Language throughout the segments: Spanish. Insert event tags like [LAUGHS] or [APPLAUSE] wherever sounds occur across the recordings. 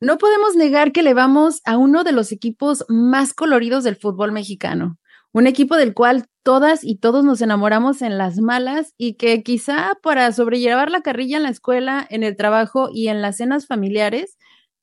No podemos negar que le vamos a uno de los equipos más coloridos del fútbol mexicano, un equipo del cual todas y todos nos enamoramos en las malas y que quizá para sobrellevar la carrilla en la escuela, en el trabajo y en las cenas familiares,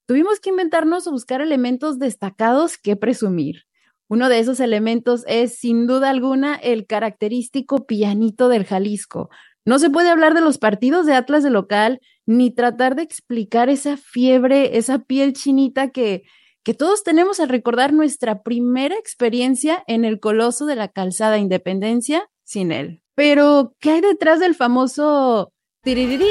tuvimos que inventarnos o buscar elementos destacados que presumir. Uno de esos elementos es, sin duda alguna, el característico pianito del Jalisco. No se puede hablar de los partidos de Atlas de local ni tratar de explicar esa fiebre, esa piel chinita que, que todos tenemos al recordar nuestra primera experiencia en el coloso de la calzada Independencia sin él. Pero, ¿qué hay detrás del famoso tiririrí,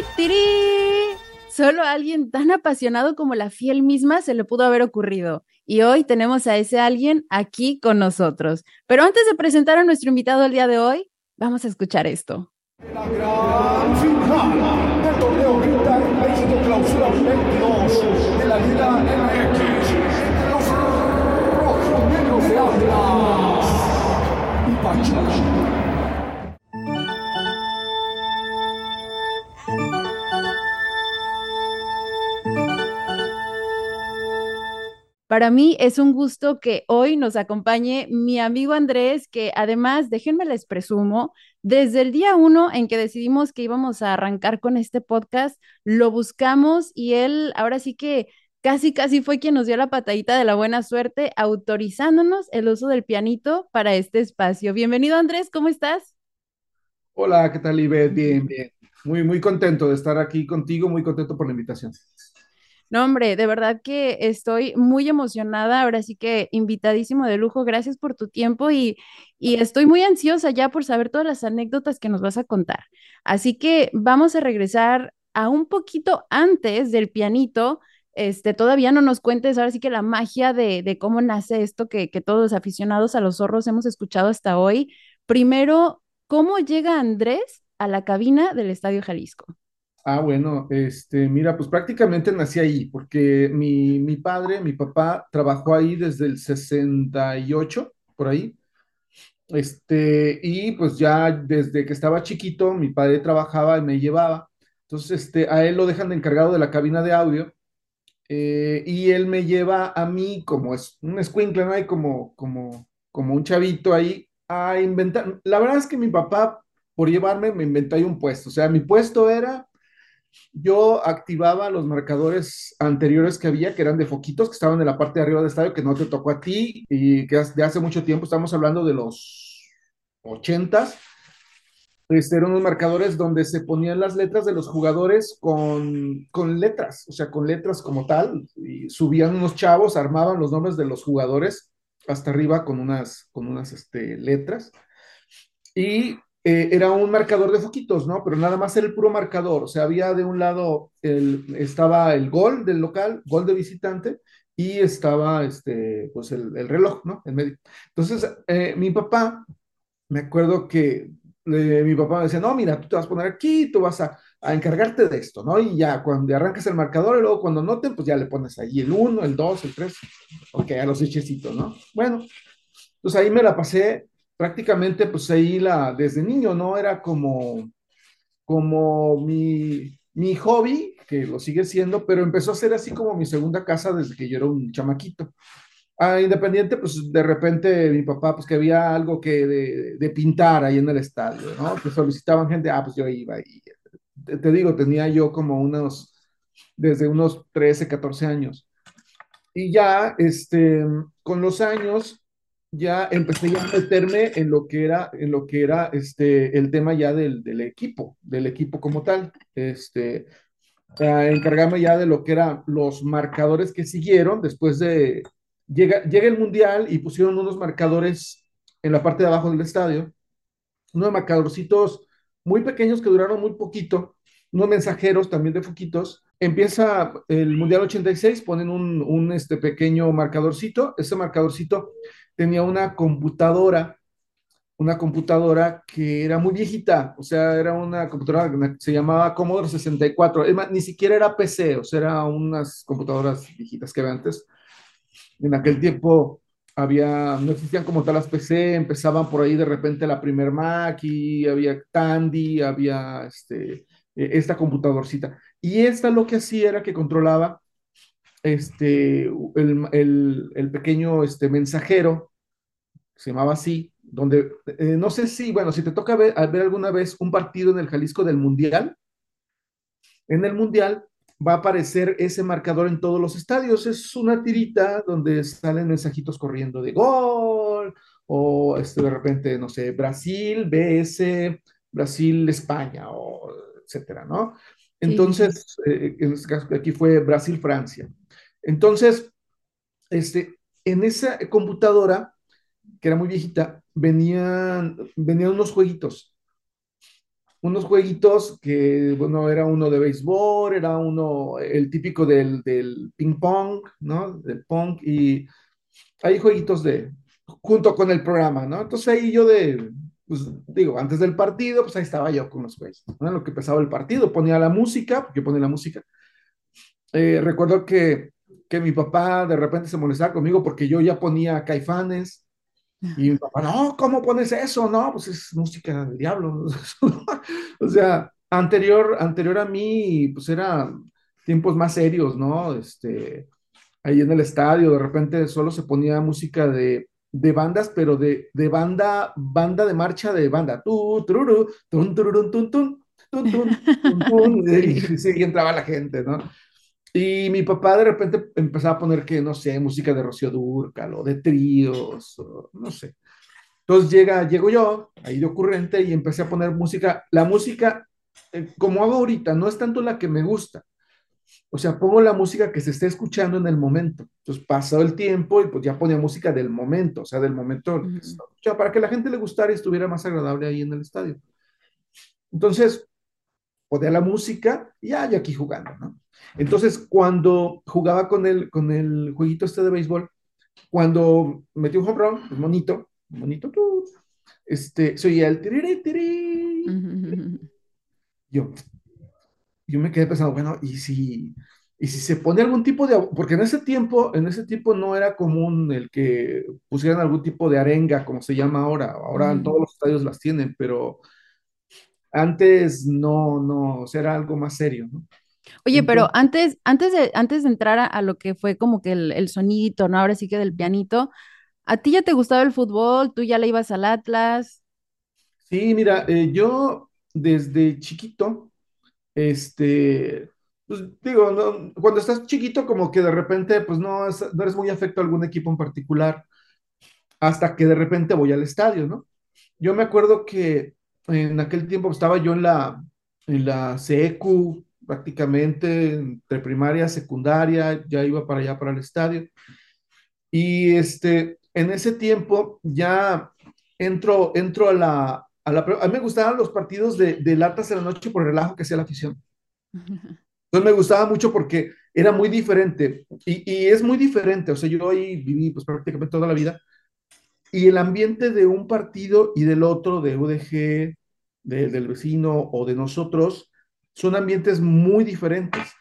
Solo a alguien tan apasionado como la fiel misma se le pudo haber ocurrido. Y hoy tenemos a ese alguien aquí con nosotros. Pero antes de presentar a nuestro invitado el día de hoy, vamos a escuchar esto. La gran Para mí es un gusto que hoy nos acompañe mi amigo Andrés, que además, déjenme les presumo, desde el día uno en que decidimos que íbamos a arrancar con este podcast, lo buscamos y él ahora sí que casi, casi fue quien nos dio la patadita de la buena suerte, autorizándonos el uso del pianito para este espacio. Bienvenido Andrés, ¿cómo estás? Hola, ¿qué tal, Ivette? Bien, bien. Muy, muy contento de estar aquí contigo, muy contento por la invitación. No, hombre, de verdad que estoy muy emocionada, ahora sí que invitadísimo de lujo, gracias por tu tiempo y, y estoy muy ansiosa ya por saber todas las anécdotas que nos vas a contar. Así que vamos a regresar a un poquito antes del pianito. Este, todavía no nos cuentes ahora sí que la magia de, de cómo nace esto que, que todos los aficionados a los zorros hemos escuchado hasta hoy. Primero, ¿cómo llega Andrés a la cabina del Estadio Jalisco? Ah, bueno, este, mira, pues prácticamente nací ahí, porque mi, mi padre, mi papá, trabajó ahí desde el 68, por ahí. Este, y pues ya desde que estaba chiquito, mi padre trabajaba y me llevaba. Entonces, este, a él lo dejan de encargado de la cabina de audio. Eh, y él me lleva a mí como es un escuincle, ¿no? Como, como, como un chavito ahí a inventar. La verdad es que mi papá, por llevarme, me inventó ahí un puesto. O sea, mi puesto era yo activaba los marcadores anteriores que había, que eran de foquitos, que estaban en la parte de arriba del estadio, que no te tocó a ti y que de hace mucho tiempo, estamos hablando de los ochentas, este, eran unos marcadores donde se ponían las letras de los jugadores con, con letras, o sea, con letras como tal, y subían unos chavos, armaban los nombres de los jugadores hasta arriba con unas, con unas este, letras. Y eh, era un marcador de foquitos, ¿no? Pero nada más era el puro marcador, o sea, había de un lado, el, estaba el gol del local, gol de visitante, y estaba, este, pues, el, el reloj, ¿no? En medio. Entonces, eh, mi papá, me acuerdo que eh, mi papá me decía, no, mira, tú te vas a poner aquí, tú vas a, a encargarte de esto, ¿no? Y ya cuando arrancas el marcador y luego cuando noten, pues ya le pones ahí el 1, el 2, el 3, ok, a los hechecitos, ¿no? Bueno, entonces ahí me la pasé prácticamente pues ahí la, desde niño, ¿no? Era como, como mi, mi hobby, que lo sigue siendo, pero empezó a ser así como mi segunda casa desde que yo era un chamaquito. Ah, independiente, pues de repente mi papá, pues que había algo que de, de pintar ahí en el estadio, ¿no? Que solicitaban gente, ah, pues yo iba y te, te digo, tenía yo como unos, desde unos 13, 14 años. Y ya, este, con los años, ya empecé a meterme en lo que era, en lo que era este, el tema ya del, del equipo, del equipo como tal. Este, a encargarme ya de lo que eran los marcadores que siguieron después de, llega, llega el Mundial y pusieron unos marcadores en la parte de abajo del estadio, unos marcadorcitos muy pequeños que duraron muy poquito, unos mensajeros también de foquitos. Empieza el Mundial 86, ponen un, un este pequeño marcadorcito, ese marcadorcito tenía una computadora, una computadora que era muy viejita, o sea, era una computadora que se llamaba Commodore 64, ni siquiera era PC, o sea, eran unas computadoras viejitas que había antes. En aquel tiempo había, no existían como tal las PC, empezaban por ahí de repente la primer Mac y había Tandy, había este, e, esta computadorcita. Y esta lo que hacía era que controlaba este, el, el, el pequeño este, mensajero, se llamaba así, donde, eh, no sé si, bueno, si te toca ver, ver alguna vez un partido en el Jalisco del Mundial, en el Mundial va a aparecer ese marcador en todos los estadios. Es una tirita donde salen mensajitos corriendo de gol o este, de repente, no sé, Brasil, BS, Brasil, España, o etcétera, ¿no? Entonces, eh, en este caso aquí fue Brasil, Francia. Entonces, este, en esa computadora, que era muy viejita, venían, venían unos jueguitos unos jueguitos que, bueno, era uno de béisbol, era uno, el típico del, del ping pong, ¿no? Del pong, y hay jueguitos de, junto con el programa, ¿no? Entonces ahí yo de, pues digo, antes del partido, pues ahí estaba yo con los güeyes. Lo que empezaba el partido, ponía la música, porque ponía la música. Eh, recuerdo que, que mi papá de repente se molestaba conmigo porque yo ya ponía caifanes, y mi papá, no, ¿cómo pones eso? No, pues es música del diablo. [LAUGHS] o sea, anterior, anterior a mí, pues era tiempos más serios, ¿no? Este, ahí en el estadio, de repente solo se ponía música de, de bandas, pero de, de banda, banda de marcha de banda. Tu, tururu, tun, tururun, tun, tun, tun, tun, tun, tun, [LAUGHS] y, [LAUGHS] y entraba la gente, ¿no? Y mi papá de repente empezaba a poner que, no sé, música de Rocío Dúrcal o de tríos, o no sé. Entonces llega, llego yo, ahí de ocurrente, y empecé a poner música. La música, eh, como hago ahorita, no es tanto la que me gusta. O sea, pongo la música que se esté escuchando en el momento. Entonces pasó el tiempo y pues ya ponía música del momento, o sea, del momento. Uh -huh. para que la gente le gustara y estuviera más agradable ahí en el estadio. Entonces, ponía la música y ya, yo aquí jugando, ¿no? Entonces, cuando jugaba con el, con el jueguito este de béisbol, cuando metió un home run, pues monito, monito, tú, este, se oía el tiriri, tiriri. Yo, yo me quedé pensando, bueno, ¿y si, y si se pone algún tipo de, porque en ese tiempo, en ese tiempo no era común el que pusieran algún tipo de arenga, como se llama ahora, ahora en todos los estadios las tienen, pero antes no, no, o sea, era algo más serio, ¿no? Oye, pero antes, antes de, antes de entrar a, a lo que fue como que el, el, sonidito, ¿no? Ahora sí que del pianito, ¿a ti ya te gustaba el fútbol? ¿Tú ya le ibas al Atlas? Sí, mira, eh, yo desde chiquito, este, pues digo, no, cuando estás chiquito como que de repente, pues no, es, no eres muy afecto a algún equipo en particular, hasta que de repente voy al estadio, ¿no? Yo me acuerdo que en aquel tiempo estaba yo en la, en la CECU, prácticamente entre primaria, secundaria, ya iba para allá, para el estadio. Y este, en ese tiempo ya entro, entro a la, a la... A mí me gustaban los partidos de, de latas en la noche por el relajo que hacía la afición. Entonces me gustaba mucho porque era muy diferente. Y, y, es muy diferente. O sea, yo ahí viví pues prácticamente toda la vida. Y el ambiente de un partido y del otro, de UDG, de, del vecino o de nosotros, son ambientes muy diferentes.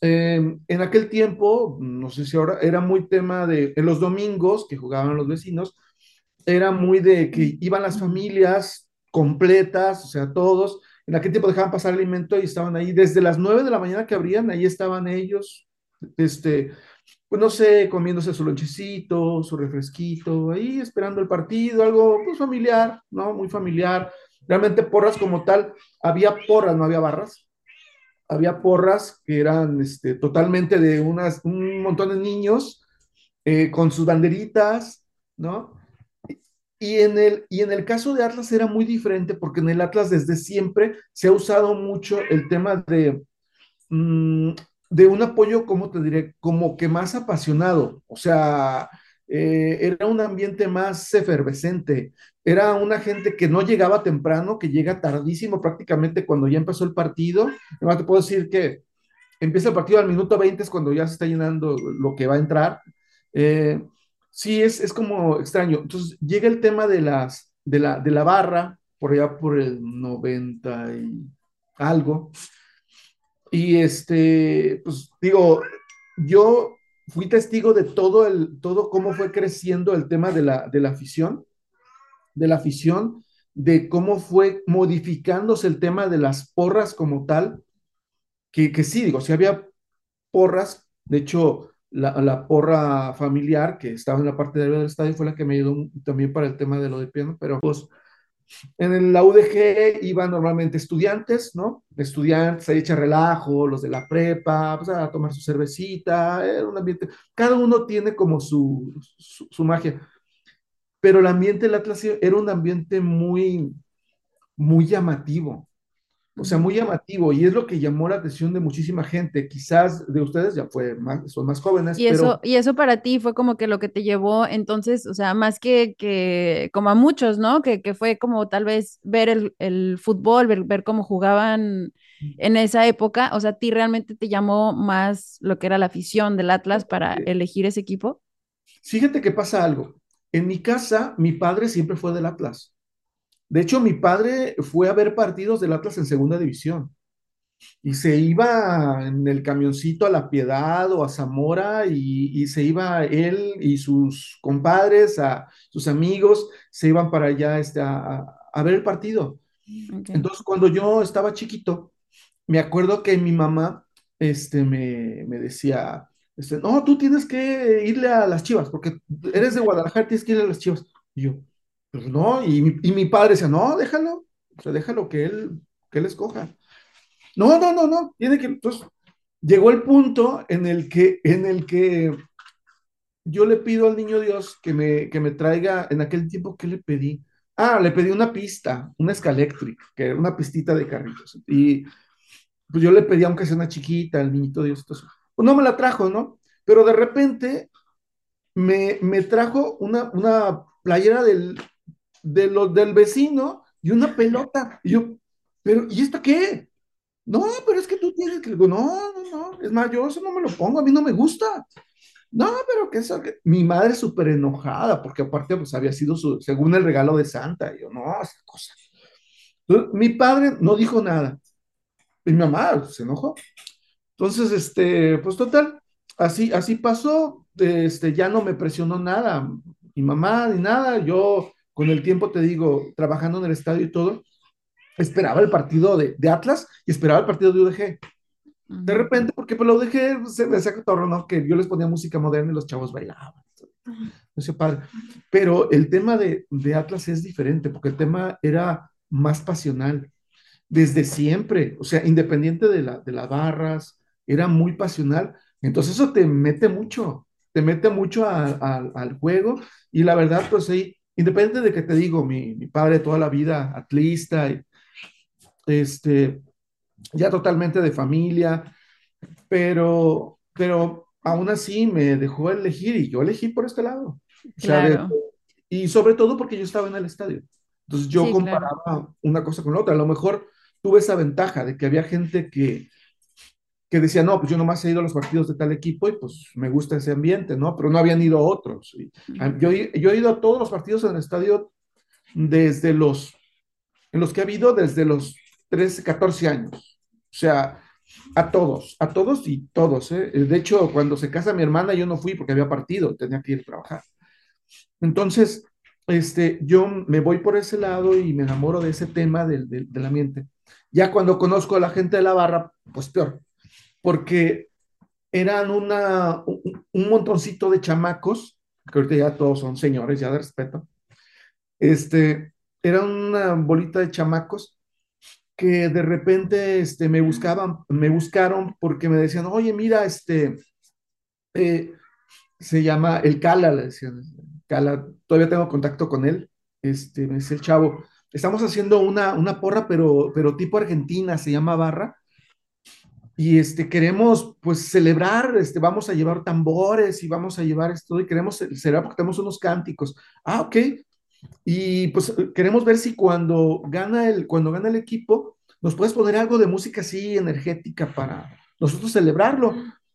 Eh, en aquel tiempo, no sé si ahora, era muy tema de, en los domingos que jugaban los vecinos, era muy de que iban las familias completas, o sea, todos. En aquel tiempo dejaban pasar alimento y estaban ahí desde las 9 de la mañana que abrían, ahí estaban ellos, este, pues no sé, comiéndose su lonchecito, su refresquito, ahí esperando el partido, algo pues familiar, ¿no? Muy familiar. Realmente porras como tal, había porras, no había barras había porras que eran este, totalmente de unas, un montón de niños eh, con sus banderitas, ¿no? Y en, el, y en el caso de Atlas era muy diferente porque en el Atlas desde siempre se ha usado mucho el tema de, mmm, de un apoyo, como te diré, como que más apasionado. O sea, eh, era un ambiente más efervescente, era una gente que no llegaba temprano, que llega tardísimo prácticamente cuando ya empezó el partido. Además, te puedo decir que empieza el partido al minuto 20, es cuando ya se está llenando lo que va a entrar. Eh, sí, es, es como extraño. Entonces, llega el tema de, las, de, la, de la barra, por allá por el 90 y algo. Y este, pues digo, yo fui testigo de todo el, todo cómo fue creciendo el tema de la, de la afición, de la afición, de cómo fue modificándose el tema de las porras como tal, que, que sí, digo, sí había porras, de hecho, la, porra familiar que estaba en la parte de arriba del estadio fue la que me ayudó también para el tema de lo de piano, pero pues en la UDG iban normalmente estudiantes, ¿no? Estudiantes, ahí echa relajo, los de la prepa, pues a tomar su cervecita, era un ambiente, cada uno tiene como su, su, magia, pero el ambiente del Atlas era un ambiente muy, muy llamativo, o sea, muy llamativo y es lo que llamó la atención de muchísima gente. Quizás de ustedes ya fue más, son más jóvenes. Y eso, y eso para ti fue como que lo que te llevó entonces, o sea, más que, que como a muchos, ¿no? Que, que fue como tal vez ver el, el fútbol, ver, ver, cómo jugaban en esa época. O sea, ¿a ti realmente te llamó más lo que era la afición del Atlas para elegir ese equipo? Fíjate que pasa algo. En mi casa, mi padre siempre fue del Atlas. De hecho, mi padre fue a ver partidos del Atlas en segunda división y se iba en el camioncito a La Piedad o a Zamora y, se iba él y sus compadres, a sus amigos, se iban para allá este, a, ver el partido. Entonces, cuando yo estaba chiquito, me acuerdo que mi mamá este, me, decía, este, no, tú tienes que irle a las chivas, porque eres de Guadalajara, tienes que irle a las chivas. Y yo, pues no, y, mi padre decía, no, déjalo, o sea, déjalo que él, que él escoja. No, no, no, no, tiene que, entonces, llegó el punto en el que, en el que yo le pido al niño Dios que me, que me traiga, en aquel tiempo, ¿qué le pedí? Ah, le pedí una pista, una Scalectric, que era una pistita de carritos. Y pues yo le pedí, aunque sea una chiquita, al niñito Dios, entonces, pues no me la trajo, ¿no? Pero de repente me, me trajo una, una playera del, de los del vecino y una pelota. Y yo, pero, ¿y esto qué? No, pero es que tú tienes que, no, no, no, es más, yo eso no me lo pongo, a mí no me gusta. No, pero que eso, que... mi madre súper enojada, porque aparte, pues había sido su, según el regalo de Santa, y yo, no, esa cosa. Mi padre no dijo nada, mi mamá se enojó. Entonces, este, pues total, así, así pasó, este, ya no me presionó nada, mi mamá ni nada, yo con el tiempo, te digo, trabajando en el estadio y todo, esperaba el partido de, Atlas y esperaba el partido de UDG. De repente, porque por pues, la UDG se me hacía ¿no? Que yo les ponía música moderna y los chavos bailaban. Eso padre. Pero el tema de, de, Atlas es diferente, porque el tema era más pasional. Desde siempre, o sea, independiente de, la, de las barras, era muy pasional. Entonces eso te mete mucho, te mete mucho al juego y la verdad, pues ahí independiente de que te digo, mi, mi padre toda la vida atlista, este, ya totalmente de familia, pero, pero aún así me dejó elegir y yo elegí por este lado. y sobre todo porque yo estaba en el estadio. Entonces yo comparaba una cosa con la otra. A lo mejor tuve esa ventaja de que había gente que, que decía, no, pues yo nomás he ido a los partidos de tal equipo y pues me gusta ese ambiente, ¿no? Pero no habían ido otros. yo, yo he ido a todos los partidos en el estadio desde los, en los que ha habido desde los 13, 14 años. O sea, a todos, a todos y todos. ¿eh? De hecho, cuando se casa mi hermana, yo no fui porque había partido, tenía que ir a trabajar. Entonces, este, yo me voy por ese lado y me enamoro de ese tema del, del, del ambiente. Ya cuando conozco a la gente de la barra, pues peor, porque eran una, un, montoncito de chamacos, que ahorita ya todos son señores, ya de respeto, este, era una bolita de chamacos que de repente este, me buscaban, me buscaron porque me decían, oye, mira, este, eh, se llama el Cala, le decían, Cala, todavía tengo contacto con él, este, me dice el chavo, estamos haciendo una, una porra, pero, pero tipo argentina, se llama barra, y este, queremos pues celebrar, este, vamos a llevar tambores y vamos a llevar esto y queremos celebrar porque tenemos unos cánticos. Ah, ok. Y pues queremos ver si cuando gana el, cuando gana el equipo, nos puedes poner algo de música así energética para nosotros celebrarlo.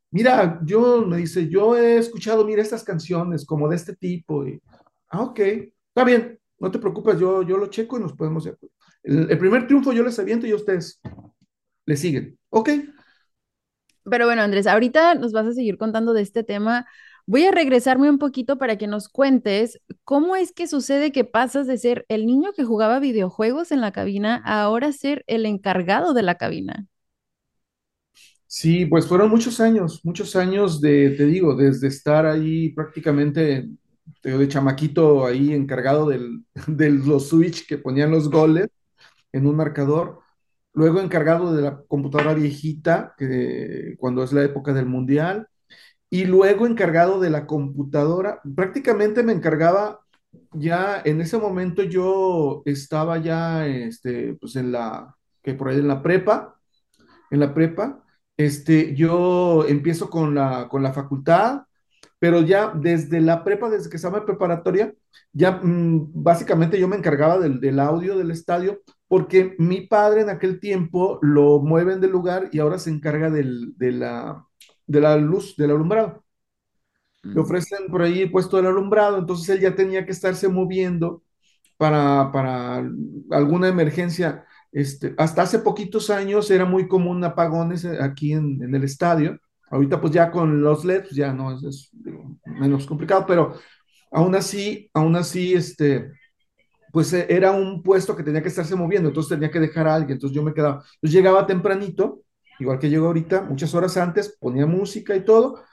Mira, yo me dice, yo he escuchado, mira, estas canciones como de este tipo. Y, ah, ok, está bien, no te preocupes, yo, yo lo checo y nos podemos... El, el primer triunfo yo les aviento y ustedes le siguen. Ok, pero bueno, Andrés, ahorita nos vas a seguir contando de este tema. Voy a regresarme un poquito para que nos cuentes cómo es que sucede que pasas de ser el niño que jugaba videojuegos en la cabina a ahora ser el encargado de la cabina. Sí, pues fueron muchos años, muchos años de, te digo, desde estar ahí prácticamente de chamaquito ahí encargado del, [LAUGHS] de los switch que ponían los goles en un marcador, luego encargado de la computadora viejita, que, cuando es la época del mundial, y luego encargado de la computadora, prácticamente me encargaba ya en ese momento yo estaba ya este, pues en la, que por ahí en la prepa, en la prepa, este, yo empiezo con la, con la facultad, pero ya desde la prepa, desde que estaba en preparatoria, ya mm, básicamente yo me encargaba del, del audio del estadio, porque mi padre en aquel tiempo lo mueven del lugar y ahora se encarga del, de la, de la luz, del alumbrado. Le ofrecen por ahí puesto del alumbrado, entonces él ya tenía que estarse moviendo para, para alguna emergencia. Este, hasta hace poquitos años era muy común apagones eh, aquí en, en el estadio. Ahorita pues ya con los LEDs pues, ya no es, es, digo, menos complicado, pero aún así, aún así, este, pues eh, era un puesto que tenía que estarse moviendo, entonces tenía que dejar a alguien, entonces yo me quedaba, entonces llegaba tempranito, igual que llego ahorita, muchas horas antes, ponía música y todo,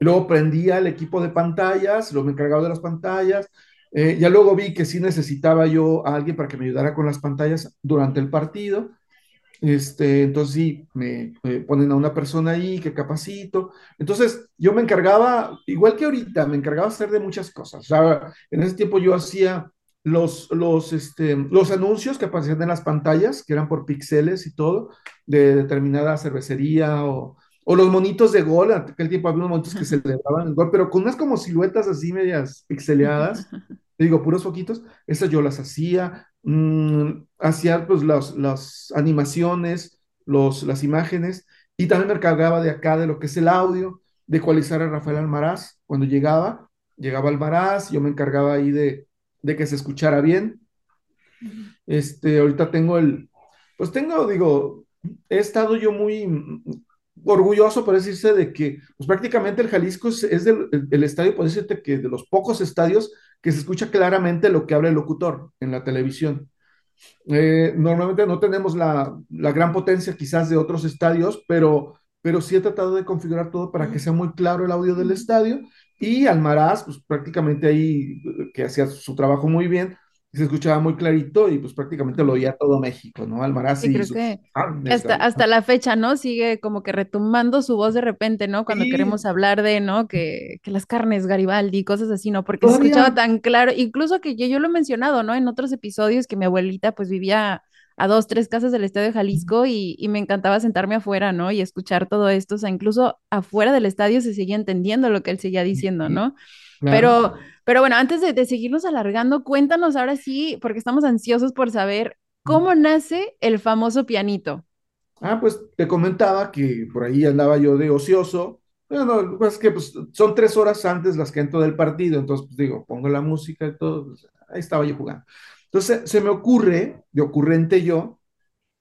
Luego prendía el equipo de pantallas, luego me encargaba de las pantallas. Eh, ya luego vi que sí necesitaba yo a alguien para que me ayudara con las pantallas durante el partido. Este, entonces sí, me, ponen a una persona ahí que capacito. Entonces yo me encargaba, igual que ahorita, me encargaba hacer de muchas cosas. En ese tiempo yo hacía los, los, este, los anuncios que aparecían en las pantallas, que eran por píxeles y todo, de determinada cervecería o, o los monitos de gol. Aquel tiempo había unos monitos que celebraban el gol, pero con unas como siluetas así medias pixeleadas. [LAUGHS] Digo, puros foquitos. Esas yo las hacía mm, hacía pues las, las animaciones, los, las imágenes, y también me encargaba de acá de lo que es el audio, de ecualizar a Rafael Almaraz cuando llegaba, llegaba Almaraz, yo me encargaba ahí de, de que se escuchara bien. Este, ahorita tengo el, pues tengo, digo, he estado yo muy orgulloso, por decirse, de que pues prácticamente el Jalisco es, es del, el, el estadio, por decirte que de los pocos estadios que se escucha claramente lo que habla el locutor en la televisión. Eh, normalmente no tenemos la, la, gran potencia quizás de otros estadios, pero, pero sí he tratado de configurar todo para que sea muy claro el audio del estadio. Y Almaraz, pues prácticamente ahí, que hacía su trabajo muy bien, se escuchaba muy clarito y pues prácticamente lo oía todo México, ¿no? Almaraz Sí, y creo su... que Ah, hasta, hasta la fecha, ¿no? Sigue como que retumbando su voz de repente, ¿no? Cuando sí, queremos hablar de, ¿no? Que, que las carnes Garibaldi, cosas así, ¿no? Porque se escuchaba todavía, tan claro, incluso que yo, yo lo he mencionado, ¿no? En otros episodios que mi abuelita pues vivía a dos, tres casas del Estadio de Jalisco y, y me encantaba sentarme afuera, ¿no? Y escuchar todo esto, o sea, incluso afuera del estadio se seguía entendiendo lo que él seguía diciendo, ¿no? claro. Pero, pero bueno, antes de, de seguirnos alargando, cuéntanos ahora sí, porque estamos ansiosos por saber cómo nace el famoso pianito. Ah, pues te comentaba que por ahí andaba yo de ocioso. Bueno, no, pues es que pues, son tres horas antes las que entro del partido, entonces pues, digo, pongo la música y todo, pues, ahí estaba yo jugando. Entonces se me ocurre, de ocurrente yo,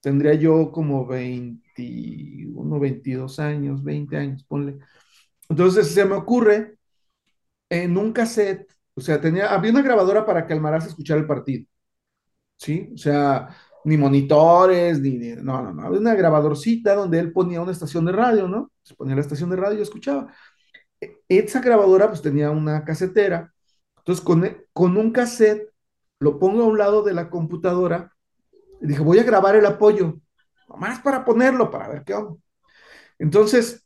tendría yo como 21, 22 años, 20 años, ponle. Entonces se me ocurre en un cassette, o sea, tenía, había una grabadora para que Almaraz escuchara el partido. ¿sí? O sea, ni monitores, ni, ni- no, no, no, había una grabadorcita donde él ponía una estación de radio, ¿no? Se ponía la estación de radio y yo escuchaba. E- Esa grabadora pues tenía una casetera, entonces con, con un cassette lo pongo a un lado de la computadora y dije, voy a grabar el apoyo, nomás para ponerlo, para ver qué onda. Entonces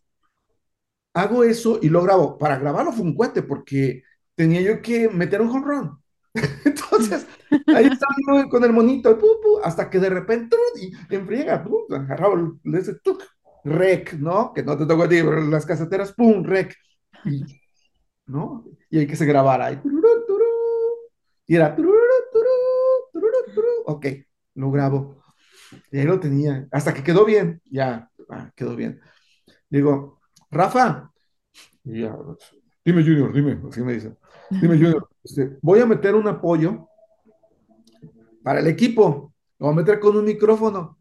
hago eso y lo grabo. Para grabarlo fue un cohete porque tenía yo que meter un home. [LAUGHS] Entonces, ahí estaba con el monito, pu, pu, hasta que de repente, y en friega, pu, agarraba ese tuc, rec, ¿no? Que no te tocó a ti, las caseteras, pum, rec, y, ¿no? Y hay que se grabara turú, y era, ok, lo grabo, y ahí lo tenía, hasta que quedó bien, ya, ah, quedó bien. Digo, Rafa, y ya, dime Junior, dime, así me dice, dime [LAUGHS] Junior, este, voy a meter un apoyo para el equipo. Lo voy a meter con un micrófono.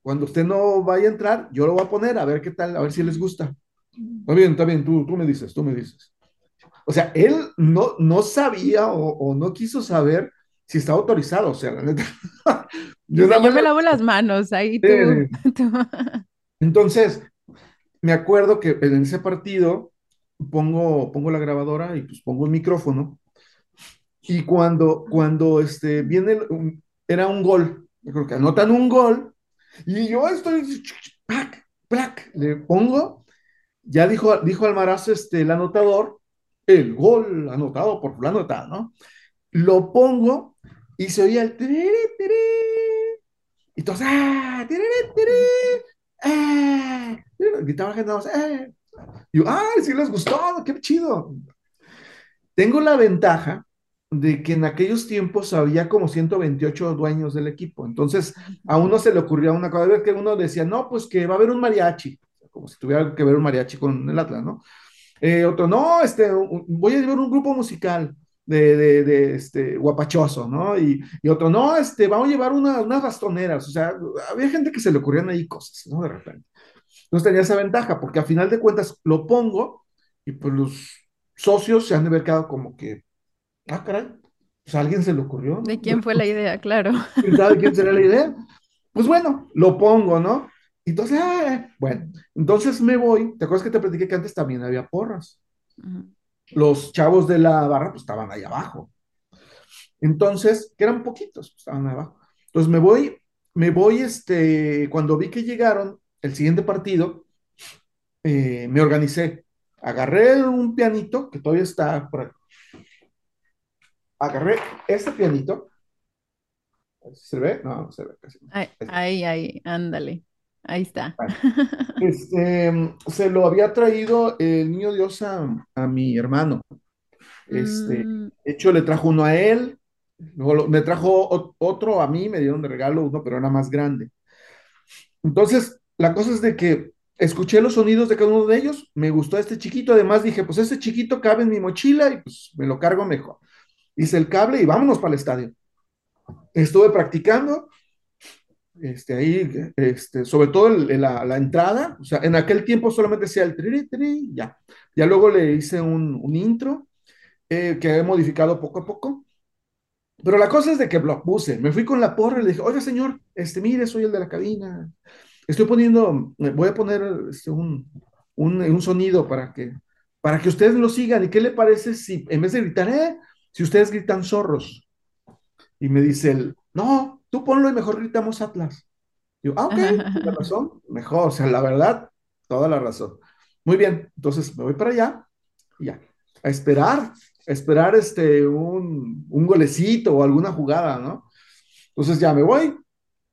Cuando usted no vaya a entrar, yo lo voy a poner a ver qué tal, a ver si les gusta. Está bien, está bien, tú, tú me dices, tú me dices. O sea, él no, no sabía o, o no quiso saber si estaba autorizado. O sea, la neta. [LAUGHS] Yo nada yo me lavo las manos, ahí tú, [LAUGHS] tú. Entonces, me acuerdo que en ese partido pongo, pongo la grabadora y pues pongo el micrófono. Y cuando, cuando este, viene, un- era un gol, yo creo que anotan un gol, y yo estoy, ¡plac! ¡plac! le pongo, ya dijo, dijo Almaraz, este, el anotador, el gol anotado por fulano tal, ¿no? Lo pongo y se oía el tiriri, tiriri, y todos, ¡ah! tiriri, tiriri, ¡ah! Gritaba la gente, más, ¡ah! Y yo, ¡ay, sí les gustó! ¡Qué chido! Tengo la ventaja de que en aquellos tiempos había como 128 dueños del equipo. Entonces, a uno se le ocurría una cosa, ver que uno decía, no, pues que va a haber un mariachi, como si tuviera que ver un mariachi con el Atlas, ¿no? Eh, otro, no, este, voy a llevar un grupo musical de, de, de, este, guapachoso, ¿no? Y, y otro, no, este, vamos a llevar una, unas bastoneras, o sea, había gente que se le ocurrían ahí cosas, ¿no? De repente. Entonces tenía esa ventaja, porque a final de cuentas lo pongo y pues los socios se han de haber quedado como que, ah, caray, pues a alguien se le ocurrió, ¿De quién fue la idea? Claro. ¿Quién sabe quién será la idea? Pues bueno, lo pongo, ¿no? Entonces, ah, bueno, entonces me voy. ¿Te acuerdas que te platiqué que antes también había porras? Ujú. Los chavos de la barra, pues estaban ahí abajo. Entonces, que eran poquitos, pues, estaban ahí abajo. Entonces me voy, me voy, este, cuando vi que llegaron el siguiente partido, eh, me organicé. Agarré un pianito, que todavía está por aquí. Agarré este pianito. ¿Se ve? No, no se ve casi. ahí, ahí, ándale. Ahí está. Bueno, [LAUGHS] este, se lo había traído el niño Dios a, a mi hermano. Este, Mm, de hecho, le trajo uno a él, luego me trajo otro a mí, me dieron de regalo uno, pero era más grande. Entonces, la cosa es de que escuché los sonidos de cada uno de ellos, me gustó este chiquito, además dije, pues este chiquito cabe en mi mochila y pues me lo cargo mejor. Hice el cable y vámonos para el estadio. Estuve practicando, este, ahí, este, sobre todo el- la entrada, o sea, en aquel tiempo solamente hacía el tri, tri, ya. Ya luego le hice un, un intro eh, que he modificado poco a poco. Pero la cosa es de que lo puse, me fui con la porra y le dije, oiga señor, este, mire, soy el de la cabina, estoy poniendo, eh, voy a poner este, un, un, un sonido para que, para que ustedes lo sigan. ¿Y qué le parece si en vez de gritar, eh, si ustedes gritan zorros? Y me dice él, no, tú ponlo y mejor gritamos Atlas. Digo, ah, ok, tiene razón, mejor, o sea, la verdad, toda la razón. Muy bien, entonces me voy para allá y ya, a esperar, a esperar este, un, un golecito o alguna jugada, ¿no? Entonces ya me voy,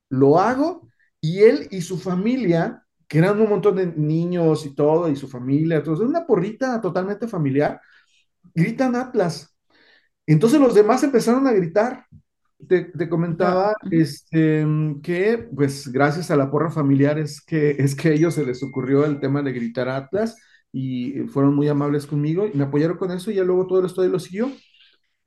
lo hago y él y su familia, que eran un montón de niños y todo, y su familia, entonces una porrita totalmente familiar, gritan Atlas. Entonces los demás empezaron a gritar. Te, comentaba este, que, pues, gracias a la porra familiar es que, es que a ellos se les ocurrió el tema de gritar Atlas y fueron muy amables conmigo y me apoyaron con eso y ya luego todo el estadio lo siguió.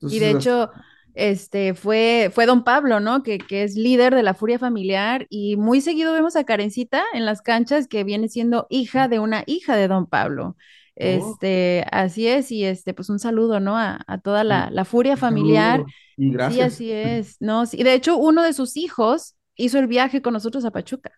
Y de hecho, este fue, fue don Pablo, ¿no? Que, que es líder de la Furia Familiar y muy seguido vemos a Karencita en las canchas que viene siendo hija de una hija de don Pablo. Oh, Este, así es, y este, pues un saludo, ¿no? A, a toda la, la Furia Familiar. y Sí, gracias. así [LAUGHS] es, ¿no? Sí, de hecho, uno de sus hijos hizo el viaje con nosotros a Pachuca.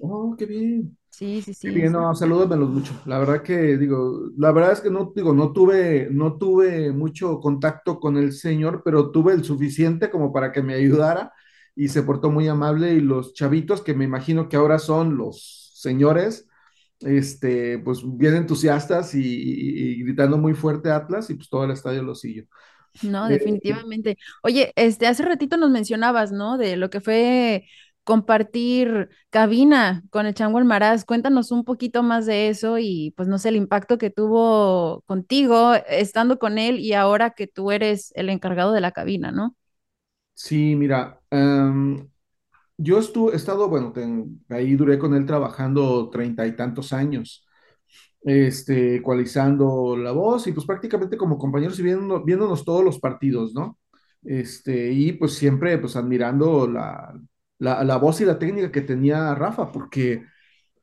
Oh, qué bien. Sí, sí, Qué sí, bien, sí. no, salúdamelos mucho. La verdad que digo, la verdad es que no, digo, no tuve, no tuve mucho contacto con el señor, pero tuve el suficiente como para que me ayudara y se portó muy amable y los chavitos, que me imagino que ahora son los señores, este, pues bien entusiastas y, y- y gritando muy fuerte Atlas y pues todo el estadio lo siguió. No, Eh, definitivamente. Oye, este, hace ratito nos mencionabas, ¿no? De lo que fue compartir cabina con el Chango Almaraz. Cuéntanos un poquito más de eso y, pues, no sé, el impacto que tuvo contigo estando con él y ahora que tú eres el encargado de la cabina, ¿no? sí, mira, em, yo estuve, he estado, bueno, ten- ahí duré con él trabajando treinta y tantos años. este, ecualizando la voz y pues prácticamente como compañeros y viendo, viéndonos todos los partidos, ¿no? Este, y pues siempre pues admirando la, la, la voz y la técnica que tenía Rafa, porque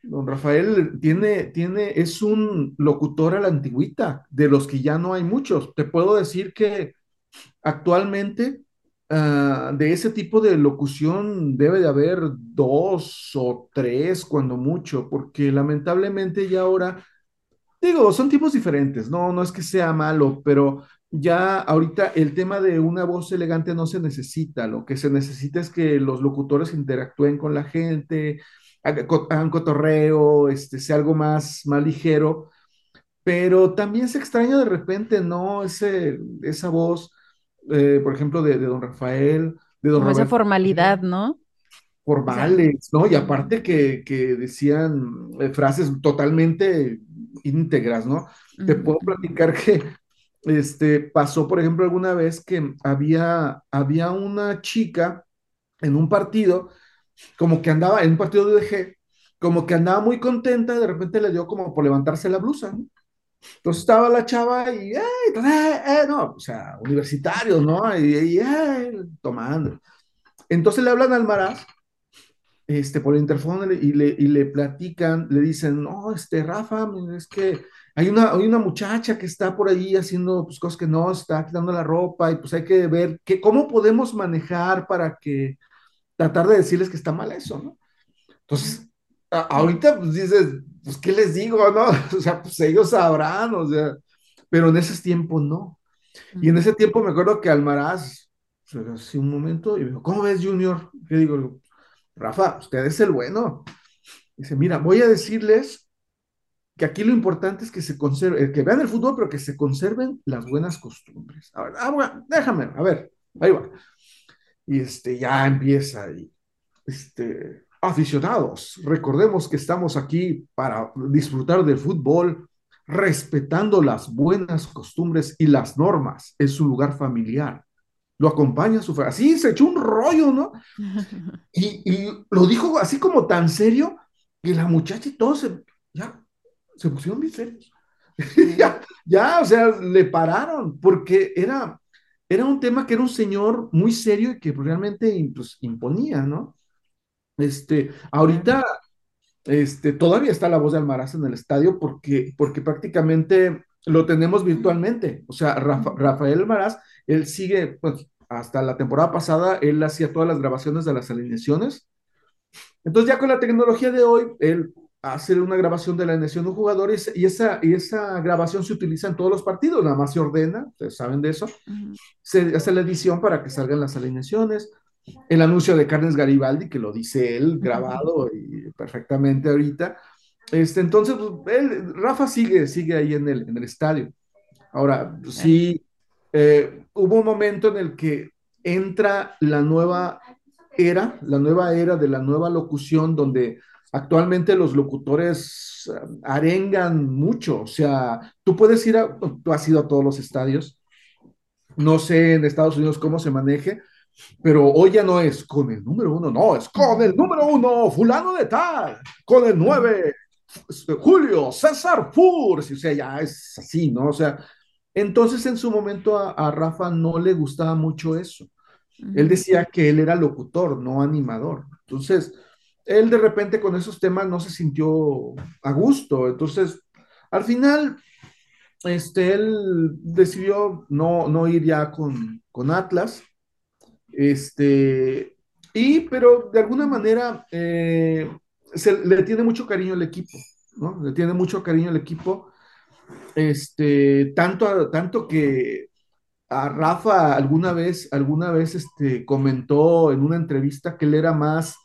don Rafael tiene, tiene, es un locutor a la antigüita, de los que ya no hay muchos. Te puedo decir que actualmente ah, de ese tipo de locución debe de haber dos o tres, cuando mucho, porque lamentablemente ya ahora, digo, son tipos diferentes, no, no es que sea malo, pero ya ahorita el tema de una voz elegante no se necesita, lo que se necesita es que los locutores interactúen con la gente, hagan cotorreo, este, sea algo más, más ligero pero también se extraña de repente, ¿no? Ese, esa voz, eh, por ejemplo, de, de don Rafael, de don Como esa formalidad, ¿no? O sea, formales, ¿no? Y aparte que, que decían eh, frases totalmente íntegras, ¿no? Te puedo platicar que este, pasó, por ejemplo, alguna vez que había, había una chica en un partido, como que andaba, en un partido de UDG, como que andaba muy contenta, y de repente le dio como por levantarse la blusa, ¿no? Entonces estaba la chava y, "Ey, pues, eh, eh", no, o sea, universitarios, ¿no? Y, y, "Ey", tomando. Entonces le hablan al Maraz, este, por el interfono y le, y le platican, le dicen, no, este, Rafa, es que hay una, hay una muchacha que está por ahí haciendo pues, cosas que no, está quitando la ropa y pues hay que ver que, cómo podemos manejar para que, tratar de decirles que está mal eso, ¿no? Entonces. Ahorita pues dices, pues, ¿qué les digo, no? [LAUGHS] O sea, pues ellos sabrán, o sea, pero en ese tiempo no. Y en ese tiempo me acuerdo que Almaraz, pues, hace un momento, y me dijo, ¿cómo ves, Junior? Yo digo, Rafa, usted es el bueno. Dice, mira, voy a decirles que aquí lo importante es que se conserve, eh, que vean el fútbol, pero que se conserven las buenas costumbres. A ver, ah, bueno, déjame, a ver, ahí va. Y este, ya empieza, y este, aficionados, recordemos que estamos aquí para disfrutar del fútbol, respetando las buenas costumbres y las normas en su lugar familiar. Lo acompaña su... Así se echó un rollo, ¿no? [LAUGHS] Y, y lo dijo así como tan serio que la muchacha y todos se, ya, se pusieron bien serios. [LAUGHS] Ya, ya, o sea, le pararon porque era, era un tema que era un señor muy serio y que realmente pues, imponía, ¿no? Este, ahorita este, todavía está la voz de Almaraz en el estadio porque, porque prácticamente lo tenemos virtualmente. O sea, Rafa- Rafael Almaraz, él sigue, pues, hasta la temporada pasada, él hacía todas las grabaciones de las alineaciones. Entonces, ya con la tecnología de hoy, él hace una grabación de la alineación de un jugador y, esa, y esa, y esa grabación se utiliza en todos los partidos, nada más se ordena, ustedes saben de eso, se hace la edición para que salgan las alineaciones, el anuncio de Carnes Garibaldi, que lo dice él grabado y perfectamente ahorita. Este, entonces, pues, él, Rafa sigue, sigue ahí en el, en el estadio. Ahora, Claro. sí, eh, hubo un momento en el que entra la nueva era, la nueva era de la nueva locución, donde actualmente los locutores eh, arengan mucho. O sea, tú puedes ir a, tú has ido a todos los estadios, no sé en Estados Unidos cómo se maneje, pero hoy ya no es con el número uno, no, es con el número uno, fulano de tal, con el nueve, Julio, César Furs, o sea, ya es así, ¿no? O sea, entonces en su momento a, a Rafa no le gustaba mucho eso. Él decía que él era locutor, no animador. Entonces, él de repente con esos temas no se sintió a gusto. Entonces, al final, este, él decidió no, no ir ya con, con Atlas este, y, pero de alguna manera eh, se le tiene mucho cariño al equipo, ¿no? Le tiene mucho cariño al equipo, este, tanto, tanto que a Rafa alguna vez, alguna vez este, comentó en una entrevista que él era más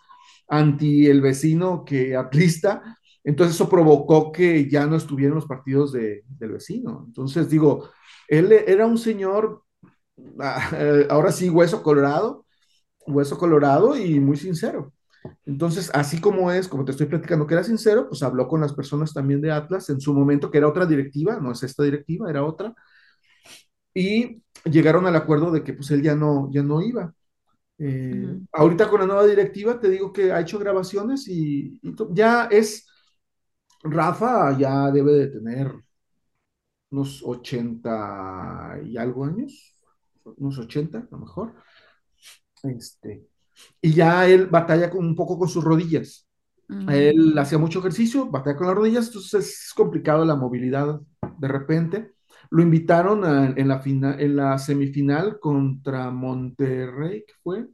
anti el vecino que atlista, entonces eso provocó que ya no estuviera en los partidos de, del vecino. Entonces digo, él era un señor, ahora sí, hueso colorado, hueso colorado y muy sincero. Entonces, así como es, como te estoy platicando que era sincero, pues habló con las personas también de Atlas en su momento, que era otra directiva, no es esta directiva, era otra, y llegaron al acuerdo de que pues él ya no, ya no iba. Eh, ujú. ahorita con la nueva directiva te digo que ha hecho grabaciones y, y ya es, Rafa ya debe de tener unos 80 y algo años, unos 80 a lo mejor. Este, y ya él batalla con, un poco con sus rodillas. Él hacía mucho ejercicio, batalla con las rodillas, entonces es complicado la movilidad de repente, lo invitaron a- en la fina- en la semifinal contra Monterrey, ¿qué fue? Eh,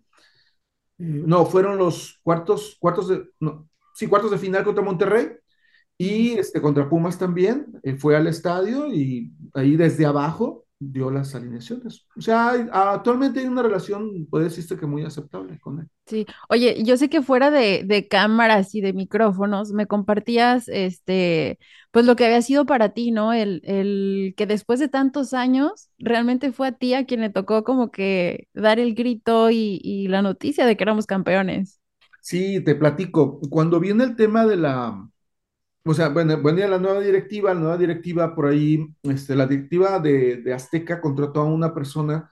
no, fueron los cuartos, cuartos de, no, sí, cuartos de final contra Monterrey y este, contra Pumas también. eh, fue al estadio y ahí desde abajo dio las alineaciones. O sea, hay- actualmente hay una relación, puede decirse que muy aceptable con él. Sí, oye, yo sé que fuera de, de cámaras y de micrófonos me compartías, este, pues lo que había sido para ti, ¿no? El, el que después de tantos años realmente fue a ti a quien le tocó como que dar el grito y, y la noticia de que éramos campeones. Sí, te platico. Cuando viene el tema de la, o sea, bueno, venía la nueva directiva, la nueva directiva por ahí, este, la directiva de, de Azteca contrató a una persona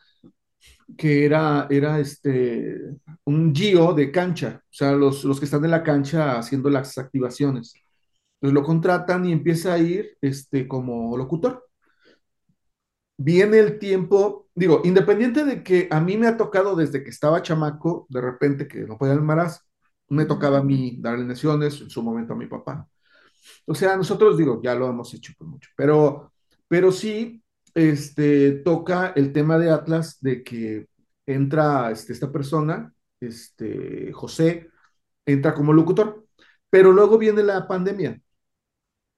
que era, era este, un Gio de cancha, o sea, los, los que están en la cancha haciendo las activaciones. Entonces lo contratan y empieza a ir este, como locutor. Viene el tiempo, digo, independiente de que a mí me ha tocado desde que estaba chamaco, de repente que no podía embarazo, me tocaba a mí darle lesiones, en su momento a mi papá. O sea, nosotros digo, ya lo hemos hecho por mucho, pero, pero sí, este, toca el tema de Atlas, de que entra este, esta persona, este, José, entra como locutor, pero luego viene la pandemia.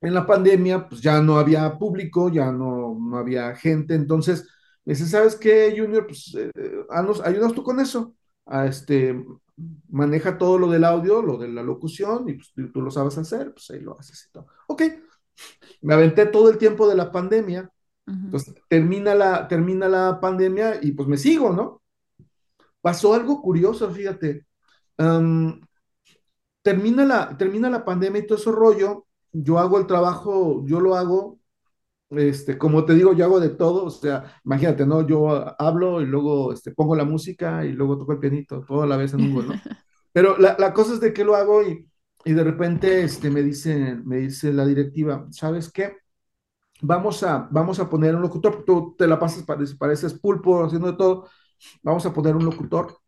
En la pandemia, pues ya no había público, ya no, no había gente, entonces, me dice, ¿sabes qué, Junior? Pues, eh, tú con eso, a este, maneja todo lo del audio, lo de la locución, y pues tú, tú lo sabes hacer, pues ahí lo haces y todo. Ok, me aventé todo el tiempo de la pandemia, entonces termina la, termina la pandemia y pues me sigo, ¿no? Pasó algo curioso, fíjate. Termina la, termina la pandemia y todo ese rollo, yo hago el trabajo, yo lo hago, este, como te digo, yo hago de todo, o sea, imagínate, ¿no? Yo hablo y luego este, pongo la música y luego toco el pianito, todo a la vez en un gol, ¿no? [LAUGHS] Pero la, la cosa es de que lo hago y, y de repente este, me, dice, me dice la directiva, ¿sabes qué? Vamos a, vamos a poner un locutor, tú te la pasas, pareces, pareces pulpo haciendo de todo, vamos a poner un locutor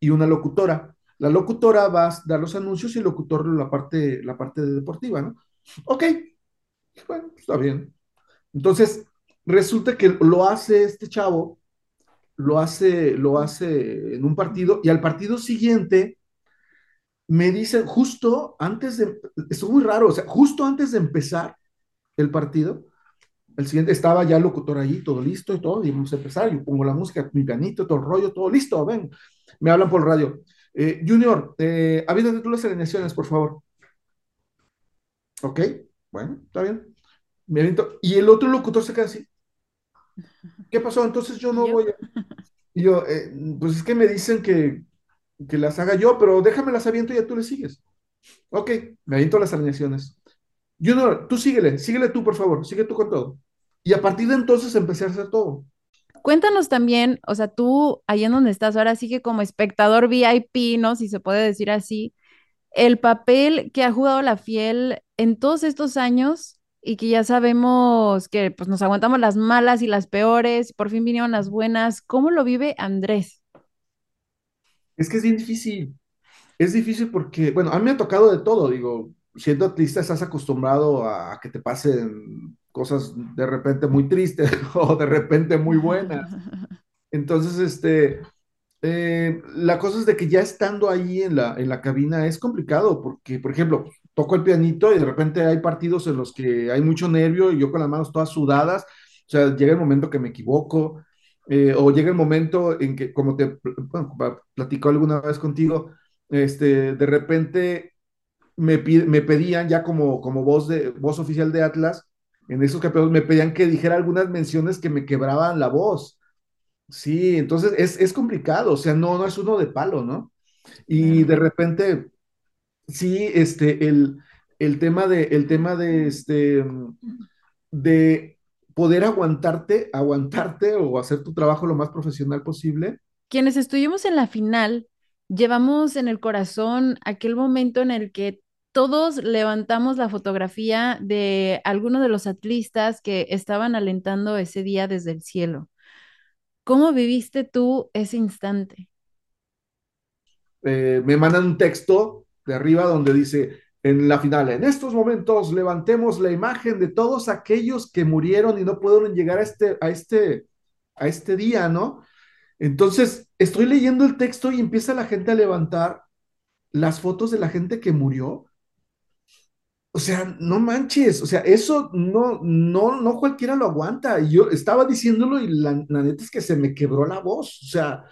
y una locutora. La locutora va a dar los anuncios y el locutor la parte, la parte de deportiva, ¿no? Ok, bueno, está bien. Entonces, resulta que lo hace este chavo, lo hace, lo hace en un partido y al partido siguiente me dicen justo antes de, esto es muy raro, o sea, justo antes de empezar el partido, el siguiente estaba ya el locutor allí, todo listo y todo, y vamos a empezar, yo pongo la música, mi pianito, todo el rollo, todo listo, ven, me hablan por radio. Eh, Junior, eh, avídate tú las alineaciones, por favor. Ok, bueno, está bien. Me aviento. Y el otro locutor se queda así. ¿Qué pasó? Entonces yo ¿Y no voy a... Y yo, eh, pues es que me dicen que, que las haga yo, pero déjame las aviento y ya tú le sigues. Ok, me aviento las alineaciones. Junior, tú síguele, síguele tú, por favor, sigue tú con todo. Y a partir de entonces empecé a hacer todo. Cuéntanos también, o sea, tú ahí en donde estás ahora sí que como espectador VIP, ¿no? Si se puede decir así, el papel que ha jugado la Fiel en todos estos años y que ya sabemos que pues nos aguantamos las malas y las peores, por fin vinieron las buenas. ¿Cómo lo vive Andrés? Es que es bien difícil. Es difícil porque, bueno, a mí me ha tocado de todo, digo, siendo atlista estás acostumbrado a que te pasen cosas de repente muy tristes [LAUGHS] o de repente muy buenas. Entonces, este, eh, la cosa es de que ya estando ahí en la, en la cabina es complicado porque, por ejemplo, toco el pianito y de repente hay partidos en los que hay mucho nervio y yo con las manos todas sudadas, o sea, llega el momento que me equivoco, eh, o llega el momento en que, como te bueno, platico alguna vez contigo, este, de repente me, me pedían ya como, como voz, de, voz oficial de Atlas, en esos campeonatos me pedían que dijera algunas menciones que me quebraban la voz. Sí, entonces es, es complicado, o sea, no, no es uno de palo, ¿no? Y de repente, sí, este, el, el tema de, el tema de, este, de poder aguantarte, aguantarte o hacer tu trabajo lo más profesional posible. Quienes estuvimos en la final, llevamos en el corazón aquel momento en el que todos levantamos la fotografía de algunos de los atlistas que estaban alentando ese día desde el cielo. ¿Cómo viviste tú ese instante? Eh, me mandan un texto de arriba donde dice, en la final, en estos momentos levantemos la imagen de todos aquellos que murieron y no pudieron llegar a este, a este, a este día, ¿no? Entonces, estoy leyendo el texto y empieza la gente a levantar las fotos de la gente que murió. O sea, no manches, o sea, eso no, no, no cualquiera lo aguanta. Yo estaba diciéndolo y la, la neta es que se me quebró la voz, o sea,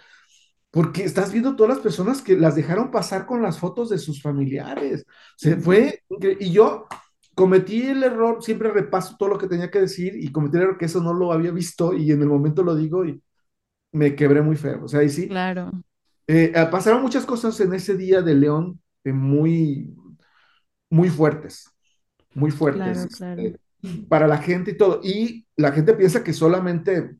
porque estás viendo todas las personas que las dejaron pasar con las fotos de sus familiares. Se fue, y yo cometí el error, siempre repaso todo lo que tenía que decir y cometí el error que eso no lo había visto y en el momento lo digo y me quebré muy feo. O sea, ahí sí. Claro. Eh, eh, pasaron muchas cosas en ese día de León eh, muy, muy fuertes, muy fuertes claro, claro. este, para la gente y todo. Y la gente piensa que solamente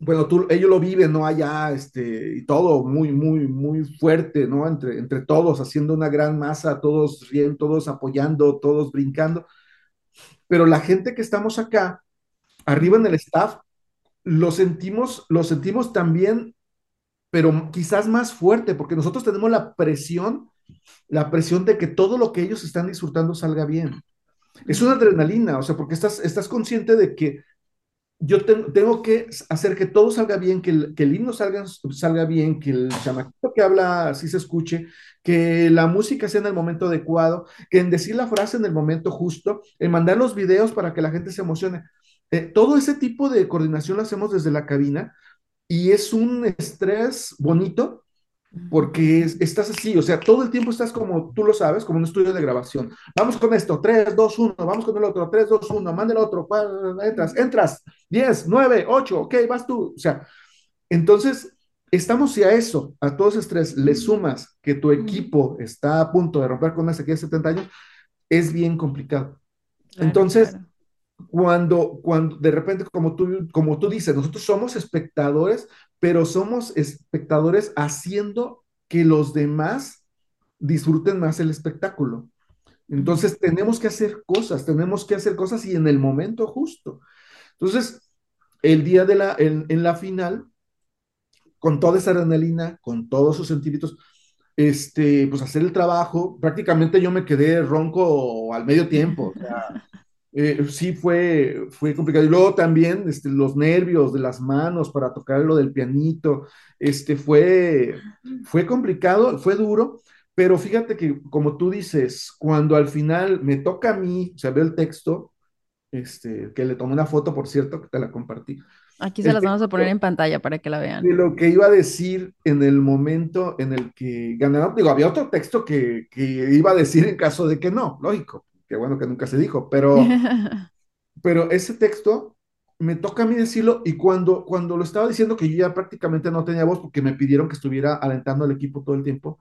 bueno, tú, ellos lo viven, ¿no? Allá, este, y todo muy, muy, muy fuerte, ¿no? Entre, entre todos, haciendo una gran masa, todos riendo, todos apoyando, todos brincando. Pero la gente que estamos acá, arriba en el staff, lo sentimos, lo sentimos también, pero quizás más fuerte, porque nosotros tenemos la presión, la presión de que todo lo que ellos están disfrutando salga bien. Es una adrenalina, o sea, porque estás, estás consciente de que yo tengo, que hacer que todo salga bien, que el, que himno salga, salga bien, que el chamaquito que habla así se escuche, que la música sea en el momento adecuado, que en decir la frase en el momento justo, en mandar los videos para que la gente se emocione. Eh, todo ese tipo de coordinación lo hacemos desde la cabina y es un estrés bonito porque es, estás así, o sea, todo el tiempo estás como tú lo sabes, como un estudio de grabación. Vamos con esto, 3, 2, 1, vamos con el otro, 3, 2, 1, manda el otro, entras, entras, 10, 9, 8, ok, vas tú. O sea, entonces, estamos si a eso, a todo ese estrés, le sumas que tu equipo está a punto de romper con una sequía de 70 años, es bien complicado. Claro, entonces, claro cuando, cuando de repente, como tú, como tú dices, nosotros somos espectadores, pero somos espectadores haciendo que los demás disfruten más el espectáculo. Entonces tenemos que hacer cosas, tenemos que hacer cosas y en el momento justo. Entonces, el día de la, en, en la final, con toda esa adrenalina, con todos sus sentimientos, este, pues hacer el trabajo, prácticamente yo me quedé ronco al medio tiempo. O sea, eh, sí fue, fue complicado. Y luego también este, los nervios de las manos para tocar lo del pianito, este, fue, fue complicado, fue duro, pero fíjate que como tú dices, cuando al final me toca a mí, o sea, veo el texto, este, que le tomé una foto, por cierto, que te la compartí. Aquí se las vamos a poner en pantalla para que la vean. De lo que iba a decir en el momento en el que ganaron, digo, había otro texto que, que iba a decir en caso de que no, lógico, Qué bueno que nunca se dijo, pero, [LAUGHS] pero ese texto me toca a mí decirlo y cuando, cuando lo estaba diciendo que yo ya prácticamente no tenía voz porque me pidieron que estuviera alentando al equipo todo el tiempo,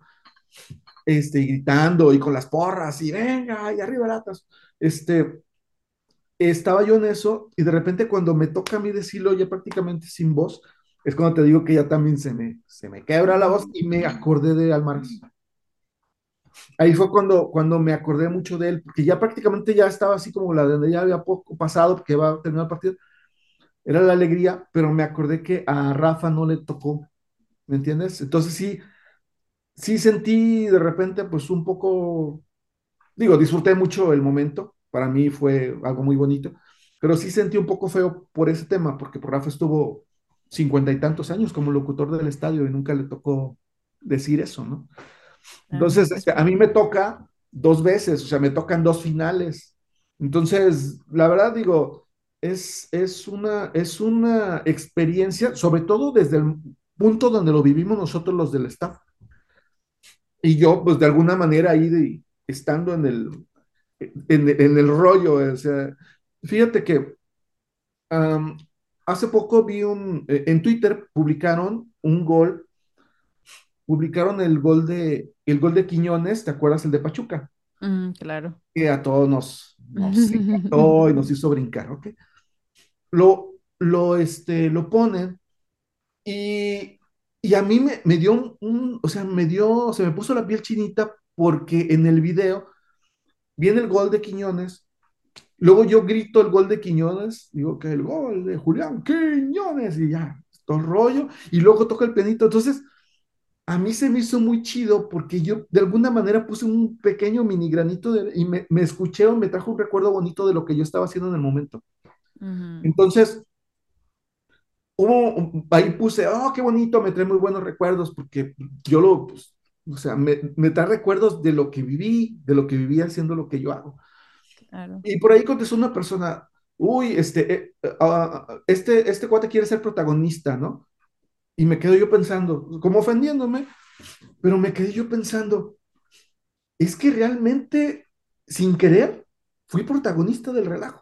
este, y gritando y con las porras y venga, y arriba latas, este, estaba yo en eso y de repente cuando me toca a mí decirlo ya prácticamente sin voz, es cuando te digo que ya también se me, se me quebra la voz y me acordé de Almaraz ahí fue cuando, cuando me acordé mucho de él, porque ya prácticamente ya estaba así como la de ya había poco pasado, porque va a terminar el partido. Era la alegría, pero me acordé que a Rafa no le tocó, ¿me entiendes? Entonces sí, sí sentí de repente pues un poco, digo, disfruté mucho el momento, para mí fue algo muy bonito, pero sí sentí un poco feo por ese tema, porque por Rafa estuvo cincuenta y tantos años como locutor del estadio y nunca le tocó decir eso, ¿no? Entonces, este, a mí me toca dos veces, o sea, me tocan dos finales. Entonces, la verdad digo, es, es, una, es una experiencia, sobre todo desde el punto donde lo vivimos nosotros los del staff. Y yo, pues de alguna manera ahí de, estando en el, en, en, el rollo, o sea, fíjate que um, hace poco vi un, eh, en Twitter publicaron un gol publicaron el gol de, el gol de Quiñones, ¿te acuerdas? El de Pachuca. Mm, claro. Que a todos nos, nos [LAUGHS] encantó y nos hizo brincar, ¿ok? Lo, lo, este, lo ponen y, y a mí me, me dio un, un, o sea, me dio, se me puso la piel chinita porque en el video viene el gol de Quiñones, luego yo grito el gol de Quiñones, digo que el gol de Julián Quiñones y ya, todo el rollo, y luego toca el pianito, entonces a mí se me hizo muy chido porque yo de alguna manera puse un pequeño mini granito de, y me, me escuché o me trajo un recuerdo bonito de lo que yo estaba haciendo en el momento. Ujú. Entonces, hubo, ahí puse, oh, qué bonito, me trae muy buenos recuerdos porque yo lo, pues, o sea, me, me trae recuerdos de lo que viví, de lo que viví haciendo lo que yo hago. Claro. Y por ahí contestó una persona, uy, este, eh, ah, este, este cuate quiere ser protagonista, ¿no? Y me quedo yo pensando, como ofendiéndome, pero me quedé yo pensando, es que realmente, sin querer, fui protagonista del relajo.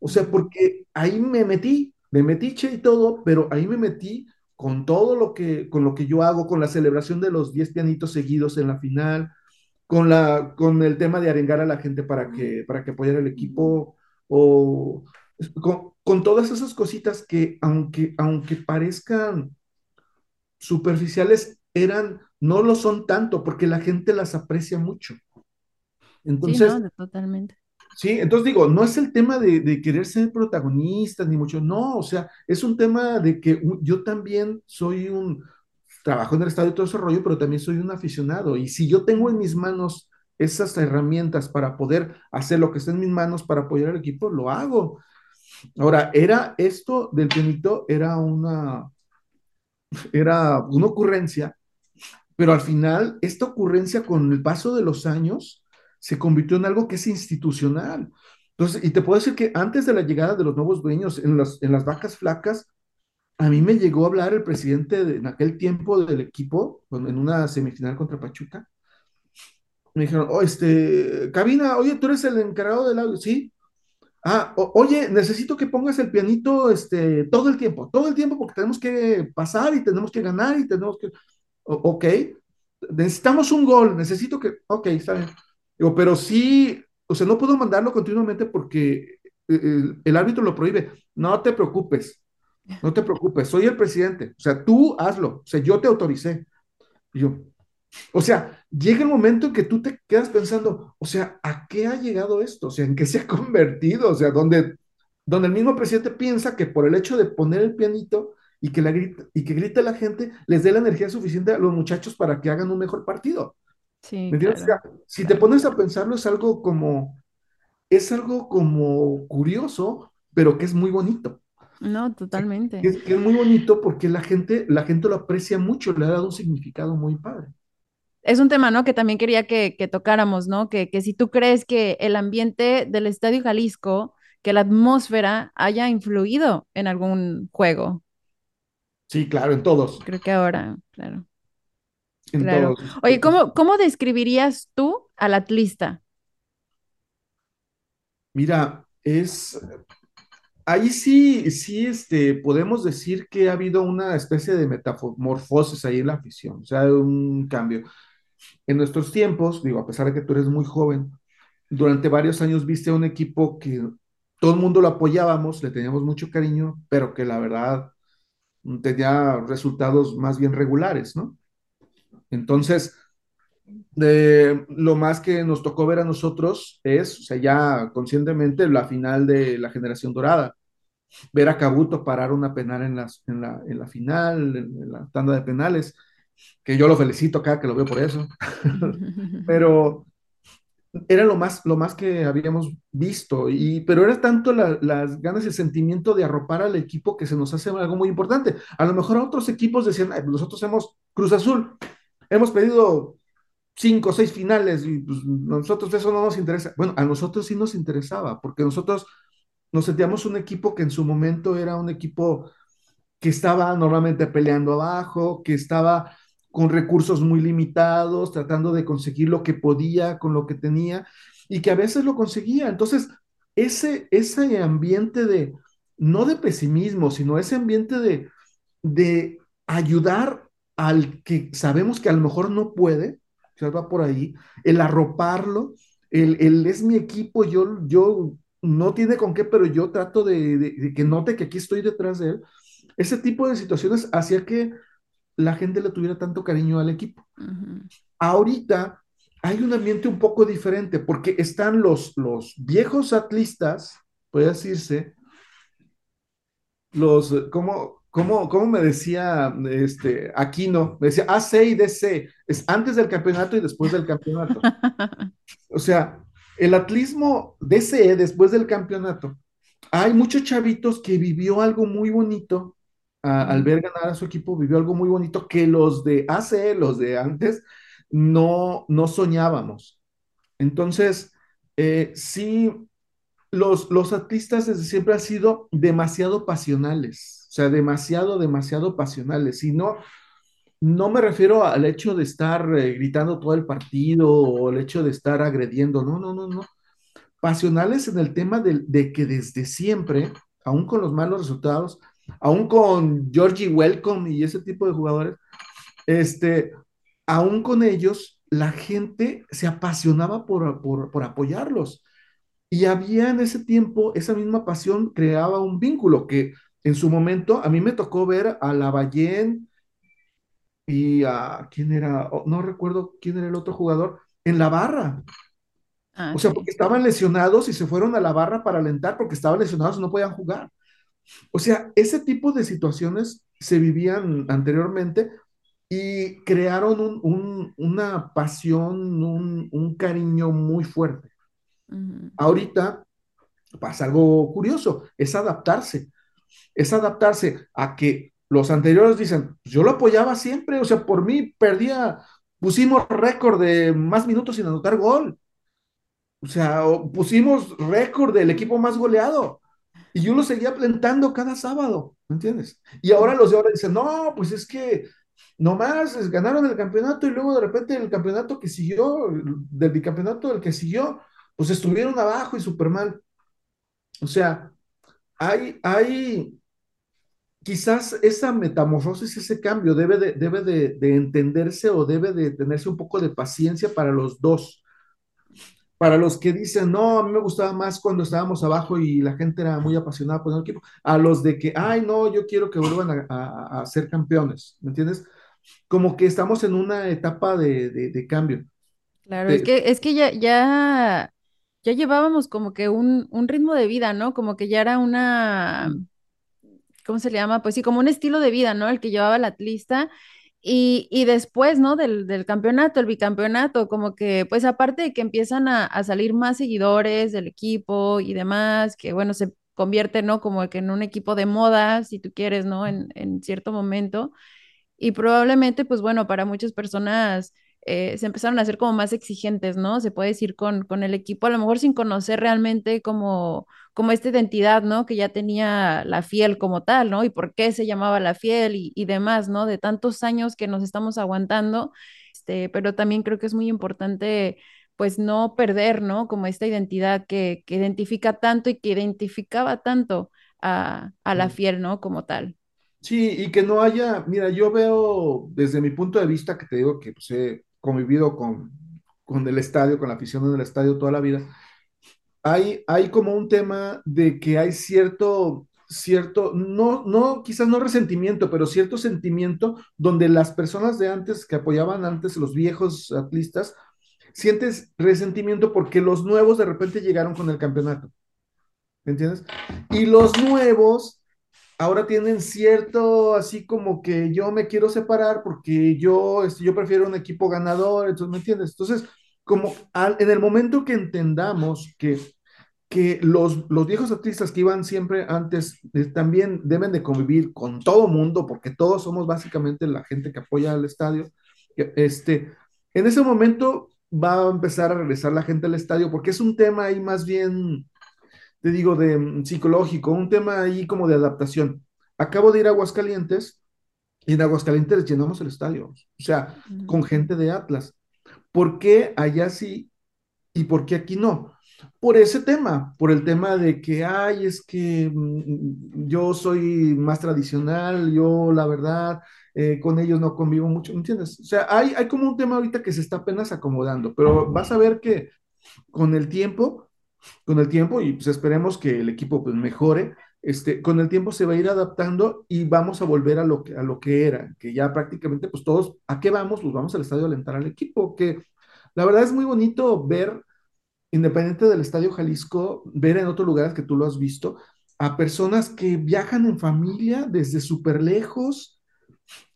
O sea, porque ahí me metí, me metí che y todo, pero ahí me metí con todo lo que, con lo que yo hago, con la celebración de los 10 pianitos seguidos en la final, con la, con el tema de arengar a la gente para que, para que apoyara el equipo, o con, con todas esas cositas que, aunque, aunque parezcan superficiales, eran, no lo son tanto, porque la gente las aprecia mucho. Sí, no, Entonces, totalmente. Sí, entonces digo, no es el tema de, de querer ser protagonista, ni mucho, no, o sea, es un tema de que yo también soy un, trabajo en el estadio y todo ese rollo, pero también soy un aficionado, y si yo tengo en mis manos esas herramientas para poder hacer lo que está en mis manos para apoyar al equipo, lo hago. Ahora, era esto del pianito, era una, era una ocurrencia pero al final, esta ocurrencia con el paso de los años se convirtió en algo que es institucional. Entonces, y te puedo decir que antes de la llegada de los nuevos dueños en las, en las vacas flacas, a mí me llegó a hablar el presidente de, en aquel tiempo del equipo, en una semifinal contra Pachuca. Me dijeron, oh, este, Cabina, oye, tú eres el encargado del audio. Sí. Ah, oye, necesito que pongas el pianito este, todo el tiempo, todo el tiempo, porque tenemos que pasar y tenemos que ganar y tenemos que. O- ok, necesitamos un gol, necesito que, ok, está bien. Pero sí, o sea, no puedo mandarlo continuamente porque el, el árbitro lo prohíbe. No te preocupes, no te preocupes, soy el presidente. O sea, tú hazlo, o sea, yo te autoricé. Yo, o sea, llega el momento en que tú te quedas pensando, o sea, ¿a qué ha llegado esto? O sea, ¿en qué se ha [LAUGHS] convertido? O sea, donde, donde el mismo presidente piensa que por el hecho de poner el pianito y que, la grita, y que grite la gente, les dé la energía suficiente a los muchachos para que hagan un mejor partido. Sí, ¿Me entiendes? O claro, sea, si te pones a pensarlo, es algo como, es algo como curioso, pero que es muy bonito. No, totalmente. es, que es muy bonito porque la gente, la gente lo aprecia mucho, le ha dado un significado muy padre. Es un tema, ¿no? Que también quería que, que tocáramos, ¿no? Que, que si tú crees que el ambiente del Estadio Jalisco, que la atmósfera haya influido en algún juego. Sí, claro, en todos, Creo que ahora, claro, en claro. todos. Oye, ¿cómo, cómo describirías tú al atlista? Mira, es, ahí sí, sí, este, podemos decir que ha habido una especie de metamorfosis ahí en la afición, o sea, un cambio. En nuestros tiempos, digo, a pesar de que tú eres muy joven, durante varios años viste a un equipo que todo el mundo lo apoyábamos, le teníamos mucho cariño, pero que la verdad tenía resultados más bien regulares, ¿no? Entonces, lo más que nos tocó ver a nosotros es, o sea, ya conscientemente la final de la generación dorada, ver a Cabuto parar una penal en, la, final, en la tanda de penales, que yo lo felicito acá, que lo veo por eso, [LAUGHS] pero era lo más, lo más que habíamos visto, y, pero era tanto la, las ganas y el sentimiento de arropar al equipo que se nos hace algo muy importante. A lo mejor otros equipos decían, Ay, nosotros hemos Cruz Azul, hemos pedido cinco o seis finales y pues nosotros eso no nos interesa. Bueno, a nosotros sí nos interesaba, porque nosotros nos sentíamos un equipo que en su momento era un equipo que estaba normalmente peleando abajo, que estaba con recursos muy limitados, tratando de conseguir lo que podía con lo que tenía y que a veces lo conseguía. Entonces, ese, ese ambiente de, no de pesimismo, sino ese ambiente de, de ayudar al que sabemos que a lo mejor no puede, sea, va por ahí, el arroparlo, el, el es mi equipo, yo, yo no tiene con qué, pero yo trato de, de, de que note que aquí estoy detrás de él. Ese tipo de situaciones hacía que la gente le tuviera tanto cariño al equipo. Ujú. Ahorita hay un ambiente un poco diferente porque están los, los viejos atlistas, puede decirse, los, ¿cómo, ¿Cómo, cómo me decía este, Aquino? Me decía AC y DC, es antes del campeonato y después del campeonato. [LAUGHS] O sea, el atlismo DCE después del campeonato. Hay muchos chavitos que vivió algo muy bonito a- al ver ganar a su equipo, vivió algo muy bonito que los de ACE, los de antes, no, no soñábamos. Entonces, eh, sí, los, los atlistas desde siempre han sido demasiado pasionales, o sea, demasiado, demasiado pasionales. Y no, no me refiero al hecho de estar eh, gritando todo el partido o el hecho de estar agrediendo, no, no, no, no. Pasionales en el tema de, de que desde siempre, aún con los malos resultados, aún con Georgie Welcome y ese tipo de jugadores, este, aún con ellos, la gente se apasionaba por, por, por apoyarlos. Y había en ese tiempo, esa misma pasión creaba un vínculo que en su momento a mí me tocó ver a Lavallén y a, ¿quién era? No recuerdo quién era el otro jugador, en la barra. Ah, O sea, porque estaban lesionados y se fueron a la barra para alentar porque estaban lesionados y no podían jugar. O sea, ese tipo de situaciones se vivían anteriormente y crearon un- un- una pasión, un, un cariño muy fuerte. Ujú. Ahorita pasa algo curioso, es adaptarse, es adaptarse a que los anteriores dicen, "Pues yo lo apoyaba siempre, o sea, por mí perdía, pusimos récord de más minutos sin anotar gol, o sea, pusimos récord del equipo más goleado. Y yo lo seguía plantando cada sábado, ¿me entiendes? Y ahora los de ahora dicen, no, pues es que nomás ganaron el campeonato y luego de repente el campeonato que siguió, del bicampeonato del que siguió, pues estuvieron abajo y súper mal. O sea, hay, hay, quizás esa metamorfosis, ese cambio debe de, debe de, de entenderse o debe de tenerse un poco de paciencia para los dos para los que dicen, no, a mí me gustaba más cuando estábamos abajo y la gente era muy apasionada por el equipo, a los de que, ay, no, yo quiero que vuelvan a, a, a ser campeones, ¿me entiendes? Como que estamos en una etapa de, de, de cambio. Claro, es que, es que ya, ya, ya llevábamos como que un, un ritmo de vida, ¿no? Como que ya era una, ¿cómo se le llama? Pues sí, como un estilo de vida, ¿no? El que llevaba el atlista. Y, y después, ¿no? Del, del campeonato, el bicampeonato, como que, pues aparte de que empiezan a, a salir más seguidores del equipo y demás, que bueno, se convierte, ¿no? Como que en un equipo de moda, si tú quieres, ¿no? En, en cierto momento. Y probablemente, pues bueno, para muchas personas eh, se empezaron a hacer como más exigentes, ¿no? Se puede decir con, con el equipo, a lo mejor sin conocer realmente como, como esta identidad, ¿no? Que ya tenía la fiel como tal, ¿no? Y por qué se llamaba la fiel y, y demás, ¿no? De tantos años que nos estamos aguantando, este, pero también creo que es muy importante pues no perder, ¿no? Como esta identidad que, que identifica tanto y que identificaba tanto a, a la fiel, ¿no? Como tal. sí, y que no haya, mira, yo veo desde mi punto de vista que te digo que pues, he convivido con, con el estadio, con la afición en el estadio toda la vida, hay, hay como un tema de que hay cierto, cierto, no, no, quizás no resentimiento, pero cierto sentimiento donde las personas de antes que apoyaban antes, los viejos atlistas, sientes resentimiento porque los nuevos de repente llegaron con el campeonato, ¿me entiendes? Y los nuevos ahora tienen cierto, así como que yo me quiero separar porque yo, este, yo prefiero un equipo ganador, entonces, ¿me entiendes? Entonces, como al, en el momento que entendamos que que los, los viejos artistas que iban siempre antes eh, también deben de convivir con todo mundo, porque todos somos básicamente la gente que apoya al estadio. Este, en ese momento va a empezar a regresar la gente al estadio, porque es un tema ahí más bien, te digo, de mm, psicológico, un tema ahí como de adaptación. Acabo de ir a Aguascalientes y en Aguascalientes llenamos el estadio, o sea, Ujú. con gente de Atlas. ¿Por qué allá sí ¿Y por qué aquí no? Por ese tema, por el tema de que, ay, es que mm, yo soy más tradicional, yo la verdad, eh, con ellos no convivo mucho, ¿me entiendes? O sea, hay, hay como un tema ahorita que se está apenas acomodando, pero vas a ver que con el tiempo, con el tiempo, y pues esperemos que el equipo pues mejore, este, con el tiempo se va a ir adaptando y vamos a volver a lo que, a lo que era, que ya prácticamente pues todos, ¿a qué vamos? Pues vamos al estadio a alentar al equipo, que la verdad es muy bonito ver independiente del Estadio Jalisco, ver en otros lugares que tú lo has visto, a personas que viajan en familia desde súper lejos.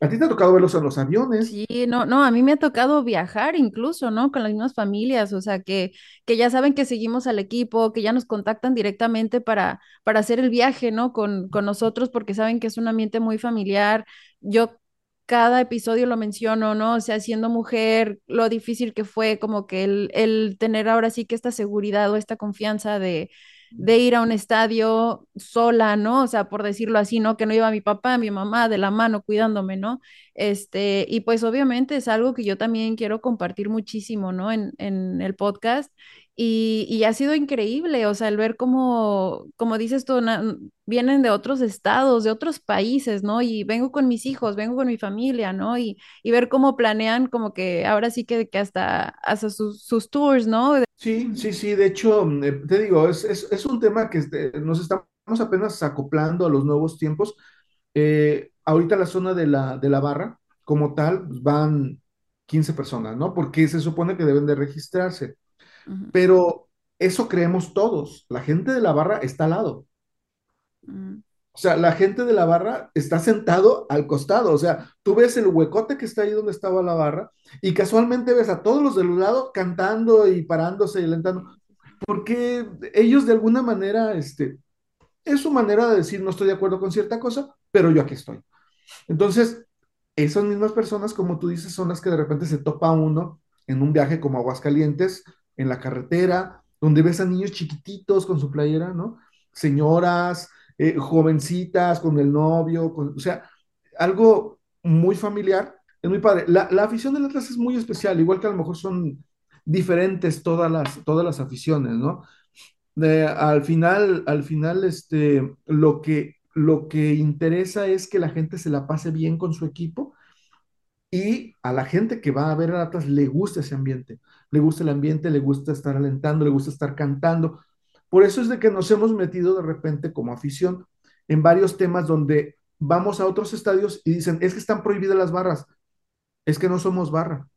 A ti te ha tocado verlos en los aviones. Sí, no, no, a mí me ha tocado viajar incluso, ¿no? Con las mismas familias, o sea, que, que ya saben que seguimos al equipo, que ya nos contactan directamente para, para hacer el viaje, ¿no? Con, con nosotros, porque saben que es un ambiente muy familiar. Yo cada episodio lo menciono, ¿no? O sea, siendo mujer, lo difícil que fue como que el, el tener ahora sí que esta seguridad o esta confianza de de ir a un estadio sola, ¿no? O sea, por decirlo así, ¿no? Que no iba mi papá, mi mamá de la mano cuidándome, ¿no? Este, y pues obviamente es algo que yo también quiero compartir muchísimo, ¿no? En, en el podcast. Y, y, ha sido increíble, o sea, el ver cómo, como dices tú, vienen de otros estados, de otros países, ¿no? Y vengo con mis hijos, vengo con mi familia, ¿no? Y, y ver cómo planean como que ahora sí que, que hasta, hasta sus, sus tours, ¿no? Sí, sí, sí, de hecho, mm, eh, te digo, es, es, es un tema que este, nos estamos apenas acoplando a los nuevos tiempos. Eh, ahorita la zona de la, de la barra, como tal, pues, van 15 personas, ¿no? Porque se supone que deben de registrarse. Uh -huh. Pero eso creemos todos. La gente de la barra está al lado. Uh -huh. O sea, la gente de la barra está sentado al costado. O sea, tú ves el huecote que está ahí donde estaba la barra y casualmente ves a todos los del lado cantando y parándose y alentando. Porque ellos de alguna manera, este, es su manera de decir no estoy de acuerdo con cierta cosa, pero yo aquí estoy. Entonces, esas mismas personas, como tú dices, son las que de repente se topa uno en un viaje como Aguascalientes, en la carretera, donde ves a niños chiquititos con su playera, ¿no? Señoras, eh, jovencitas con el novio, o sea, algo muy familiar, es muy padre. La, la, afición del Atlas es muy especial, igual que a lo mejor son diferentes todas las, todas las aficiones, ¿no? Eh, al final, al final, este, lo que, lo que interesa es que la gente se la pase bien con su equipo y a la gente que va a ver al Atlas le gusta ese ambiente, le gusta el ambiente, le gusta estar alentando, le gusta estar cantando, por eso es de que nos hemos metido de repente como afición en varios temas donde vamos a otros estadios y dicen, es que están prohibidas las barras. Es que no somos barra.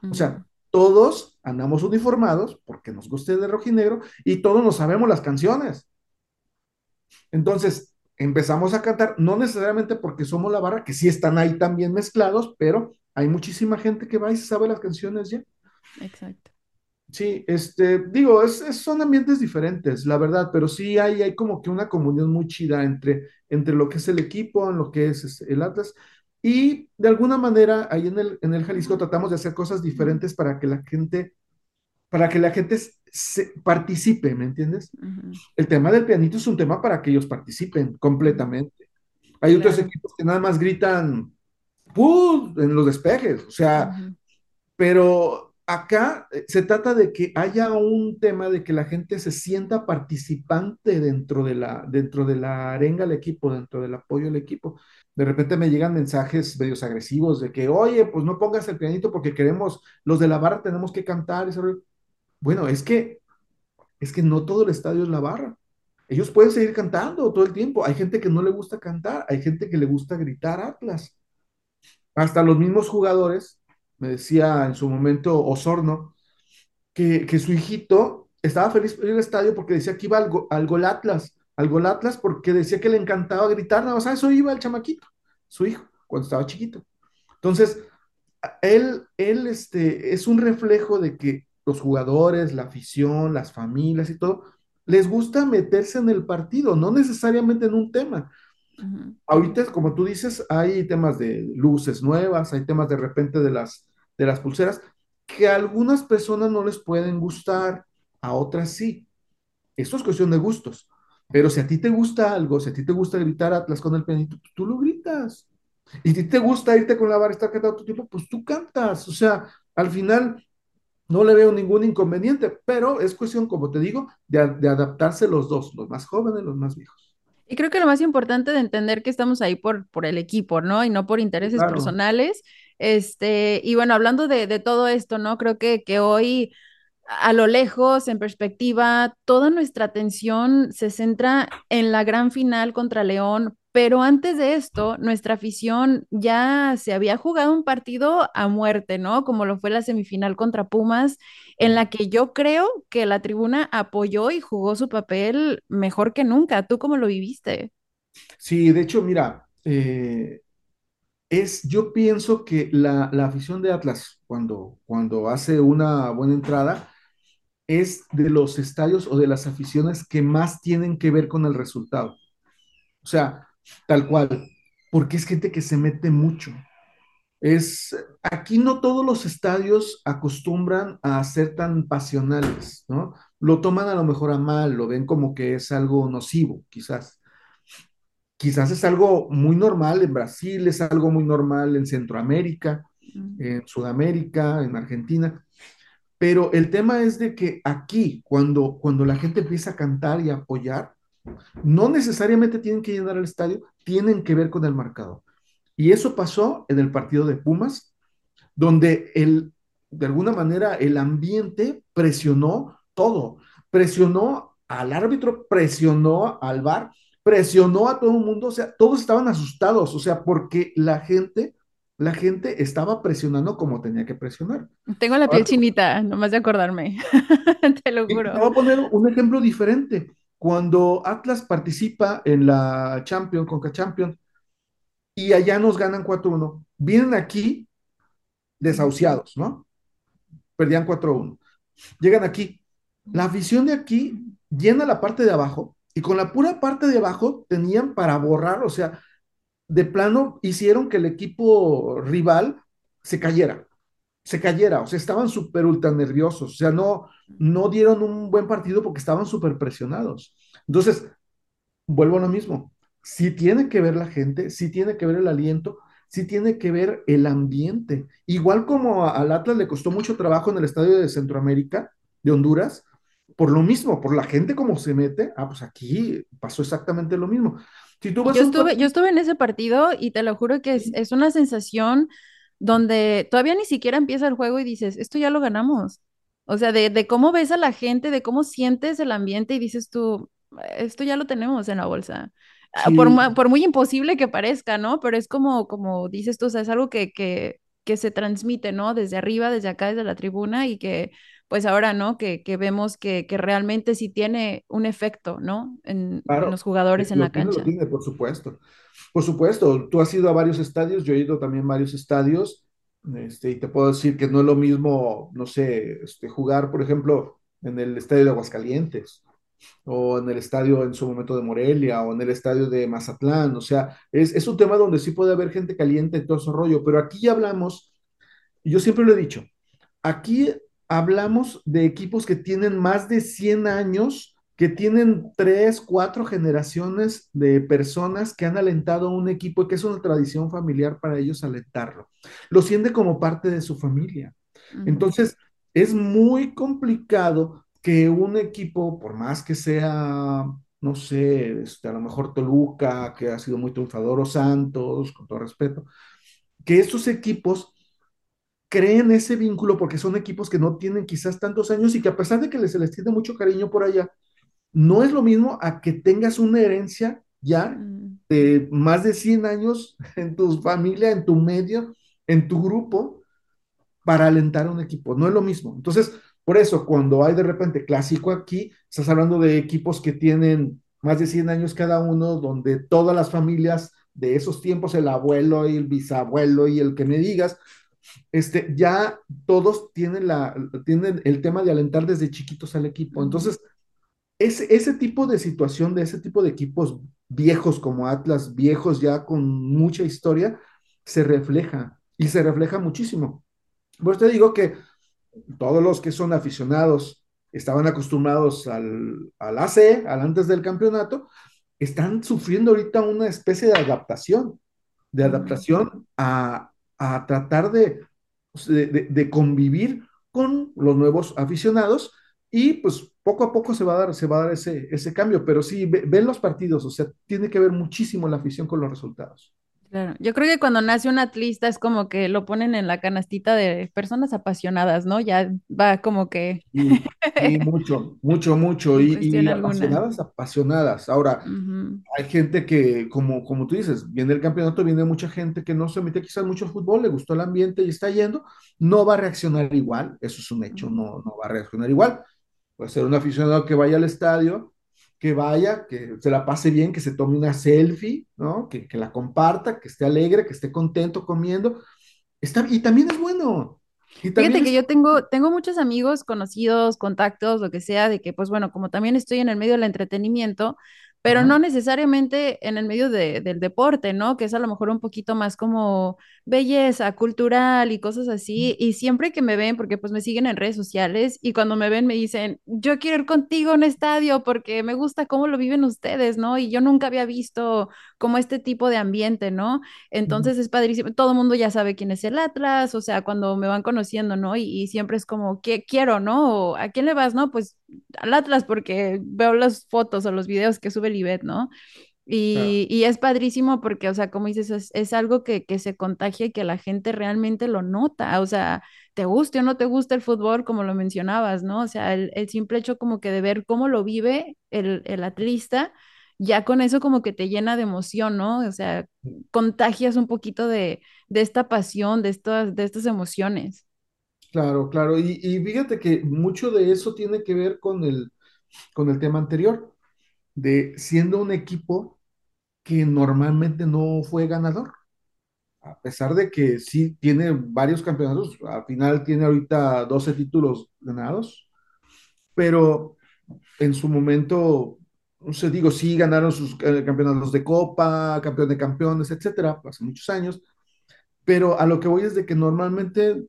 Uh -huh. O sea, todos andamos uniformados porque nos guste de rojinegro y todos nos sabemos las canciones. Entonces, empezamos a cantar, no necesariamente porque somos la barra, que sí están ahí también mezclados, pero hay muchísima gente que va y se sabe las canciones ya. Exacto. Sí, este, digo, es, es, son ambientes diferentes, la verdad, pero sí hay, hay como que una comunión muy chida entre, entre lo que es el equipo, en lo que es el Atlas, y de alguna manera ahí en el, en el Jalisco tratamos de hacer cosas diferentes para que la gente, para que la gente se, participe, ¿me entiendes? Uh -huh. El tema del pianito es un tema para que ellos participen completamente. Hay claro. otros equipos que nada más gritan ¡Pum! en los despejes, o sea, uh -huh. pero acá eh, se trata de que haya un tema de que la gente se sienta participante dentro de la, dentro de la arenga del equipo, dentro del apoyo al equipo. De repente me llegan mensajes medios agresivos de que, oye, pues no pongas el pianito porque queremos, los de la barra tenemos que cantar. Bueno, es que, es que no todo el estadio es la barra. Ellos pueden seguir cantando todo el tiempo. Hay gente que no le gusta cantar, hay gente que le gusta gritar Atlas. Hasta los mismos jugadores me decía en su momento Osorno, que, que su hijito estaba feliz por ir al estadio porque decía que iba al, al Gol Atlas, al Gol Atlas porque decía que le encantaba gritar, nada más a eso iba el chamaquito, su hijo, cuando estaba chiquito. Entonces, él, él este, es un reflejo de que los jugadores, la afición, las familias y todo, les gusta meterse en el partido, no necesariamente en un tema. Ahorita, como tú dices, hay temas de luces nuevas, hay temas de repente de las, de las pulseras, que a algunas personas no les pueden gustar, a otras sí. Esto es cuestión de gustos. Pero si a ti te gusta algo, si a ti te gusta gritar Atlas con el penito, pues tú lo gritas. Y si te gusta irte con la barra y estar cantando tu tiempo, pues tú cantas. O sea, al final no le veo ningún inconveniente, pero es cuestión, como te digo, de, de adaptarse los dos, los más jóvenes, los más viejos. Y creo que lo más importante de entender que estamos ahí por, por el equipo, ¿no? Y no por intereses claro. personales. Este, y bueno, hablando de, de, todo esto, ¿no? Creo que, que hoy, a lo lejos, en perspectiva, toda nuestra atención se centra en la gran final contra León, Pero antes de esto, nuestra afición ya se había jugado un partido a muerte, ¿no? Como lo fue la semifinal contra Pumas, en la que yo creo que la tribuna apoyó y jugó su papel mejor que nunca. ¿Tú cómo lo viviste? Sí, de hecho, mira, eh, es, yo pienso que la, la afición de Atlas, cuando, cuando hace una buena entrada, es de los estadios o de las aficiones que más tienen que ver con el resultado. O sea, tal cual, porque es gente que se mete mucho. Es, aquí no todos los estadios acostumbran a ser tan pasionales, ¿no? Lo toman a lo mejor a mal, lo ven como que es algo nocivo, quizás. Quizás es algo muy normal en Brasil, es algo muy normal en Centroamérica, en Sudamérica, en Argentina, pero el tema es de que aquí, cuando, cuando la gente empieza a cantar y a apoyar, no necesariamente tienen que llenar el estadio, tienen que ver con el marcador. Y eso pasó en el partido de Pumas, donde el, de alguna manera el ambiente presionó todo, presionó al árbitro, presionó al VAR, presionó a todo el mundo, o sea, todos estaban asustados, o sea, porque la gente, la gente estaba presionando como tenía que presionar. Tengo la Ahora, piel chinita, nomás de acordarme. [LAUGHS] Te lo y te juro. voy a poner un ejemplo diferente. Cuando Atlas participa en la Champions, Conca Champions, y allá nos ganan 4-1, vienen aquí desahuciados, ¿no? Perdían 4-1. Llegan aquí. La afición de aquí llena la parte de abajo y con la pura parte de abajo tenían para borrar, o sea, de plano hicieron que el equipo rival se cayera, se cayera, o sea, estaban súper ultra nerviosos, o sea, no, no dieron un buen partido porque estaban súper presionados. Entonces, vuelvo a lo mismo. Sí tiene que ver la gente, sí tiene que ver el aliento, sí tiene que ver el ambiente. Igual como a- al Atlas le costó mucho trabajo en el estadio de Centroamérica, de Honduras, por lo mismo, por la gente como se mete, ah, pues aquí pasó exactamente lo mismo. Si tú Yo estuve, yo estuve en ese partido y te lo juro que es, es una sensación donde todavía ni siquiera empieza el juego y dices, esto ya lo ganamos. O sea, de, de cómo ves a la gente, de cómo sientes el ambiente y dices tú, esto ya lo tenemos en la bolsa. Ah, Por, sí, ma- por muy imposible que parezca, ¿no? Pero es como, como dices tú, o sea, es algo que, que, que se transmite, ¿no? Desde arriba, desde acá, desde la tribuna y que pues ahora, ¿no? Que, que vemos que, que realmente sí tiene un efecto, ¿no? En, en claro, los jugadores en lo la tiene, lo cancha. tiene, por supuesto. Por supuesto, tú has ido a varios estadios, yo he ido también a varios estadios, este, y te puedo decir que no es lo mismo, no sé, este, jugar, por ejemplo, en el estadio de Aguascalientes, o en el estadio en su momento de Morelia, o en el estadio de Mazatlán, o sea, es, es un tema donde sí puede haber gente caliente y todo ese rollo, pero aquí ya hablamos, y yo siempre lo he dicho, Aquí hablamos de equipos que tienen más de 100 años, que tienen tres, cuatro generaciones de personas que han alentado a un equipo y que es una tradición familiar para ellos alentarlo. Lo siente como parte de su familia. Entonces, es muy complicado que un equipo, por más que sea, no sé, este, a lo mejor Toluca, que ha sido muy triunfador, o Santos, con todo respeto, que estos equipos creen ese vínculo porque son equipos que no tienen quizás tantos años y que a pesar de que les, se les tiene mucho cariño por allá, no es lo mismo a que tengas una herencia ya mm, de más de 100 años en tu familia, en tu medio, en tu grupo, para alentar a un equipo. No es lo mismo. Entonces, por eso, cuando hay de repente clásico aquí, estás hablando de equipos que tienen más de 100 años cada uno, donde todas las familias de esos tiempos, el abuelo y el bisabuelo y el que me digas, este, ya todos tienen, la, tienen el tema de alentar desde chiquitos al equipo. Entonces, ese, ese tipo de situación, de ese tipo de equipos viejos como Atlas, viejos ya con mucha historia, se refleja y se refleja muchísimo. Pues te digo que todos los que son aficionados estaban acostumbrados al, al AC, al antes del campeonato, están sufriendo ahorita una especie de adaptación, de adaptación a, a tratar de, de, de, convivir con los nuevos aficionados y pues poco a poco se va a dar, se va a dar ese, ese cambio, pero sí, ve- ven los partidos, o sea, tiene que ver muchísimo la afición con los resultados. Claro, yo creo que cuando nace un atlista es como que lo ponen en la canastita de personas apasionadas, ¿no? Ya va como que y [LAUGHS] mucho, mucho, mucho, y, y apasionadas, apasionadas. Ahora, hay gente que, como, como tú dices, viene el campeonato, viene mucha gente que no se mete quizás mucho al fútbol, le gustó el ambiente y está yendo, no va a reaccionar igual, eso es un hecho, no, no va a reaccionar igual. Puede ser un aficionado que vaya al estadio, que vaya, que se la pase bien, que se tome una selfie, ¿no? Que, que la comparta, que esté alegre, que esté contento comiendo. Está, y también es bueno. Y también Fíjate que yo tengo, tengo muchos amigos, conocidos, contactos, lo que sea, de que, pues bueno, como también estoy en el medio del entretenimiento, pero Ajá. no necesariamente en el medio de- del deporte, ¿no? Que es a lo mejor un poquito más como belleza cultural y cosas así. Y siempre que me ven, porque pues me siguen en redes sociales y cuando me ven me dicen, yo quiero ir contigo a un estadio porque me gusta cómo lo viven ustedes, ¿no? Y yo nunca había visto como este tipo de ambiente, ¿no? Entonces es padrísimo. Todo el mundo ya sabe quién es el Atlas, o sea, cuando me van conociendo, ¿no? Y, y siempre es como, ¿qué quiero, no? O, ¿A quién le vas, no? Pues al Atlas porque veo las fotos o los videos que sube Libet, ¿no? Claro. Y, y es padrísimo porque, o sea, como dices, es, es algo que, que se contagia y que la gente realmente lo nota, o sea, te guste o no te gusta el fútbol, como lo mencionabas, ¿no? O sea, el, el simple hecho como que de ver cómo lo vive el, el atlista, ya con eso como que te llena de emoción, ¿no? O sea, contagias un poquito de, de esta pasión, de estas, de estas emociones. Claro, claro. Y, y fíjate que mucho de eso tiene que ver con el, con el tema anterior, de siendo un equipo que normalmente no fue ganador, a pesar de que sí tiene varios campeonatos, al final tiene ahorita 12 títulos ganados, pero en su momento, no sé, digo, sí ganaron sus eh, campeonatos de Copa, campeón de campeones, etcétera, hace muchos años, pero a lo que voy es de que normalmente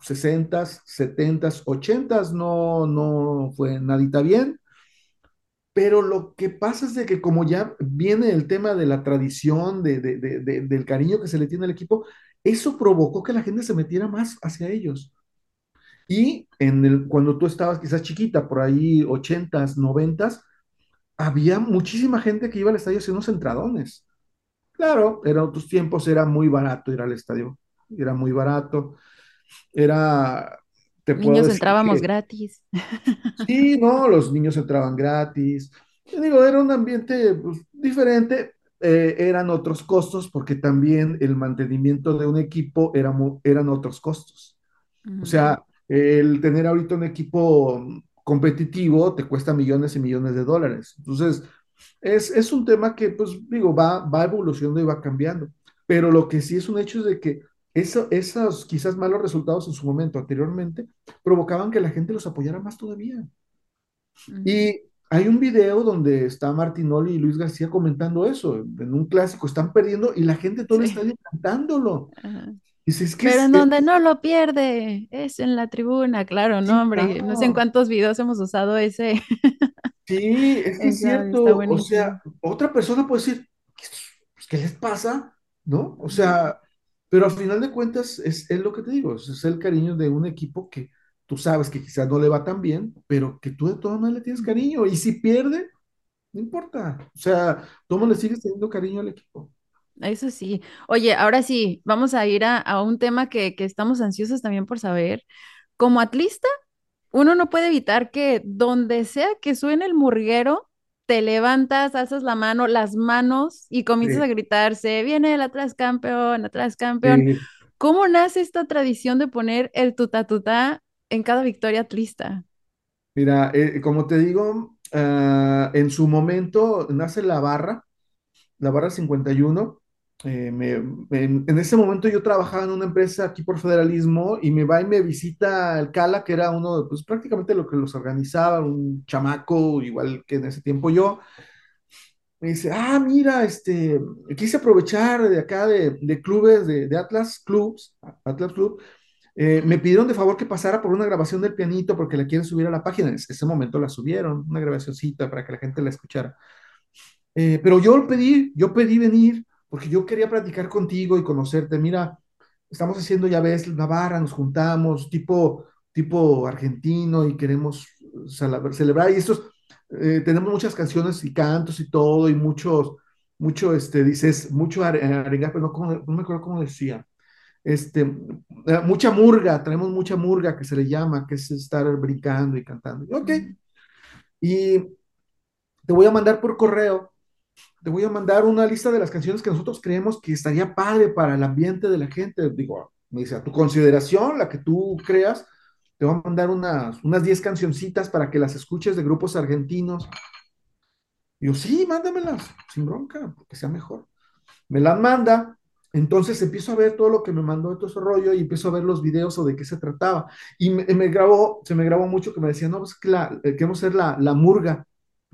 60s, 70s, 80s no, no fue nadita bien, pero lo que pasa es de que como ya viene el tema de la tradición, de, de- de- de- del cariño que se le tiene al equipo, eso provocó que la gente se metiera más hacia ellos. Y en el, cuando tú estabas quizás chiquita, por ahí 80s, 90s, había muchísima gente que iba al estadio haciendo entradones. Claro, en otros tiempos era muy barato ir al estadio, era muy barato, era, te puedo Niños decir entrábamos que gratis. Sí, no, los niños entraban gratis. Yo digo, era un ambiente pues, diferente, eh, eran otros costos porque también el mantenimiento de un equipo era eran otros costos. O Ujú, sea, el tener ahorita un equipo competitivo te cuesta millones y millones de dólares. Entonces, es, es un tema que, pues digo, va, va evolucionando y va cambiando. Pero lo que sí es un hecho es de que eso, esos quizás malos resultados en su momento anteriormente provocaban que la gente los apoyara más todavía. Y hay un video donde está Martinoli y Luis García comentando eso, en un clásico, están perdiendo y la gente todo el Sí. estadio cantándolo. ajá. Dice, es que Pero en es- donde no lo pierde, es en la tribuna, claro, no, sí, hombre, no sé en cuántos videos hemos usado ese, [LAUGHS] sí, es que está cierto, o sea, otra persona puede decir, ¿qué, pues, ¿qué les pasa? ¿No? O sea, pero al final de cuentas es, es lo que te digo, es, el cariño de un equipo que tú sabes que quizás no le va tan bien, pero que tú de todas maneras le tienes cariño, y si pierde, no importa, o sea, tú le sigues teniendo cariño al equipo. Eso sí. Oye, ahora sí, vamos a ir a, a un tema que, que estamos ansiosos también por saber. Como atlista, uno no puede evitar que donde sea que suene el murguero, te levantas, alzas la mano, las manos y comienzas a gritarse, viene el Atlas campeón, Atlas campeón. sí. ¿Cómo nace esta tradición de poner el tuta tuta en cada victoria atlista? Mira, eh, como te digo, ah, en su momento nace la barra, la barra 51. Eh, me- en, en ese momento yo trabajaba en una empresa aquí por federalismo y me va y me visita el Cala, que era uno, pues prácticamente lo que los organizaba, un chamaco, igual que en ese tiempo yo. Me dice, ah, mira, este, quise aprovechar de acá de, de clubes, de, de Atlas Clubs, Atlas Club, eh, me pidieron de favor que pasara por una grabación del pianito porque la quieren subir a la página. En ese momento la subieron, una grabacióncita para que la gente la escuchara. Eh, pero yo pedí, yo pedí venir porque yo quería platicar contigo y conocerte. Mira, estamos haciendo, ya ves, la barra, nos juntamos, tipo, tipo argentino y queremos celebrar. Y estos, eh, tenemos muchas canciones y cantos y todo, y muchos, mucho, este, dices, mucho are- arengar, pero no, no me acuerdo cómo decía. Este, eh, mucha murga, traemos mucha murga que se le llama, que es estar brincando y cantando. Ok, y te voy a mandar por correo, te voy a mandar una lista de las canciones que nosotros creemos que estaría padre para el ambiente de la gente. Digo, me dice, a tu consideración, la que tú creas, te voy a mandar unas, unas 10 cancioncitas para que las escuches de grupos argentinos. Y yo, sí, mándamelas, sin bronca, que sea mejor. Me las manda, entonces empiezo a ver todo lo que me mandó de todo ese rollo y empiezo a ver los videos o de qué se trataba. Y me, grabó, se me grabó mucho que me decían, no, pues que eh, queremos ser la, la murga,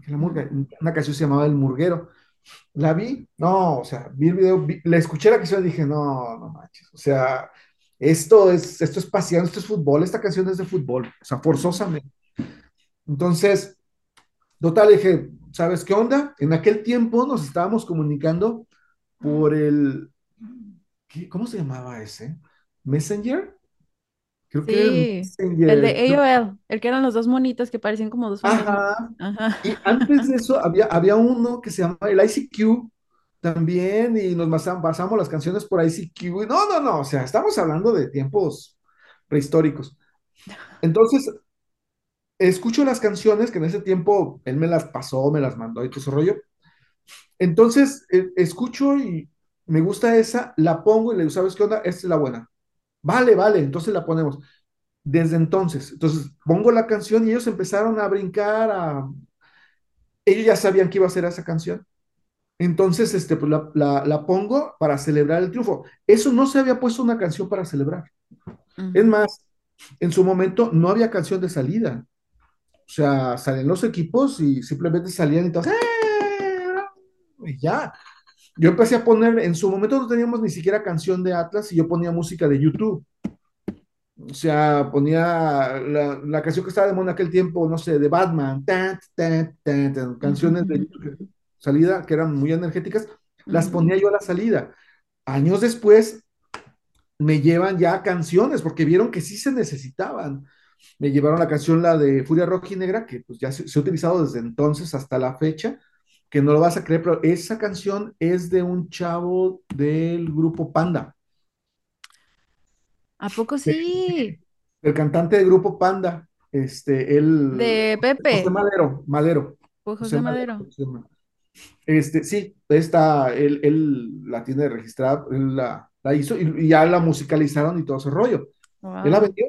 la murga, una canción se llamaba El Murguero. La vi, no, o sea, vi el video, vi- le escuché la canción y dije, no, no manches, o sea, esto es, esto es pasión, esto es fútbol, esta canción es de fútbol, o sea, forzosamente. Entonces, total, dije, ¿sabes qué onda? En aquel tiempo nos estábamos comunicando por el, ¿qué- ¿cómo se llamaba ese? ¿Messenger? Creo que el Sí, el Messenger. de AOL, el que eran los dos monitos que parecían como dos. Ajá. Ajá. Y antes de eso había, había uno que se llamaba el ICQ también y nos pasamos las canciones por ICQ. y No, no, no, o sea, estamos hablando de tiempos prehistóricos. Entonces, escucho las canciones que en ese tiempo él me las pasó, me las mandó y todo ese rollo. Entonces, eh, escucho y me gusta esa, la pongo y le digo, ¿sabes qué onda? Esta es la buena. Vale, vale, entonces la ponemos. Desde entonces, entonces pongo la canción y ellos empezaron a brincar, a... ellos ya sabían que iba a ser esa canción. Entonces, este, pues la, la, la pongo para celebrar el triunfo. Eso no se había puesto una canción para celebrar. Es más, en su momento no había canción de salida. O sea, salen los equipos y simplemente salían y todos, ¡eh! Y ya. Yo empecé a poner, en su momento no teníamos ni siquiera canción de Atlas y yo ponía música de YouTube. O sea, ponía la, la canción que estaba de moda en aquel tiempo, no sé, de Batman, tan, tan, tan, tan, canciones de salida que eran muy energéticas, las ponía yo a la salida. Años después me llevan ya canciones porque vieron que sí se necesitaban. Me llevaron la canción, la de Furia Roja y Negra, que pues ya se, se ha utilizado desde entonces hasta la fecha, que no lo vas a creer, pero esa canción es de un chavo del grupo Panda, ¿A poco sí? el cantante del grupo Panda, este, él, De José Pepe, Madero, Madero, pues José José Madero, Madero. José Madero. Este, sí, está, él, él la tiene registrada, él la, la hizo y, y ya la musicalizaron y todo ese rollo. Él la Wow. vendió.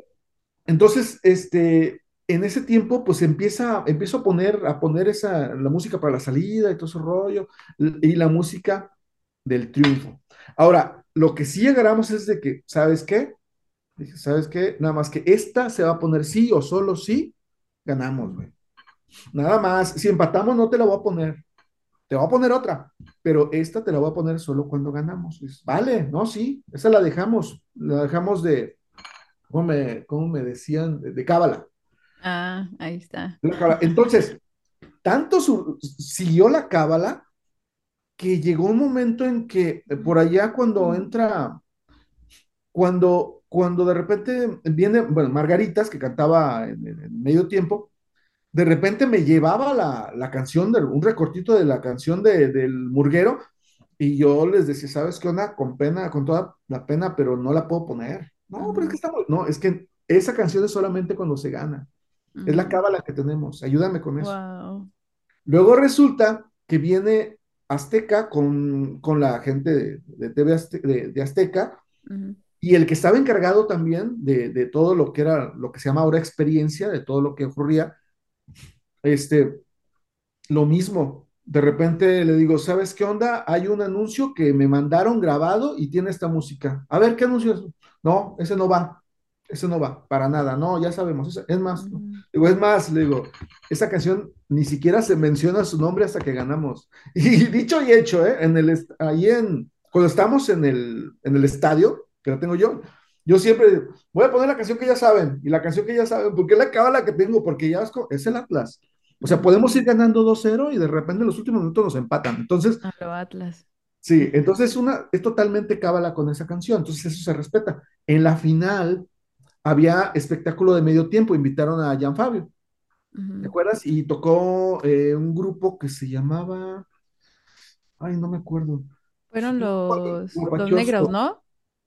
Entonces, este, en ese tiempo, pues empieza, empiezo a poner, a poner esa, la música para la salida y todo ese rollo, y la música del triunfo. Ahora, lo que sí agarramos es de que, ¿sabes qué? Dije, ¿sabes qué? Nada más que esta se va a poner sí o solo sí, ganamos, güey. Nada más, si empatamos no te la voy a poner, te voy a poner otra, pero esta te la voy a poner solo cuando ganamos. Vale, no, sí, esa la dejamos, la dejamos de, ¿cómo me, cómo me decían? De, de cábala. Ah, ahí está. Entonces, tanto su- siguió la cábala que llegó un momento en que eh, por allá cuando entra, cuando, cuando de repente viene, bueno, Margaritas, que cantaba en, medio tiempo, de repente me llevaba la, la canción, de, un recortito de la canción de- del Murguero, y yo les decía, ¿sabes qué onda? Con pena, con toda la pena, pero no la puedo poner. No, pero es que estamos, no, es que esa canción es solamente cuando se gana. Es la cábala que tenemos, ayúdame con eso. Wow. Luego resulta que viene Azteca con, con la gente de, de TV Azte- de, de Azteca y el que estaba encargado también de, de todo lo que era, lo que se llama ahora experiencia, de todo lo que ocurría, este, lo mismo. De repente le digo, ¿sabes qué onda? Hay un anuncio que me mandaron grabado y tiene esta música. A ver, ¿qué anuncio es? No, ese no va. Ese no va, para nada. No, ya sabemos. ese- Es más, no. ujú. Digo, es más, le digo, esa canción ni siquiera se menciona su nombre hasta que ganamos. [LAUGHS] Y dicho y hecho, ¿eh? En el, ahí en, cuando estamos en el, en el estadio, que lo tengo yo, yo siempre voy a poner la canción que ya saben, y la canción que ya saben, porque es la cábala que tengo, porque ya es, es el Atlas. O sea, podemos ir ganando 2-0 y de repente en los últimos minutos nos empatan. Entonces, A lo Atlas. sí, entonces una, es totalmente cábala con esa canción, entonces eso se respeta. En la final había espectáculo de medio tiempo, invitaron a Jan Fabio, ¿te Ujú. acuerdas? Y tocó eh, un grupo que se llamaba, Ay, no me acuerdo. Fueron los, los negros. ¿no?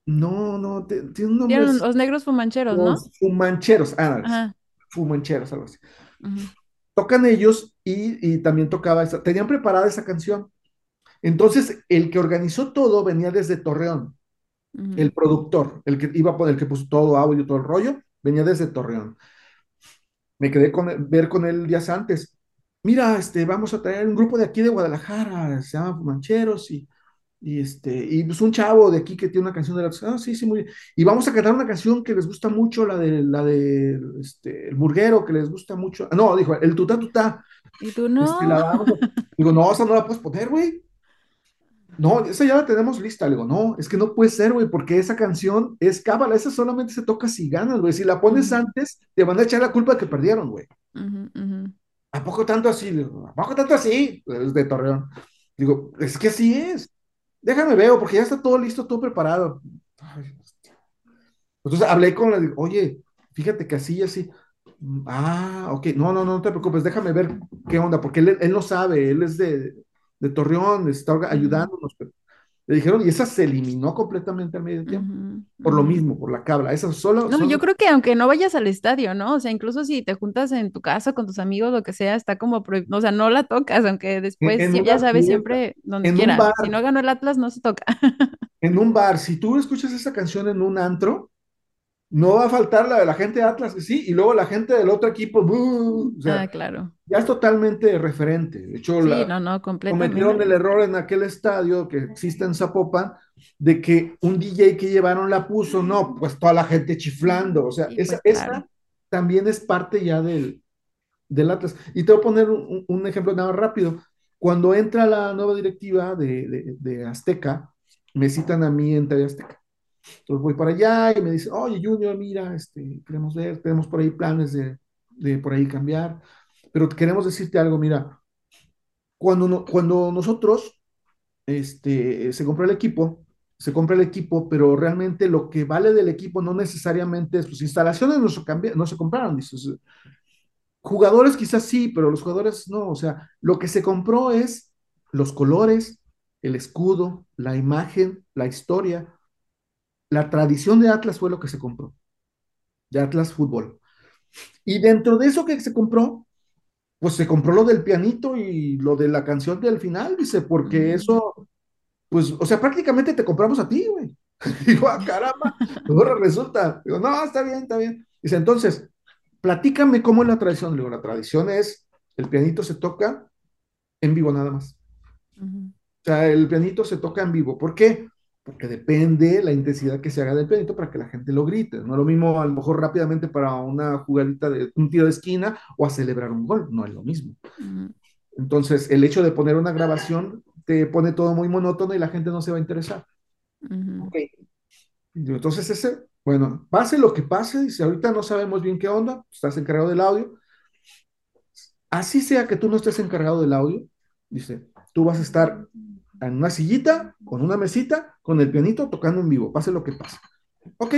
No, no, te- tiene un nombre los negros fumancheros, ¿no? los fumancheros, ah, Ajá. fumancheros, algo así. Tocan ellos y, y también tocaba esa, tenían preparada esa canción. Entonces, el que organizó todo venía desde Torreón, el productor, el que iba a poner, el que puso todo audio, todo el rollo, venía desde Torreón. Me quedé con ver con él días antes. Mira, este, vamos a traer un grupo de aquí de Guadalajara, se llama Fumancheros y Y este, y pues un chavo de aquí que tiene una canción de la, ah, sí, sí, muy bien. Y vamos a cantar una canción que les gusta mucho, la de, la de, este, el burguero, que les gusta mucho. Ah, No, dijo, el tutá tutá. Y tú Este, no. la vamos a- Digo, no, esa no la puedes poner, güey. No, esa ya la tenemos lista. Le digo, no, es que no puede ser, güey, porque esa canción es cábala, esa solamente se toca si ganas, güey. Si la pones antes, te van a echar la culpa de que perdieron, güey. ¿A poco tanto así? Digo, ¿A poco tanto así? Es de Torreón. Digo, es que así es. Déjame veo, porque ya está todo listo, todo preparado. Ay, entonces hablé con la, digo, oye, fíjate que así y así. "Mm, Ah, ok, no, no, no, no te preocupes, déjame ver qué onda, porque él, él no sabe, él es de, de Torreón, está ayudándonos. pero le dijeron, y esa se eliminó completamente al medio tiempo, ujú, por lo mismo, por la cabla. Esa solo, No, yo solo creo que aunque no vayas al estadio, ¿no? O sea, incluso si te juntas en tu casa con tus amigos, lo que sea, está como prohibido, o sea, no la tocas, aunque en, después, en sí, ya sabes, fiesta, siempre donde en un bar, quiera. Si no ganó el Atlas, no se toca. [LAUGHS] en un bar, si tú escuchas esa canción en un antro, no va a faltar la de la gente de Atlas, que sí, y luego la gente del otro equipo, o Ah, sea, claro. ya es totalmente referente. De hecho, Sí, la, no, no, cometieron el error en aquel estadio que existe en Zapopan de que un DJ que llevaron la puso, no, pues toda la gente chiflando, o sea, Sí, esa, pues claro. esa también es parte ya del, del Atlas. Y te voy a poner un, un ejemplo nada más rápido. Cuando entra la nueva directiva de, de, de Azteca, me citan a mí en TV Azteca. Entonces voy para allá y me dicen, oye, Junior, mira, este, queremos ver, tenemos por ahí planes de, de por ahí cambiar, pero queremos decirte algo, mira, cuando, no- cuando nosotros este, se compró el equipo, se compra el equipo, pero realmente lo que vale del equipo no necesariamente es, pues instalaciones no se, cambi- no se compraron, dices, jugadores quizás sí, pero los jugadores no, o sea, lo que se compró es los colores, el escudo, la imagen, la historia, la tradición de Atlas fue lo que se compró, de Atlas Fútbol. Y dentro de eso que se compró, pues se compró lo del pianito y lo de la canción del final, dice, porque eso pues, o sea, prácticamente te compramos a ti, güey. [LAUGHS] Digo, ah, caramba, ahora resulta. Digo, no, está bien, está bien. Dice, entonces, platícame cómo es la tradición. Le digo, la tradición es, el pianito se toca en vivo nada más. O sea, el pianito se toca en vivo. ¿Por qué? Porque depende la intensidad que se haga del pianito para que la gente lo grite. No es lo mismo, a lo mejor rápidamente para una jugadita de un tiro de esquina o a celebrar un gol. No es lo mismo. Entonces, el hecho de poner una grabación te pone todo muy monótono y la gente no se va a interesar. Entonces ese, bueno, pase lo que pase, dice, ahorita no sabemos bien qué onda, estás encargado del audio. Así sea que tú no estés encargado del audio, dice, tú vas a estar en una sillita, con una mesita, con el pianito tocando en vivo, pase lo que pase. Ok,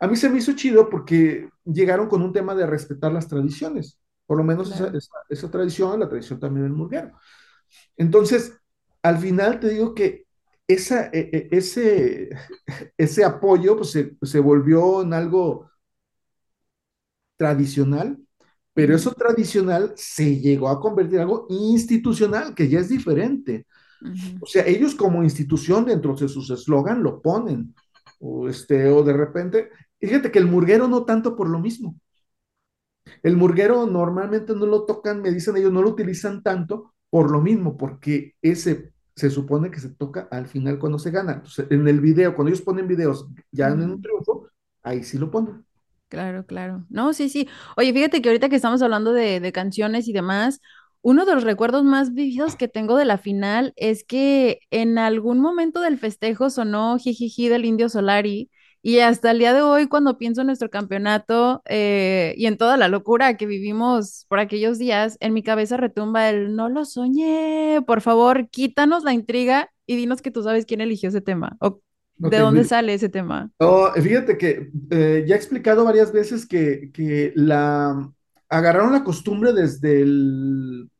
a mí se me hizo chido porque llegaron con un tema de respetar las tradiciones, por lo menos esa, Claro. esa, esa tradición, la tradición también del murguero. Entonces, al final te digo que esa, e- e- ese, [LAUGHS] ese apoyo pues, se, se volvió en algo tradicional, pero eso tradicional se llegó a convertir en algo institucional, que ya es diferente. O sea, ellos como institución dentro de sus eslogan lo ponen, o, este, o de repente, fíjate que el murguero no tanto por lo mismo. El murguero normalmente no lo tocan, me dicen ellos, no lo utilizan tanto por lo mismo, porque ese se supone que se toca al final cuando se gana. Entonces, en el video, cuando ellos ponen videos ya en un triunfo, ahí sí lo ponen. Claro, claro. No, sí, sí. Oye, fíjate que ahorita que estamos hablando de, de canciones y demás, uno de los recuerdos más vividos que tengo de la final es que en algún momento del festejo sonó Jijiji del Indio Solari y hasta el día de hoy cuando pienso en nuestro campeonato eh, y en toda la locura que vivimos por aquellos días, en mi cabeza retumba el no lo soñé. Por favor, quítanos la intriga y dinos que tú sabes quién eligió ese tema o de dónde sale ese tema. No, fíjate que eh, ya he explicado varias veces que, que la agarraron la costumbre desde el,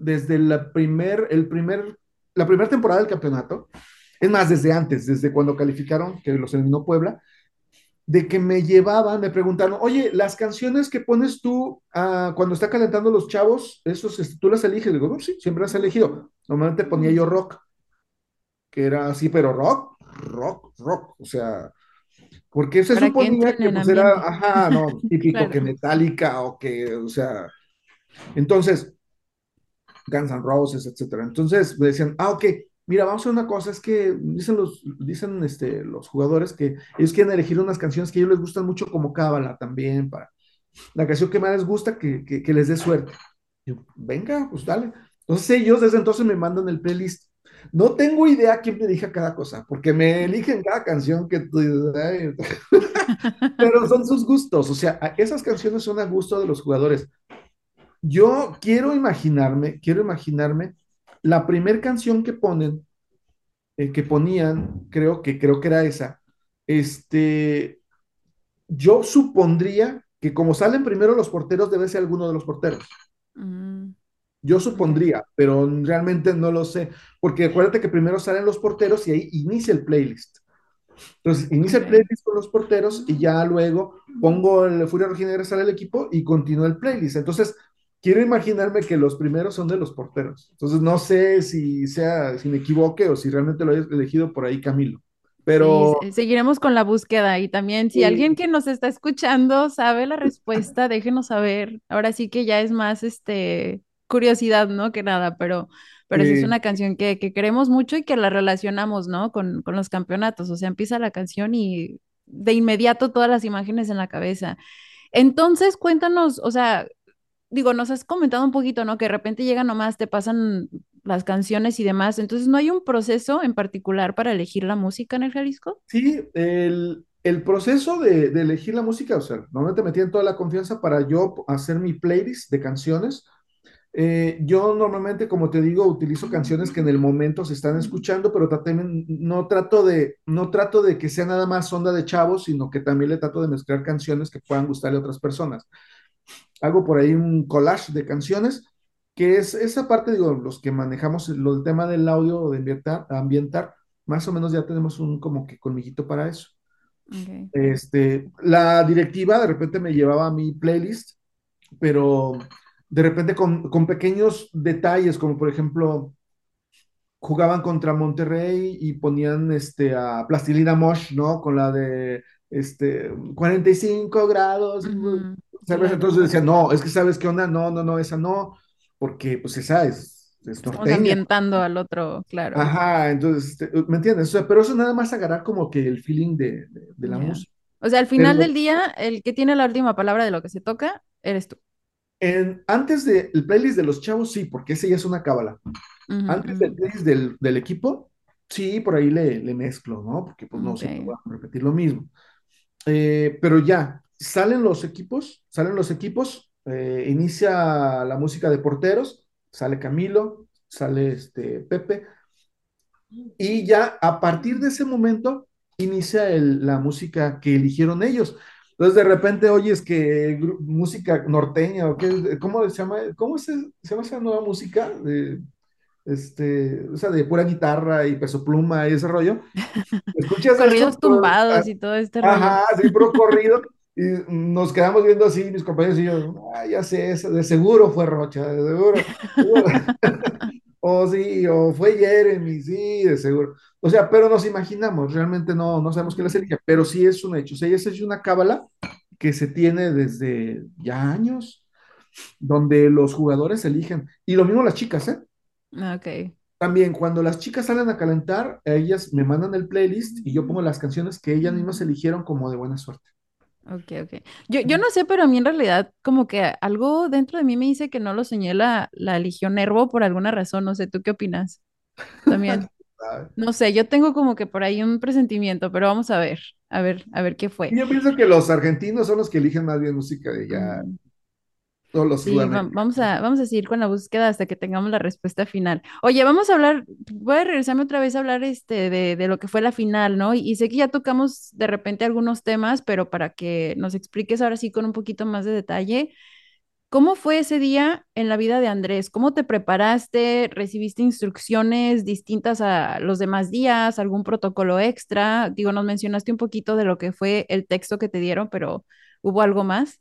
desde la primer, el primer la primera temporada del campeonato, es más, desde antes, desde cuando calificaron, que los eliminó Puebla, de que me llevaban, me preguntaron, oye, las canciones que pones tú uh, cuando está calentando los chavos, esos, este, tú las eliges. Digo, no, sí, siempre las he elegido. Normalmente ponía yo rock, que era así, pero rock, rock, rock. O sea, porque se Para que suponía que en pues era, ajá, no, [LAUGHS] típico Claro. que Metallica o que, o sea, entonces, Guns N' Roses, etcétera. Entonces me decían, ah, ok, mira, vamos a hacer una cosa, es que dicen los, dicen este, los jugadores que ellos quieren elegir unas canciones que a ellos les gustan mucho como Cábala también, para la canción que más les gusta, que, que, les dé suerte. Yo, venga, pues dale. Entonces ellos desde entonces me mandan el playlist. No tengo idea quién me dije cada cosa, porque me eligen cada canción que tú [LAUGHS] pero son sus gustos, o sea, esas canciones son a gusto de los jugadores. Yo quiero imaginarme, quiero imaginarme la primer canción que ponen, eh, que ponían, creo que creo que era esa. Este, yo supondría que como salen primero los porteros, debe ser alguno de los porteros. Mm, Yo supondría, pero realmente no lo sé, porque acuérdate que primero salen los porteros y ahí inicia el playlist. Entonces, inicia el playlist con los porteros y ya luego pongo el Furia Rojinegra, sale el equipo y continúa el playlist. Entonces, quiero imaginarme que los primeros son de los porteros. Entonces, no sé si sea, si me equivoque o si realmente lo he elegido por ahí Camilo. Pero se- seguiremos con la búsqueda y también si alguien que nos está escuchando sabe la respuesta, [LAUGHS] déjenos saber. Ahora sí que ya es más este curiosidad, ¿no? Que nada, pero, pero sí es una canción que, que queremos mucho y que la relacionamos, ¿no? Con, con los campeonatos. O sea, empieza la canción y de inmediato todas las imágenes en la cabeza. Entonces, cuéntanos, o sea, digo, nos has comentado un poquito, ¿no? Que de repente llegan nomás, te pasan las canciones y demás. Entonces, ¿no hay un proceso en particular para elegir la música en el Jalisco? sí, el, el proceso de, de elegir la música, o sea, normalmente me tienen toda la confianza para yo hacer mi playlist de canciones Eh, yo normalmente, como te digo, utilizo canciones que en el momento se están escuchando, pero traté- no trato de, no trato de que sea nada más onda de chavos, sino que también le trato de mezclar canciones que puedan gustarle a otras personas. Hago por ahí un collage de canciones, que es esa parte, digo, los que manejamos lo- el tema del audio de ambientar, ambientar, más o menos ya tenemos un como que colmillito para eso. Okay. Este, la directiva de repente me llevaba a mi playlist pero de repente con, con pequeños detalles, como por ejemplo, jugaban contra Monterrey y ponían este, a Plastilina Mosh, ¿no? Con la de este, 45 grados, Ujú, Entonces decía, no, es que sabes qué onda, no, no, no, esa no, porque pues esa es, es norteña. ambientando al otro, claro. Ajá, entonces, este, ¿me entiendes? O sea, pero eso nada más agarrar como que el feeling de, de, de la música. O sea, al final del día, el que tiene la última palabra de lo que se toca, eres tú. en, antes del playlist de los chavos, sí, porque ese ya es una cábala. Antes del playlist del, del equipo, sí, por ahí le, le mezclo, ¿no? Porque pues no siempre Ok. voy a repetir lo mismo. Eh, pero ya, salen los equipos, salen los equipos, eh, inicia la música de porteros, sale Camilo, sale este Pepe, y ya a partir de ese momento inicia el- la música que eligieron ellos. Entonces de repente oyes que música norteña o qué, ¿cómo se llama? ¿Cómo se, se llama esa nueva música? Este, o sea, de pura guitarra y peso pluma y ese rollo. [LAUGHS] Escuchas Corridos tumbados y todo este rollo. ajá, sí, puro corrido. Y nos quedamos viendo así, mis compañeros y yo, ah, ya sé, eso, de seguro fue Rocha, de seguro. seguro". [LAUGHS] O sí, o fue Jeremy, sí, de seguro. O sea, pero nos imaginamos, realmente no, no sabemos qué les elige, pero sí es un hecho. O sea, esa es una cábala que se tiene desde ya años, donde los jugadores eligen. Y lo mismo las chicas, ¿eh? Ok. También cuando las chicas salen a calentar, ellas me mandan el playlist y yo pongo las canciones que ellas mismas eligieron como de buena suerte. Ok, ok. Yo, yo no sé, pero a mí en realidad como que algo dentro de mí me dice que no lo soñé la, la Legión Nervo por alguna razón. No sé, ¿tú qué opinas? También. [LAUGHS] No sé, yo tengo como que por ahí un presentimiento, pero vamos a ver, a ver, a ver qué fue. Yo pienso que los argentinos son los que eligen más bien música de ya, Mm, todos los Sí, va- sudamericanos. vamos a, vamos a seguir con la búsqueda hasta que tengamos la respuesta final. Oye, vamos a hablar, voy a regresarme otra vez a hablar este, de, de lo que fue la final, ¿no? Y, y sé que ya tocamos de repente algunos temas, pero para que nos expliques ahora sí con un poquito más de detalle, ¿Cómo fue ese día en la vida de Andrés? ¿Cómo te preparaste? ¿Recibiste instrucciones distintas a los demás días? ¿Algún protocolo extra? Digo, nos mencionaste un poquito de lo que fue el texto que te dieron, pero ¿hubo algo más?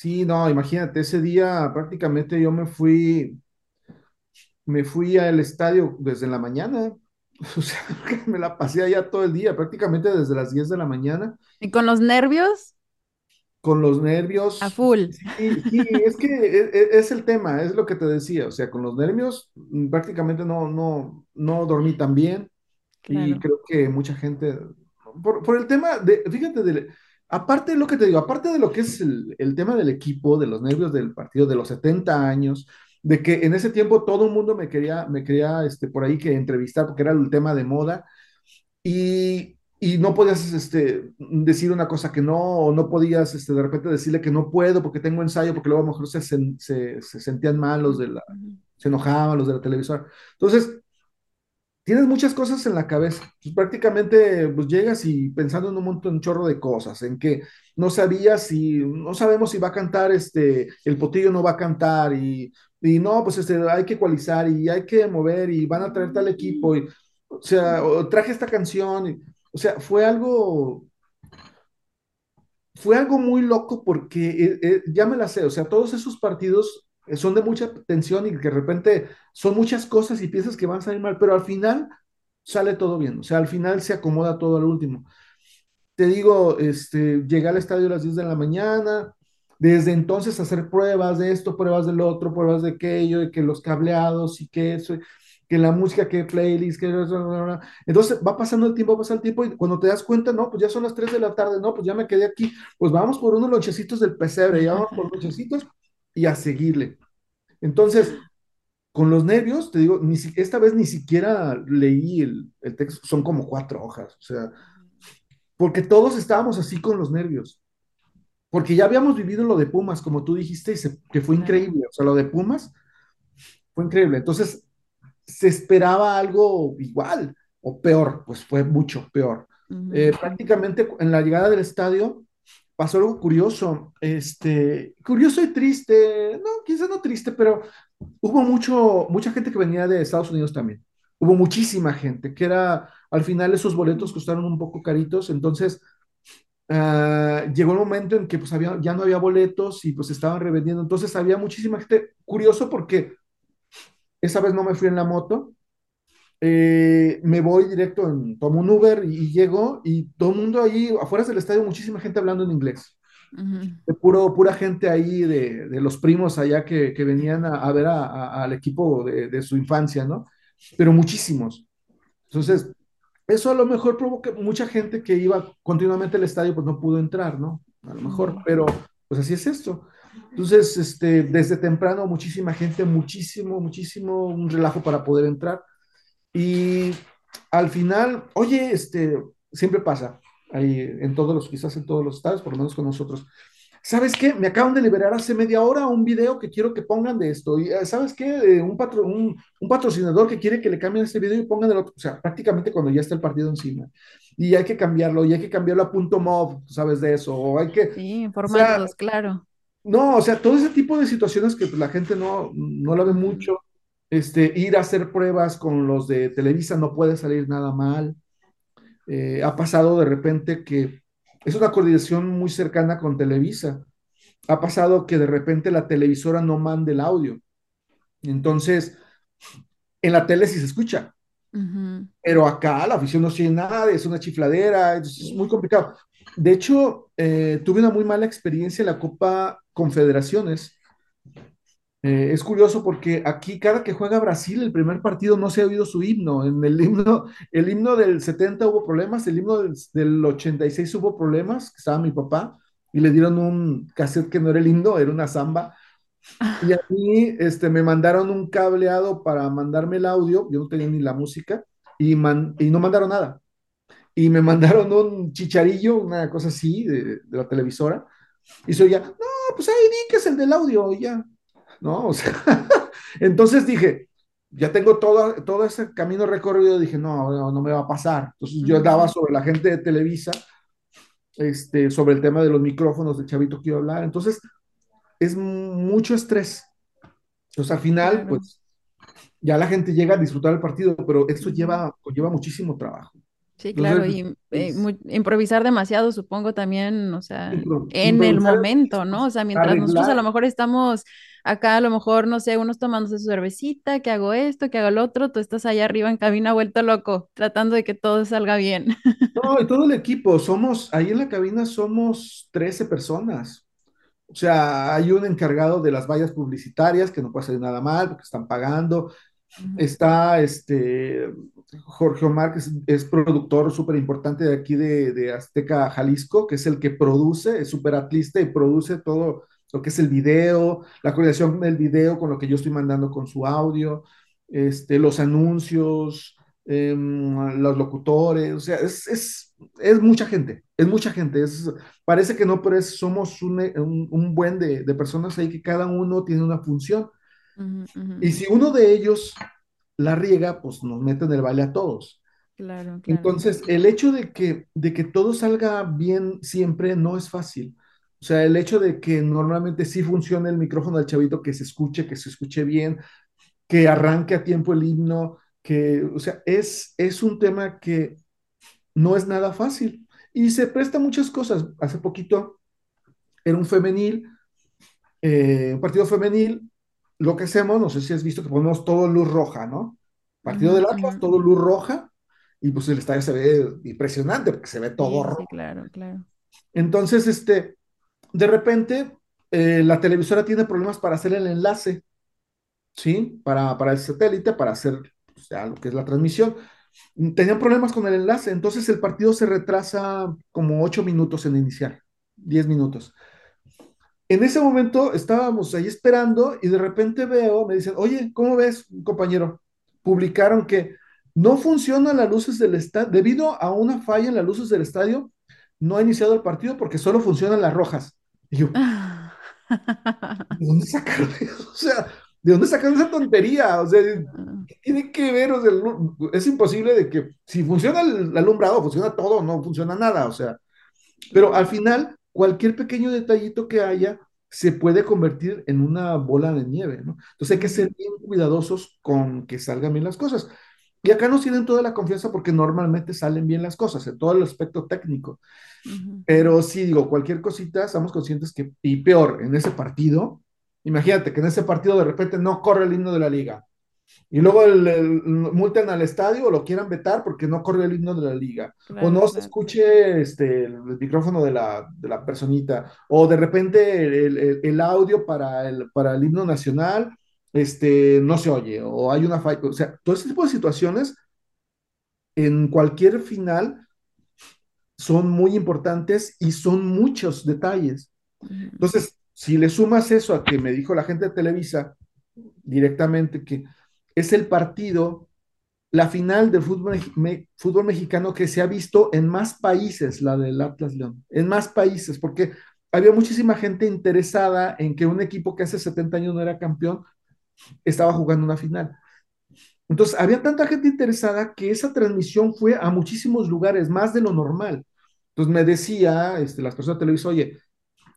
Sí, no, imagínate, ese día prácticamente yo me fui, me fui al estadio desde la mañana, [LAUGHS] o sea, [LAUGHS] me la pasé allá todo el día, prácticamente desde las 10 de la mañana, ¿Y con los nervios? con los A nervios. full. Sí, sí, es que e- e- es, el tema, es lo que te decía, o sea, con los nervios mm, prácticamente no, no, no dormí tan bien y creo que mucha gente, por, por el tema de, fíjate, de, aparte de lo que te digo, aparte de lo que es el, el tema del equipo, de los nervios del partido, de los 70 años, de que en ese tiempo todo el mundo me quería, me quería este, por ahí que entrevistar porque era el tema de moda y, y no podías este, decir una cosa que no, o no podías este, de repente decirle que no puedo porque tengo ensayo, porque luego a lo mejor se, se, se, se sentían mal los de la, se enojaban los de la televisora. Entonces, tienes muchas cosas en la cabeza. Pues prácticamente pues llegas y pensando en un montón, un chorro de cosas, en que no sabías si, no sabemos si va a cantar este, el Potillo no va a cantar y, y no, pues este, hay que ecualizar y hay que mover y van a traer tal equipo y, o sea, traje esta canción o sea, fue algo, fue algo muy loco porque eh, eh, ya me la sé, o sea, todos esos partidos son de mucha tensión y que de repente son muchas cosas y piensas que van a salir mal, pero al final sale todo bien, o sea, al final se acomoda todo al último. Te digo, este, llegué al estadio a las 10 de la mañana, desde entonces hacer pruebas de esto, pruebas del otro, pruebas de aquello, de que los cableados y que eso, que la música, que playlist, que... Entonces va pasando el tiempo, pasa el tiempo y cuando te das cuenta, no, pues ya son las 3 de la tarde, no, pues ya me quedé aquí, pues vamos por unos lonchecitos del pesebre, ya vamos por lonchecitos y a seguirle. Entonces, con los nervios, te digo, ni esta vez ni siquiera leí el, el texto, son como cuatro hojas, o sea, porque todos estábamos así con los nervios, porque ya habíamos vivido lo de Pumas, como tú dijiste, y se- que fue increíble, o sea, lo de Pumas fue increíble, entonces se esperaba algo igual o peor, pues fue mucho peor. Eh, prácticamente en la llegada del estadio pasó algo curioso, este, curioso y triste, no, quizás no triste, pero hubo mucho, mucha gente que venía de Estados Unidos también. Hubo muchísima gente, que era, al final esos boletos costaron un poco caritos, entonces ah, llegó el momento en que pues había, ya no había boletos y pues estaban revendiendo, entonces había muchísima gente, curioso porque esa vez no me fui en la moto, eh, me voy directo, en, tomo un Uber y, y llego y todo el mundo ahí, afuera del estadio, muchísima gente hablando en inglés de puro, pura gente ahí de, de los primos allá que, que venían a, a ver a- a- al equipo de, de su infancia, ¿no? Pero muchísimos. Entonces, eso a lo mejor provoca mucha gente que iba continuamente al estadio, pues no pudo entrar, ¿no? A lo mejor, pero pues así es esto. Entonces, este, desde temprano, muchísima gente, muchísimo, muchísimo, un relajo para poder entrar. Y al final, oye, este, siempre pasa, ahí en todos los, quizás en todos los estados, por lo menos con nosotros. ¿Sabes qué? Me acaban de liberar hace media hora un video que quiero que pongan de esto. Y, eh, ¿sabes qué? Eh, un, patro, un, un patrocinador que quiere que le cambien este video y pongan el otro. O sea, prácticamente cuando ya está el partido encima. Y hay que cambiarlo, y hay que cambiarlo a punto mov, ¿sabes de eso? O hay que, o Sí, sea, formatos, claro. no, o sea, todo ese tipo de situaciones que pues, la gente no, no la ve mucho. Este, ir a hacer pruebas con los de Televisa no puede salir nada mal. Eh, ha pasado de repente que es una coordinación muy cercana con Televisa. Ha pasado que de repente la televisora no mande el audio. Entonces, en la tele sí se escucha, pero acá la afición no sigue nada, es una chifladera, es muy complicado. De hecho, eh, tuve una muy mala experiencia en la Copa Confederaciones Eh, es curioso porque aquí cada que juega Brasil, el primer partido no se ha oído su himno. En el himno, el himno del 70 hubo problemas, el himno del, del 86 hubo problemas, estaba mi papá, y le dieron un cassette que no era el himno, era una samba. Y a mí este, me mandaron un cableado para mandarme el audio, yo no tenía ni la música, y, man- y no mandaron nada. Y me mandaron un chicharillo, una cosa así, de, de la televisora, y soy ya, no, pues ahí di que es el del audio, y ya. ¿No? O sea, [LAUGHS] entonces dije, ya tengo todo, todo ese camino recorrido, dije, no, no, no me va a pasar. Entonces yo daba sobre la gente de Televisa, este, sobre el tema de los micrófonos del chavito que iba a hablar. Entonces, es mucho estrés. Entonces, al final, pues ya la gente llega a disfrutar el partido, pero esto lleva, conlleva muchísimo trabajo. Sí, Entonces, claro, y eh, improvisar demasiado, supongo también, o sea, en el momento, ¿no? O sea, mientras nosotros a lo mejor estamos acá, a lo mejor, no sé, unos tomándose su cervecita, que hago esto, que hago lo otro, tú estás allá arriba en cabina vuelto loco, tratando de que todo salga bien. No, y todo el equipo, somos, ahí en la cabina somos 13 personas. O sea, hay un encargado de las vallas publicitarias que no puede hacer nada mal porque están pagando. Está este Jorge Omar, que es, es productor súper importante de aquí de, de Azteca, Jalisco, que es el que produce, es súper atlista y produce todo lo que es el video, la coordinación del video con lo que yo estoy mandando con su audio, este, los anuncios, em, los locutores, o sea, es, es, es mucha gente, es mucha gente, es, parece que no, pero es, somos un, un, un buen de, de personas ahí que cada uno tiene una función. Y si uno de ellos la riega, pues nos meten el baile a todos. Claro, claro. Entonces, el hecho de que, de que todo salga bien siempre no es fácil. O sea, el hecho de que normalmente sí funcione el micrófono del chavito, que se escuche, que se escuche bien, que arranque a tiempo el himno, que, o sea, es, es un tema que no es nada fácil. Y se presta muchas cosas. Hace poquito era un femenil, eh, un partido femenil, lo que hacemos, no sé si has visto que ponemos todo luz roja, ¿no? Partido del Atlas, todo luz roja, y pues el estadio se ve impresionante porque se ve todo Sí, sí, rojo. claro, claro. Entonces, este, de repente, eh, la televisora tiene problemas para hacer el enlace, ¿sí? Para, para el satélite, para hacer o sea, lo que es la transmisión. Tenían problemas con el enlace, entonces el partido se retrasa como ocho minutos en iniciar, diez minutos. En ese momento estábamos ahí esperando y de repente veo, me dicen, oye, ¿cómo ves, compañero? Publicaron que no funcionan las luces del estadio, debido a una falla en las luces del estadio, no ha iniciado el partido porque solo funcionan las rojas. Y yo, [LAUGHS] ¿de dónde sacaron eso? O sea, ¿de dónde sacaron esa tontería? O sea, ¿qué tiene que ver? O sea, es imposible de que si funciona el alumbrado, funciona todo, no funciona nada. O sea, pero al final, cualquier pequeño detallito que haya se puede convertir en una bola de nieve, ¿no? Entonces hay que ser bien cuidadosos con que salgan bien las cosas. Y acá nos tienen toda la confianza porque normalmente salen bien las cosas, en todo el aspecto técnico. ujú. Pero sí, digo, cualquier cosita, estamos conscientes que, y peor, en ese partido, imagínate que en ese partido de repente no corre el himno de la liga y luego el, el- multen al estadio o lo quieran vetar porque no corrió el himno de la liga, o Claro, no se escuche este, el, micrófono de la, de la personita, o de repente el, el- el audio para el, para el himno nacional este, no se oye, o hay una falla, o sea, todo ese tipo de situaciones en cualquier final son muy importantes y son muchos detalles. Entonces, si le sumas eso a que me dijo la gente de Televisa directamente que es el partido la final del fútbol, me, fútbol, mexicano que se ha visto en más países, la del Atlas León, en más países, porque había muchísima gente interesada en que un equipo que hace 70 años no era campeón estaba jugando una final. Entonces, había tanta gente interesada que esa transmisión fue a muchísimos lugares, más de lo normal. Entonces, me decía este, las personas de televisión, oye,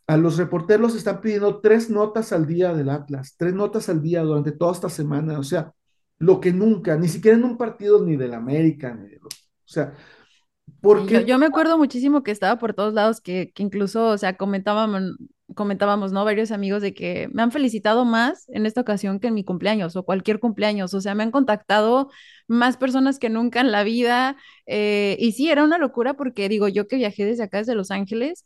a los reporteros están pidiendo tres notas al día del Atlas, tres notas al día durante toda esta semana, o sea, lo que nunca, ni siquiera en un partido ni del América, ni de los, o sea, ¿por Sí, yo, me acuerdo muchísimo que estaba por todos lados, que, que incluso, o sea, comentábamos, comentábamos, ¿no? Varios amigos de que me han felicitado más en esta ocasión que en mi cumpleaños o cualquier cumpleaños, o sea, me han contactado más personas que nunca en la vida, eh, y sí, era una locura porque digo, yo que viajé desde acá, desde Los Ángeles,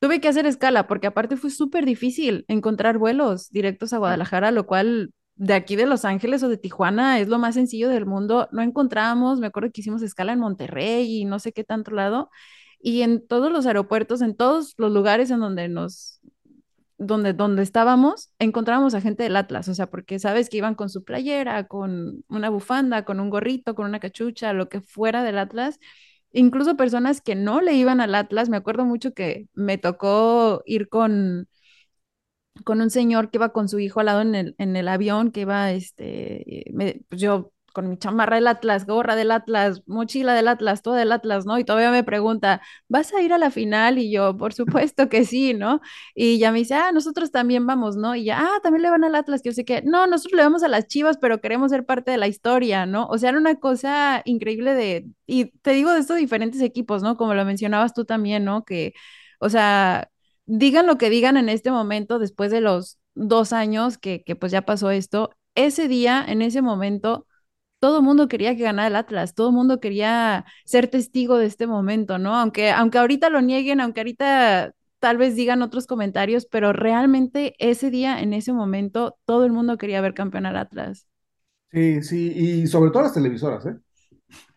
Tuve que hacer escala porque aparte fue súper difícil encontrar vuelos directos a Guadalajara, lo cual de aquí de Los Ángeles o de Tijuana es lo más sencillo del mundo. No encontrábamos, me acuerdo que hicimos escala en Monterrey y no sé qué tanto lado. Y en todos los aeropuertos, en todos los lugares en donde nos, donde, donde estábamos, encontrábamos a gente del Atlas, o sea, porque sabes que iban con su playera, con una bufanda, con un gorrito, con una cachucha, lo que fuera del Atlas. Incluso personas que no le iban al Atlas, me acuerdo mucho que me tocó ir con, con un señor que iba con su hijo al lado en el, en el avión, que iba, este, me- pues yo con mi chamarra del Atlas, gorra del Atlas, mochila del Atlas, todo del Atlas, ¿no? Y todavía me pregunta, ¿vas a ir a la final? Y yo, por [LAUGHS] supuesto que sí, ¿no? Y ya me dice, ah, nosotros también vamos, ¿no? Y ya, ah, también le van al Atlas, que yo sé que, no, nosotros le vamos a las Chivas, pero queremos ser parte de la historia, ¿no? O sea, era una cosa increíble de, y te digo de estos diferentes equipos, ¿no? Como lo mencionabas tú también, ¿no? Que, o sea, digan lo que digan en este momento, después de los dos años que, que pues ya pasó esto, ese día, en ese momento, todo el mundo quería que ganara el Atlas, todo el mundo quería ser testigo de este momento, ¿no? Aunque, aunque ahorita lo nieguen, aunque ahorita tal vez digan otros comentarios, pero realmente ese día, en ese momento, todo el mundo quería ver campeón al Atlas. Sí, sí, y sobre todo las televisoras, ¿eh?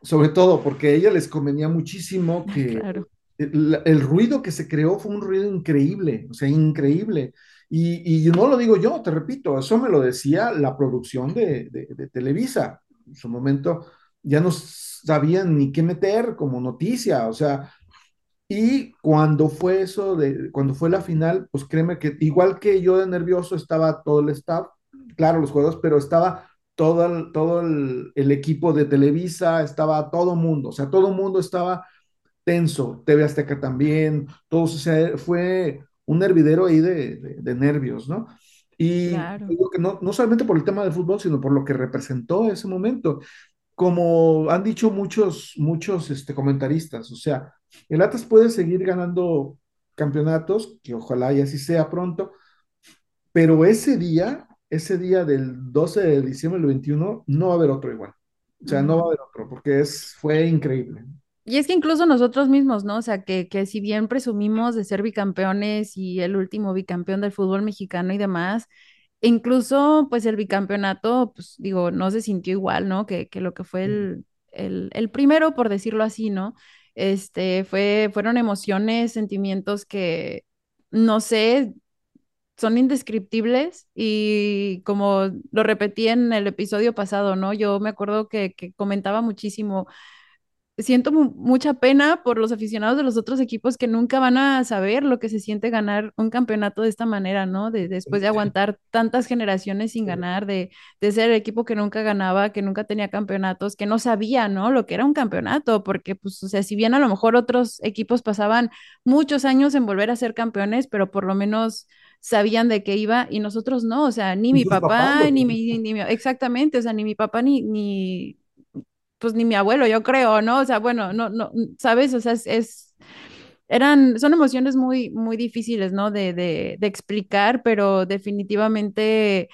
Sobre todo porque a ella les convenía muchísimo que Claro, el, el ruido que se creó fue un ruido increíble, o sea, increíble. Y, y no lo digo yo, te repito, eso me lo decía la producción de, de, de Televisa. Su momento ya no sabían ni qué meter como noticia, o sea, y cuando fue eso, de, cuando fue la final, pues créeme que igual que yo de nervioso estaba todo el staff, claro, los juegos, pero estaba todo el, todo el, equipo de Televisa, estaba todo mundo, o sea, todo mundo estaba tenso, TV Azteca también, todos, o sea, fue un hervidero ahí de, de nervios, ¿no? Y claro. digo que no, no solamente por el tema del fútbol, sino por lo que representó ese momento. Como han dicho muchos, muchos este, comentaristas, o sea, el Atlas puede seguir ganando campeonatos, que ojalá y así sea pronto, pero ese día, ese día del 12 de diciembre del 21, no va a haber otro igual. O sea, no va a haber otro, porque es, fue increíble. Y es que incluso nosotros mismos, ¿no? O sea, que, que si bien presumimos de ser bicampeones y el último bicampeón del fútbol mexicano y demás, incluso pues el bicampeonato, pues digo, no se sintió igual, ¿no? Que, que lo que fue el, el, el primero, por decirlo así, ¿no? Este, fue, fueron emociones, sentimientos que, no sé, son indescriptibles y como lo repetí en el episodio pasado, ¿no? Yo me acuerdo que, que comentaba muchísimo siento mu- mucha pena por los aficionados de los otros equipos que nunca van a saber lo que se siente ganar un campeonato de esta manera, ¿no? De, después de aguantar tantas generaciones sin ganar, de, de ser el equipo que nunca ganaba, que nunca tenía campeonatos, que no sabía, ¿no? Lo que era un campeonato, porque, pues, o sea, si bien a lo mejor otros equipos pasaban muchos años en volver a ser campeones, pero por lo menos sabían de qué iba y nosotros no, o sea, ni mi papá, ni mi, ni mi, exactamente, o sea, ni mi papá ni, ni, pues ni mi abuelo, yo creo, ¿no? O sea, bueno, no, no, ¿sabes? O sea, es, eran, son emociones muy, muy difíciles, ¿no? De, de, explicar, pero definitivamente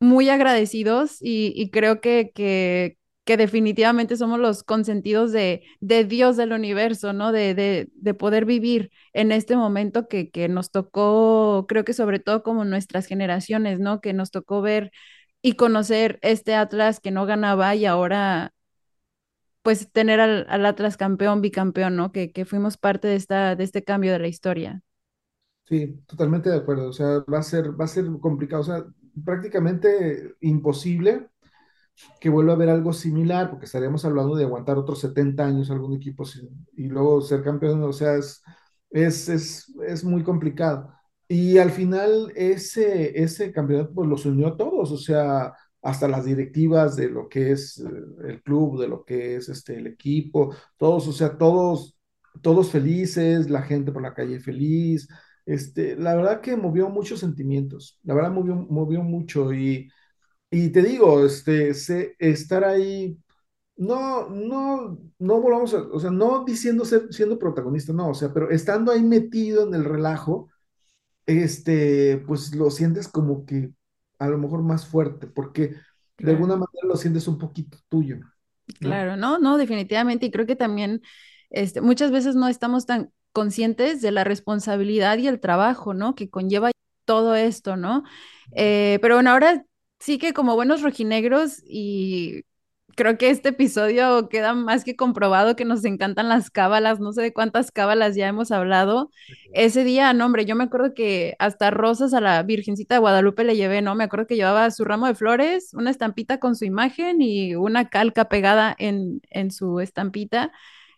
muy agradecidos y, y creo que, que, que definitivamente somos los consentidos de, de Dios del universo, ¿no? De, de, de poder vivir en este momento que, que nos tocó, creo que sobre todo como nuestras generaciones, ¿no? Que nos tocó ver y conocer este Atlas que no ganaba y ahora pues tener al, al Atlas campeón, bicampeón, ¿no? Que, que fuimos parte de esta, de este cambio de la historia. Sí, totalmente de acuerdo. O sea, va a ser, va a ser complicado. O sea, prácticamente imposible que vuelva a haber algo similar, porque estaríamos hablando de aguantar otros 70 años algún equipo y luego ser campeón. O sea, es, es, es muy complicado. Y al final ese, ese campeonato pues los unió a todos, o sea, hasta las directivas de lo que es eh, el club, de lo que es este, el equipo, todos, o sea, todos, todos felices, la gente por la calle feliz este, la verdad que movió muchos sentimientos, la verdad movió, movió mucho y, y te digo, este, sé- estar ahí, no, no, no volvamos a, o sea, no diciendo ser, siendo protagonista, no, o sea, pero estando ahí metido en el relajo, este, pues lo sientes como que a lo mejor más fuerte, porque de alguna manera lo sientes un poquito tuyo, ¿no? Claro, no, no, definitivamente. Y creo que también este, muchas veces no estamos tan conscientes de la responsabilidad y el trabajo, ¿no? Que conlleva todo esto, ¿no? Eh, pero bueno, ahora sí que como buenos rojinegros y creo que este episodio queda más que comprobado que nos encantan las cábalas, no sé de cuántas cábalas ya hemos hablado. Ese día, no, hombre, yo me acuerdo que hasta rosas a la Virgencita de Guadalupe le llevé, ¿no? Me acuerdo que llevaba su ramo de flores, una estampita con su imagen y una calca pegada en, en su estampita.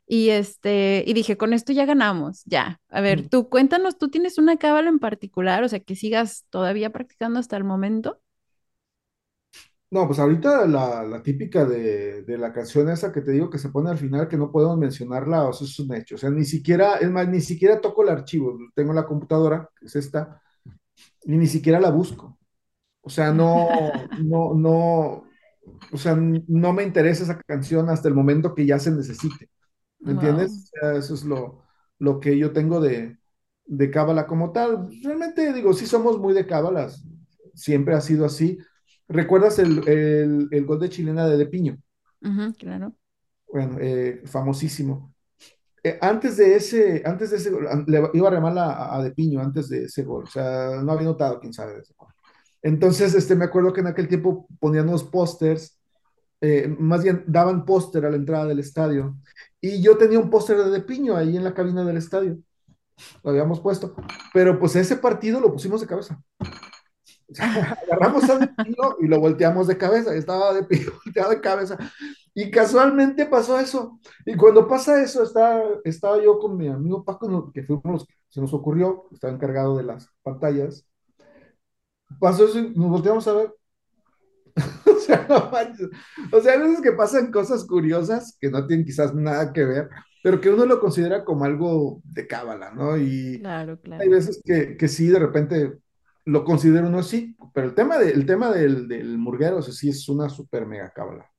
Y este, y dije, con esto ya ganamos, ya. A ver, tú cuéntanos, ¿tú tienes una cábala en particular? O sea, que sigas todavía practicando hasta el momento. No, pues ahorita la, la típica de, de la canción esa que te digo que se pone al final, que no podemos mencionarla, o sea, es un hecho. O sea, ni siquiera, es más, ni siquiera toco el archivo. Tengo la computadora, que es esta, y ni siquiera la busco. O sea, no, [LAUGHS] no, no, o sea, no me interesa esa canción hasta el momento que ya se necesite. ¿Me Wow. entiendes? O sea, eso es lo, lo que yo tengo de, de Cábala como tal. Realmente digo, sí somos muy de Cábalas, siempre ha sido así. ¿Recuerdas el, el, el gol de chilena de De Piño? Claro. Bueno, eh, famosísimo. Eh, antes de ese, antes de ese gol, le iba a remar a, a De Piño antes de ese gol, o sea, no había notado, quién sabe de ese gol. Entonces, este, me acuerdo que en aquel tiempo ponían unos pósters eh, más bien daban póster a la entrada del estadio. Y yo tenía un póster de De Piño ahí en la cabina del estadio, lo habíamos puesto, pero pues ese partido lo pusimos de cabeza. O sea, [LAUGHS] agarramos a De Piño y lo volteamos de cabeza, estaba De Piño [LAUGHS] volteado de cabeza. Y casualmente pasó eso. Y cuando pasa eso, estaba, estaba yo con mi amigo Paco, que fuimos los que se nos ocurrió, estaba encargado de las pantallas. Pasó eso y nos volteamos a ver [LAUGHS] O sea, no manches. O sea, hay veces que pasan cosas curiosas que no tienen quizás nada que ver, pero que uno lo considera como algo de cábala, ¿no? Y Claro, hay claro. veces que, que sí, de repente lo considera uno así, pero el tema, de, el tema del, del murguero, o sea, sí es una super mega cábala.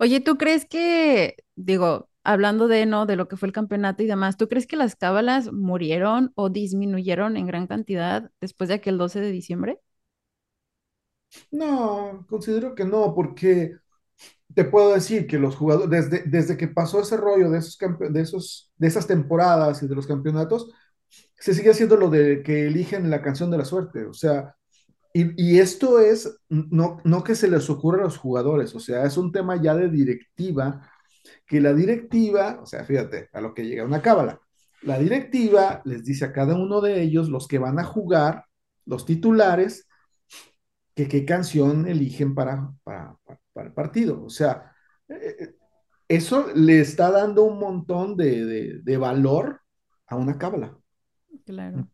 Oye, ¿tú crees que, digo, hablando de, ¿no? De lo que fue el campeonato y demás, ¿tú crees que las cábalas murieron o disminuyeron en gran cantidad después de aquel 12 de diciembre? No, considero que no, porque te puedo decir que los jugadores, desde, desde que pasó ese rollo de esos, de esos, de esas temporadas y de los campeonatos, se sigue haciendo lo de que eligen la canción de la suerte. O sea, Y, esto es, no, no que se les ocurra a los jugadores, o sea, es un tema ya de directiva, que la directiva, o sea, fíjate, a lo que llega una cábala, la directiva les dice a cada uno de ellos, los que van a jugar, los titulares, que qué canción eligen para, para, para, el partido. O sea, eh, eso le está dando un montón de, de valor a una cábala. Claro.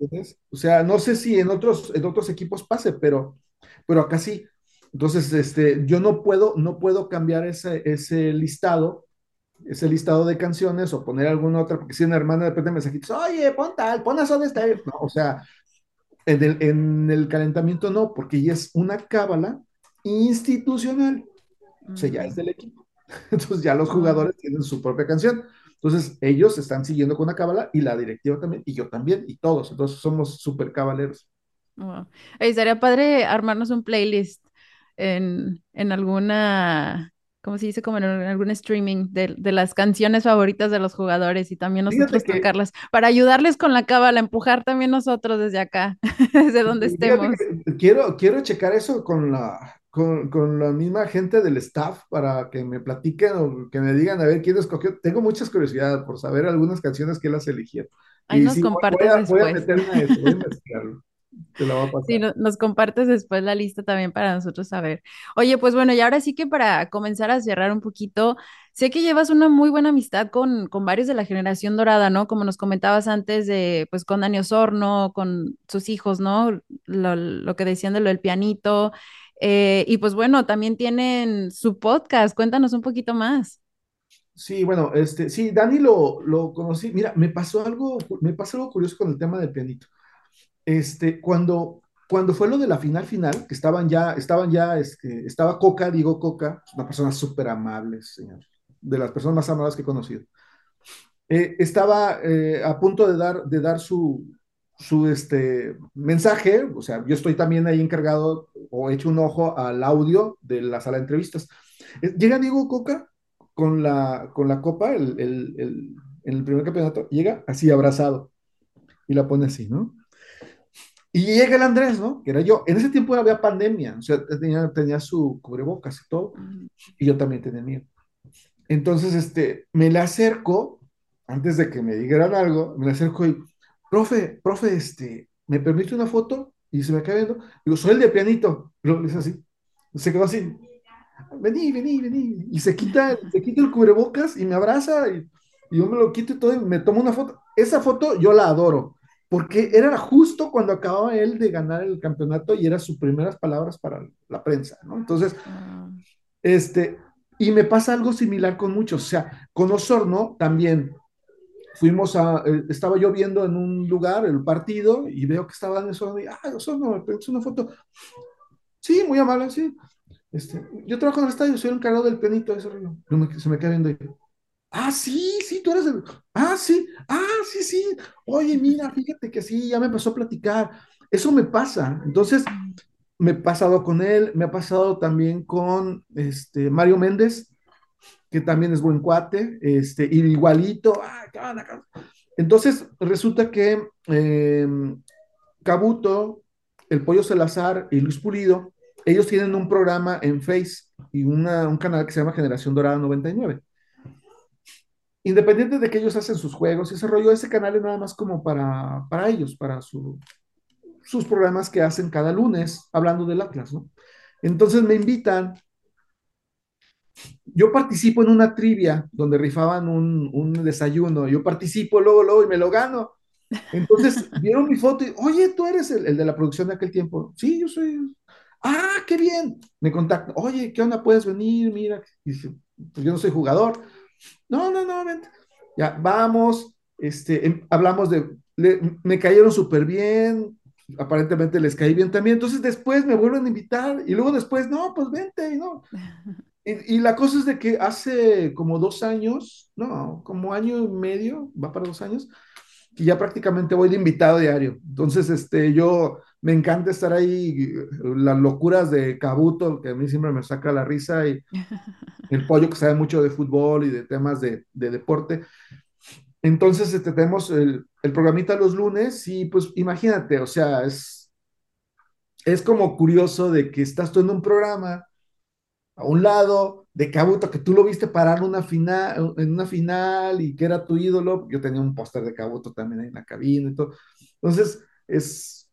O sea, no sé si en otros, en otros equipos pase, pero, pero acá sí. Entonces, este, yo no puedo, no puedo cambiar ese, ese listado, ese listado de canciones o poner alguna otra, porque si una hermana de repente me mensajitos, oye, pon tal, pon eso de este. No, o sea, en el, en el calentamiento no, porque ya es una cábala institucional, o sea, ya es del equipo. [LAUGHS] Entonces ya los wow, jugadores tienen su propia canción. Entonces ellos están siguiendo con la cábala y la directiva también, y yo también, y todos. Entonces somos súper cabaleros. wow. estaría padre armarnos un playlist en, en alguna, ¿cómo se dice? Como en algún streaming de, de las canciones favoritas de los jugadores y también nosotros que, tocarlas para ayudarles con la cábala, empujar también nosotros desde acá, [LAUGHS] desde donde estemos. quiero, quiero checar eso con la, con, con la misma gente del staff para que me platiquen o que me digan a ver quién escogió. Tengo muchas curiosidades por saber algunas canciones que las eligieron. Ahí Y nos sí, voy voy compartes a, voy a después. meterme a eso, voy a [LAUGHS] investigarlo. Te la voy a Sí, pasar. no- nos compartes después la lista también para nosotros saber. Oye, pues bueno, y ahora sí que para comenzar a cerrar un poquito, sé que llevas una muy buena amistad con, con varios de la generación dorada, ¿no? Como nos comentabas antes de, pues con Dani Osorno, con sus hijos, ¿no? Lo, lo que decían de lo del pianito. Eh, y pues bueno, también tienen su podcast. Cuéntanos un poquito más. Sí, bueno, este, sí, Dani lo, lo conocí. Mira, me pasó algo, me pasó algo curioso con el tema del pianito. Este, cuando, cuando fue lo de la final final, que estaban ya, estaban ya, este, estaba Coca, Diego Coca, una persona súper amable, señor, de las personas más amables que he conocido. Eh, estaba eh, a punto de dar, de dar su, su este, mensaje, o sea, yo estoy también ahí encargado o he hecho un ojo al audio de la sala de entrevistas. Eh, llega Diego Coca con la, con la copa el, el, el, en el primer campeonato, llega así abrazado y la pone así, ¿no? Y llega el Andrés, ¿no? Que era yo. En ese tiempo había pandemia, o sea, tenía, tenía su cubrebocas y todo, y yo también tenía mío. Entonces, este, me le acerco, antes de que me dijeran algo, me le acerco y, profe, profe, este, ¿me permite una foto? Y se me queda viendo. Digo, soy el de pianito. Le dice así. Se quedó así, vení, vení, vení. Y se quita, se quita el cubrebocas y me abraza y, y yo me lo quito y todo y me tomo una foto. Esa foto yo la adoro porque era justo cuando acababa él de ganar el campeonato y eran sus primeras palabras para la prensa, ¿no? Entonces, ah. este, y me pasa algo similar con muchos, o sea, con Osorno también. Fuimos a, eh, estaba yo viendo en un lugar el partido y veo que estaba en Osorno y, ah, Osorno, me una foto. Sí, muy amable, sí. Este, yo trabajo en el estadio, soy el encargado del pianito, eso se me queda viendo y, Ah, sí, sí, tú eres el. Ah, sí, ah, sí, sí. Oye, mira, fíjate que sí, ya me empezó a platicar. Eso me pasa. Entonces, me he pasado con él, me ha pasado también con este, Mario Méndez, que también es buen cuate, este, igualito. Ah, Entonces, resulta que eh, Cabuto, el Pollo Salazar y Luis Pulido, ellos tienen un programa en Face y una, un canal que se llama Generación Dorada 99 independiente de que ellos hacen sus juegos y ese rollo, ese canal es nada más como para, para ellos, para su, sus programas que hacen cada lunes hablando del Atlas, ¿no? Entonces me invitan. Yo participo en una trivia donde rifaban un, un desayuno. Yo participo luego, luego y me lo gano. Entonces [LAUGHS] vieron mi foto y, oye, tú eres el, el, de la producción de aquel tiempo. Sí, yo soy. Ah, qué bien. Me contactan. Oye, ¿qué onda? ¿Puedes venir? Mira. Y dice, pues yo no soy jugador no, no, no, Ya, vamos, este, em, hablamos de, me cayeron súper bien, aparentemente les caí bien también, entonces después me vuelven a invitar y luego después, no, pues vente, ¿no? [LAUGHS] Y, y, la cosa es de que hace como dos años, no, como año y medio, va para dos años, que ya prácticamente voy de invitado diario. Entonces, este, yo me encanta estar ahí, las locuras de Cabuto, que a mí siempre me saca la risa, y [LAUGHS] el pollo que sabe mucho de fútbol y de temas de, deporte. Entonces, este, tenemos el, el, programita los lunes y pues imagínate, o sea, es, es como curioso de que estás tú en un programa a un lado de Cabuto, que tú lo viste parar una final, en una final y que era tu ídolo. Yo tenía un póster de Cabuto también en la cabina y todo. Entonces, es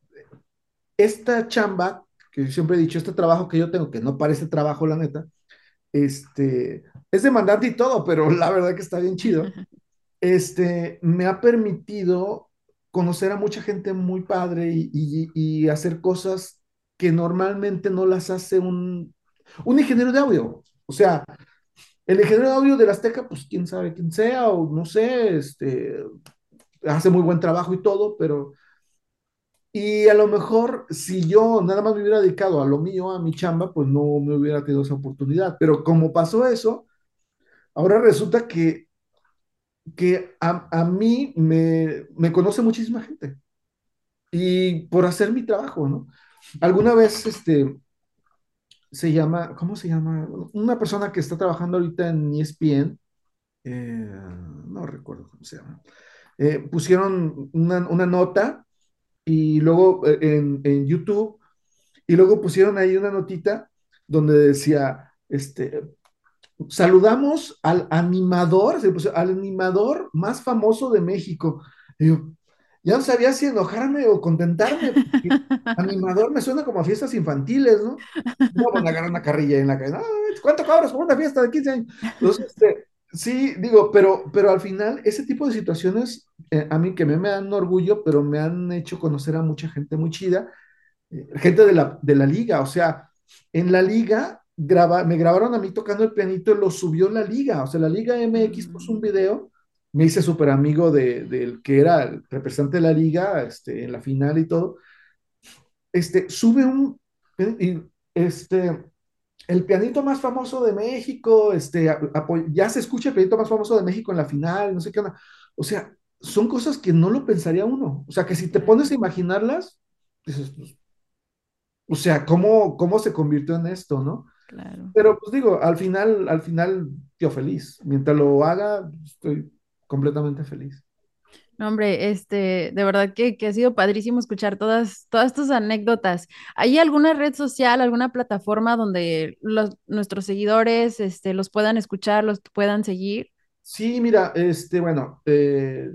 esta chamba, que yo siempre he dicho, este trabajo que yo tengo, que no parece trabajo, la neta, este, es demandante y todo, pero la verdad que está bien chido. Este, me ha permitido conocer a mucha gente muy padre y, hacer cosas que normalmente no las hace un, un ingeniero de audio. O sea, el ingeniero de audio de la Azteca, pues quién sabe quién sea, o no sé, este, hace muy buen trabajo y todo, pero y a lo mejor si yo nada más me hubiera dedicado a lo mío, a mi chamba, pues no me hubiera tenido esa oportunidad. Pero como pasó eso, ahora resulta que, que a, mí me, me, conoce muchísima gente. Y por hacer mi trabajo, ¿no? Alguna vez, este, se llama, ¿cómo se llama? Una persona que está trabajando ahorita en ESPN, eh, no recuerdo cómo se llama, eh, pusieron una, una nota y luego eh, en, en, YouTube, y luego pusieron ahí una notita donde decía, este, saludamos al animador, al animador más famoso de México. Y yo, ya no sabía si enojarme o contentarme, [LAUGHS] animador me suena como a fiestas infantiles, ¿no? No, van a agarrar una carrilla en la calle, ¿cuánto cobras por una fiesta de 15 años? Entonces, este, Sí, digo, pero, pero al final ese tipo de situaciones eh, a mí que me, me dan orgullo, pero me han hecho conocer a mucha gente muy chida, eh, gente de la, de la liga, o sea, en la liga graba, me grabaron a mí tocando el pianito y lo subió la liga, o sea, la liga MX puso un video, me hice súper amigo del de, que era el representante de la liga, este, en la final y todo, este, sube un, este, el pianito más famoso de México, este, ya se escucha el pianito más famoso de México en la final, no sé qué onda. O sea, son cosas que no lo pensaría uno. O sea, que si te pones a imaginarlas, dices, pues, o sea, ¿cómo, ¿cómo se convirtió en esto, no? Claro. Pero pues digo, al final, al final, yo feliz. Mientras lo haga, estoy completamente feliz. No, hombre, este, de verdad que, ha sido padrísimo escuchar todas, todas tus anécdotas. ¿Hay alguna red social, alguna plataforma donde los, nuestros seguidores este, los puedan escuchar, los puedan seguir? Sí, mira, este, bueno, eh,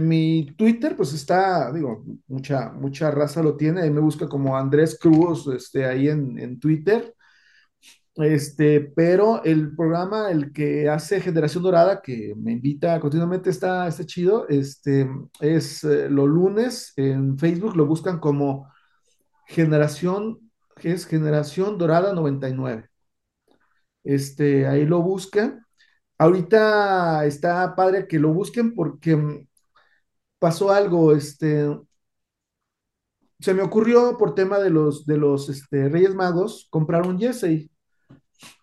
mi Twitter, pues está, digo, mucha, mucha raza lo tiene, me busca como Andrés Cruz, este, ahí en, en Twitter. Este, pero el programa, el que hace Generación Dorada, que me invita continuamente, está, está chido. Este, es eh, los lunes en Facebook, lo buscan como Generación, que es Generación Dorada 99. Este, ahí lo buscan. Ahorita está padre que lo busquen porque mm, pasó algo, este, se me ocurrió por tema de los, de los este, Reyes Magos comprar un jersey.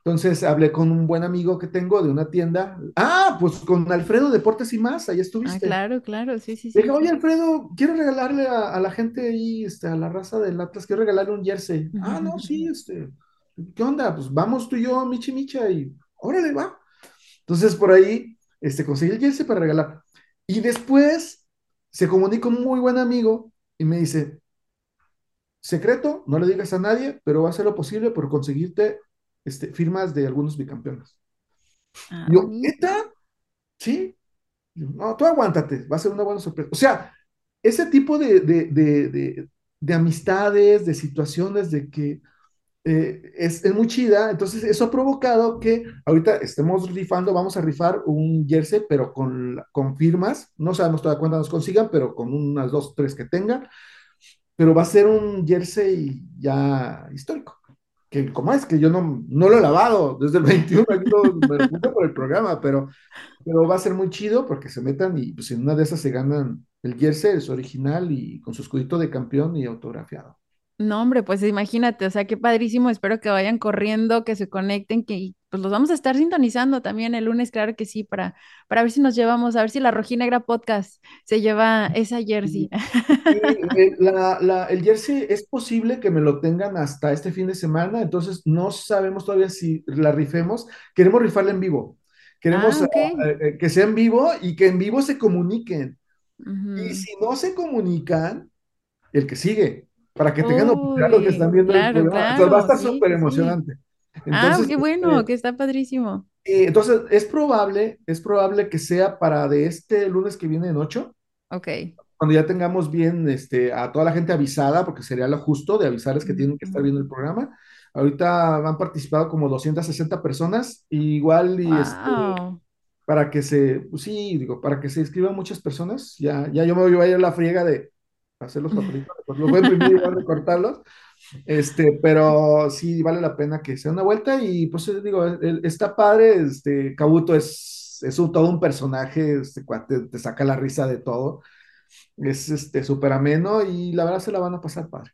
Entonces hablé con un buen amigo que tengo de una tienda. Ah, pues con Alfredo Deportes y más, ahí Ah, estuviste. claro, claro, sí, sí, Le dije, sí. oye Alfredo, quiero regalarle a, a la gente ahí, este, a la raza del Atlas, quiero regalarle un jersey. Ah, no, sí, este, ¿qué onda? Pues vamos tú y yo, Michi Micha, y órale, va. Entonces por ahí, este, conseguí el jersey para regalar. Y después se comunica un muy buen amigo y me dice, secreto, no le digas a nadie, pero va a hacer lo posible por conseguirte este, firmas de algunos bicampeones. Ah, yo. ¿neta? Sí. Yo, No, tú aguántate, va a ser una buena sorpresa. O sea, ese tipo de, de, de, de, de amistades, de situaciones, de que eh, es, es, muy chida. Entonces, eso ha provocado que ahorita estemos rifando, vamos a rifar un jersey, pero con, con firmas. No sabemos todavía cuántas nos consigan, pero con unas dos, tres que tengan. Pero va a ser un jersey ya histórico. Que como es que yo no, no lo he lavado desde el 21, aquí lo, me lo por el programa, pero, pero va a ser muy chido porque se metan y pues en una de esas se ganan el jersey, es original y con su escudito de campeón y autografiado. No, hombre, pues imagínate, o sea, qué padrísimo, espero que vayan corriendo, que se conecten, que pues los vamos a estar sintonizando también el lunes, claro que sí, para, para ver si nos llevamos, a ver si la Rojinegra Podcast se lleva esa jersey. Eh, la, la, el jersey es posible que me lo tengan hasta este fin de semana, entonces no sabemos todavía si la rifemos. Queremos rifarla en vivo. Queremos Ah, ok. uh, que sea en vivo y que en vivo se comuniquen. Y si no se comunican, el que sigue, para que tengan oportunidad los que están Uy, viendo el claro, programa. Va a estar súper sí, sí. Ah, Entonces, qué bueno, este, que está padrísimo. eh, entonces es probable, es probable que sea para de este lunes que viene en 8 Ok. cuando ya tengamos bien este, a toda la gente avisada, porque sería lo justo de avisarles que tienen que estar viendo el programa. Ahorita han participado como 260 personas, y igual y este, Wow. para que se, pues sí, digo, para que se inscriban muchas personas, ya, ya yo me voy a ir a la friega de hacer los [LAUGHS] papelitos, los voy a imprimir igual de cortarlos, este, pero sí vale la pena que se den una vuelta y pues digo, el, está padre, este, Kabuto es, es un, todo un personaje, este, te, te saca la risa de todo es este súper ameno y la verdad se la van a pasar padre.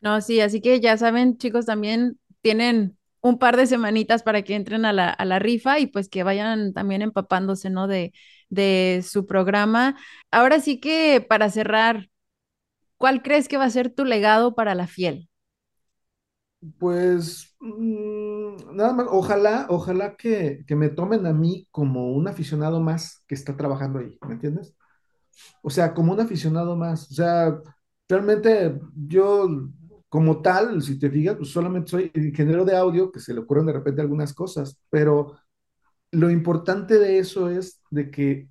No, sí, así que ya saben, chicos, también tienen un par de semanitas para que entren a la, a la rifa y pues que vayan también empapándose, ¿no? De, de su programa. Ahora sí que para cerrar, ¿cuál crees que va a ser tu legado para la fiel? Pues mmm, nada más, ojalá, ojalá que, que, me tomen a mí como un aficionado más que está trabajando ahí, ¿me entiendes? O sea, como un aficionado más. O sea, realmente yo como tal, si te fijas, pues solamente soy ingeniero de audio, que se le ocurren de repente algunas cosas, pero lo importante de eso es de que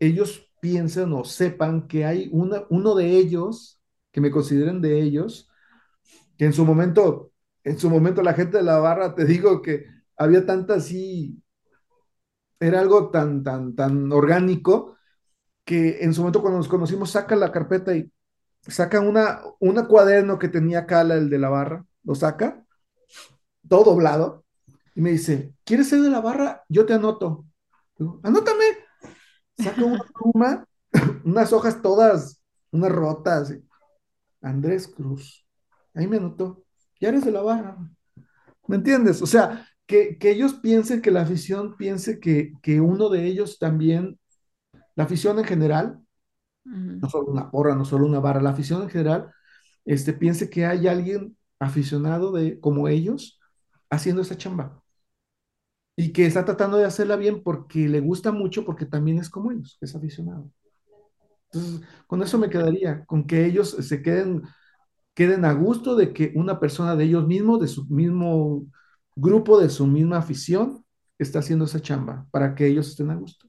ellos piensen o sepan que hay una, uno de ellos, que me consideren de ellos, que en su momento, en su momento la gente de la barra, te digo que había tanta así, era algo tan, tan, tan orgánico, que en su momento cuando nos conocimos saca la carpeta y saca una, una cuaderno que tenía Cala, el de la barra, lo saca, todo doblado, y me dice, ¿quieres ser de la barra? Yo te anoto. Digo, Anótame. Saca una pluma, [LAUGHS] unas hojas todas, unas rotas. Andrés Cruz. Ahí me anotó. Ya eres de la barra. ¿Me entiendes? O sea, que, que ellos piensen, que la afición piense que, que uno de ellos también, la afición en general, Uh -huh. no solo una porra, no solo una barra, la afición en general, este, piense que hay alguien aficionado de, como ellos haciendo esa chamba. Y que está tratando de hacerla bien porque le gusta mucho, porque también es como ellos, es aficionado. Entonces, con eso me quedaría, con que ellos se queden, queden a gusto de que una persona de ellos mismos, de su mismo grupo, de su misma afición, está haciendo esa chamba, para que ellos estén a gusto.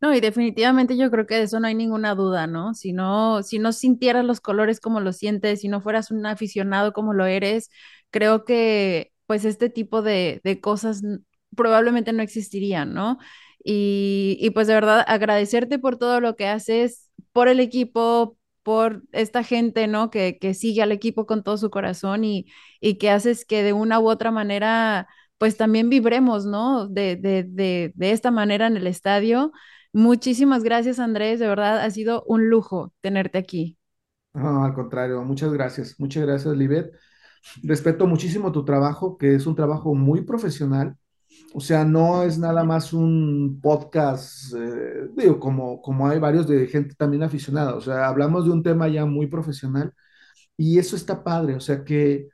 No, y definitivamente yo creo que de eso no hay ninguna duda, ¿no? Si no, si no sintieras los colores como los sientes, si no fueras un aficionado como lo eres, creo que pues este tipo de, de cosas probablemente no existirían, ¿no? Y, y pues de verdad agradecerte por todo lo que haces, por el equipo, por esta gente, ¿no? Que, que sigue al equipo con todo su corazón y, y que haces que de una u otra manera, pues también vibremos, ¿no? De, de, de, de esta manera en el estadio. Muchísimas gracias, Andrés. De verdad, ha sido un lujo tenerte aquí. No, al contrario, muchas gracias, muchas gracias, Libet. Respeto muchísimo tu trabajo, que es un trabajo muy profesional. O sea, no es nada más un podcast, eh, digo, como, como hay varios de gente también aficionada. O sea, hablamos de un tema ya muy profesional y eso está padre. O sea, que,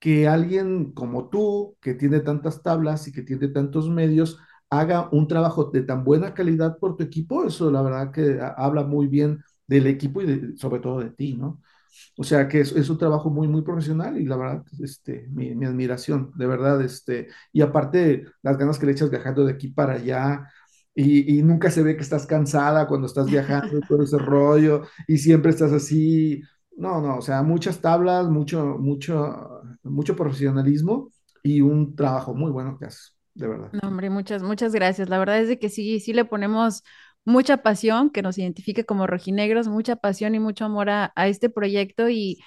que alguien como tú, que tiene tantas tablas y que tiene tantos medios, haga un trabajo de tan buena calidad por tu equipo, eso la verdad que ha- habla muy bien del equipo y sobre todo de ti, ¿no? O sea que es, es un trabajo muy, muy profesional y la verdad, este, mi, mi admiración, de verdad, este, y aparte las ganas que le echas viajando de aquí para allá y, y nunca se ve que estás cansada cuando estás viajando y todo ese [LAUGHS] rollo y siempre estás así, no, no, o sea, muchas tablas, mucho, mucho, mucho profesionalismo y un trabajo muy bueno que haces, de verdad. No, hombre, muchas, muchas gracias. La verdad es de que sí, sí le ponemos mucha pasión, que nos identifique como rojinegros, mucha pasión y mucho amor a, a este proyecto y,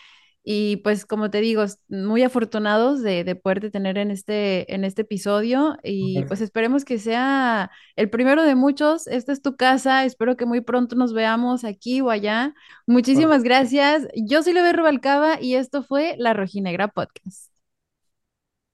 y pues como te digo, muy afortunados de, de poderte tener en este, en este episodio y pues esperemos que sea el primero de muchos. Esta es tu casa, espero que muy pronto nos veamos aquí o allá. Muchísimas gracias. Yo soy Lebe Rubalcaba y esto fue La Rojinegra Podcast.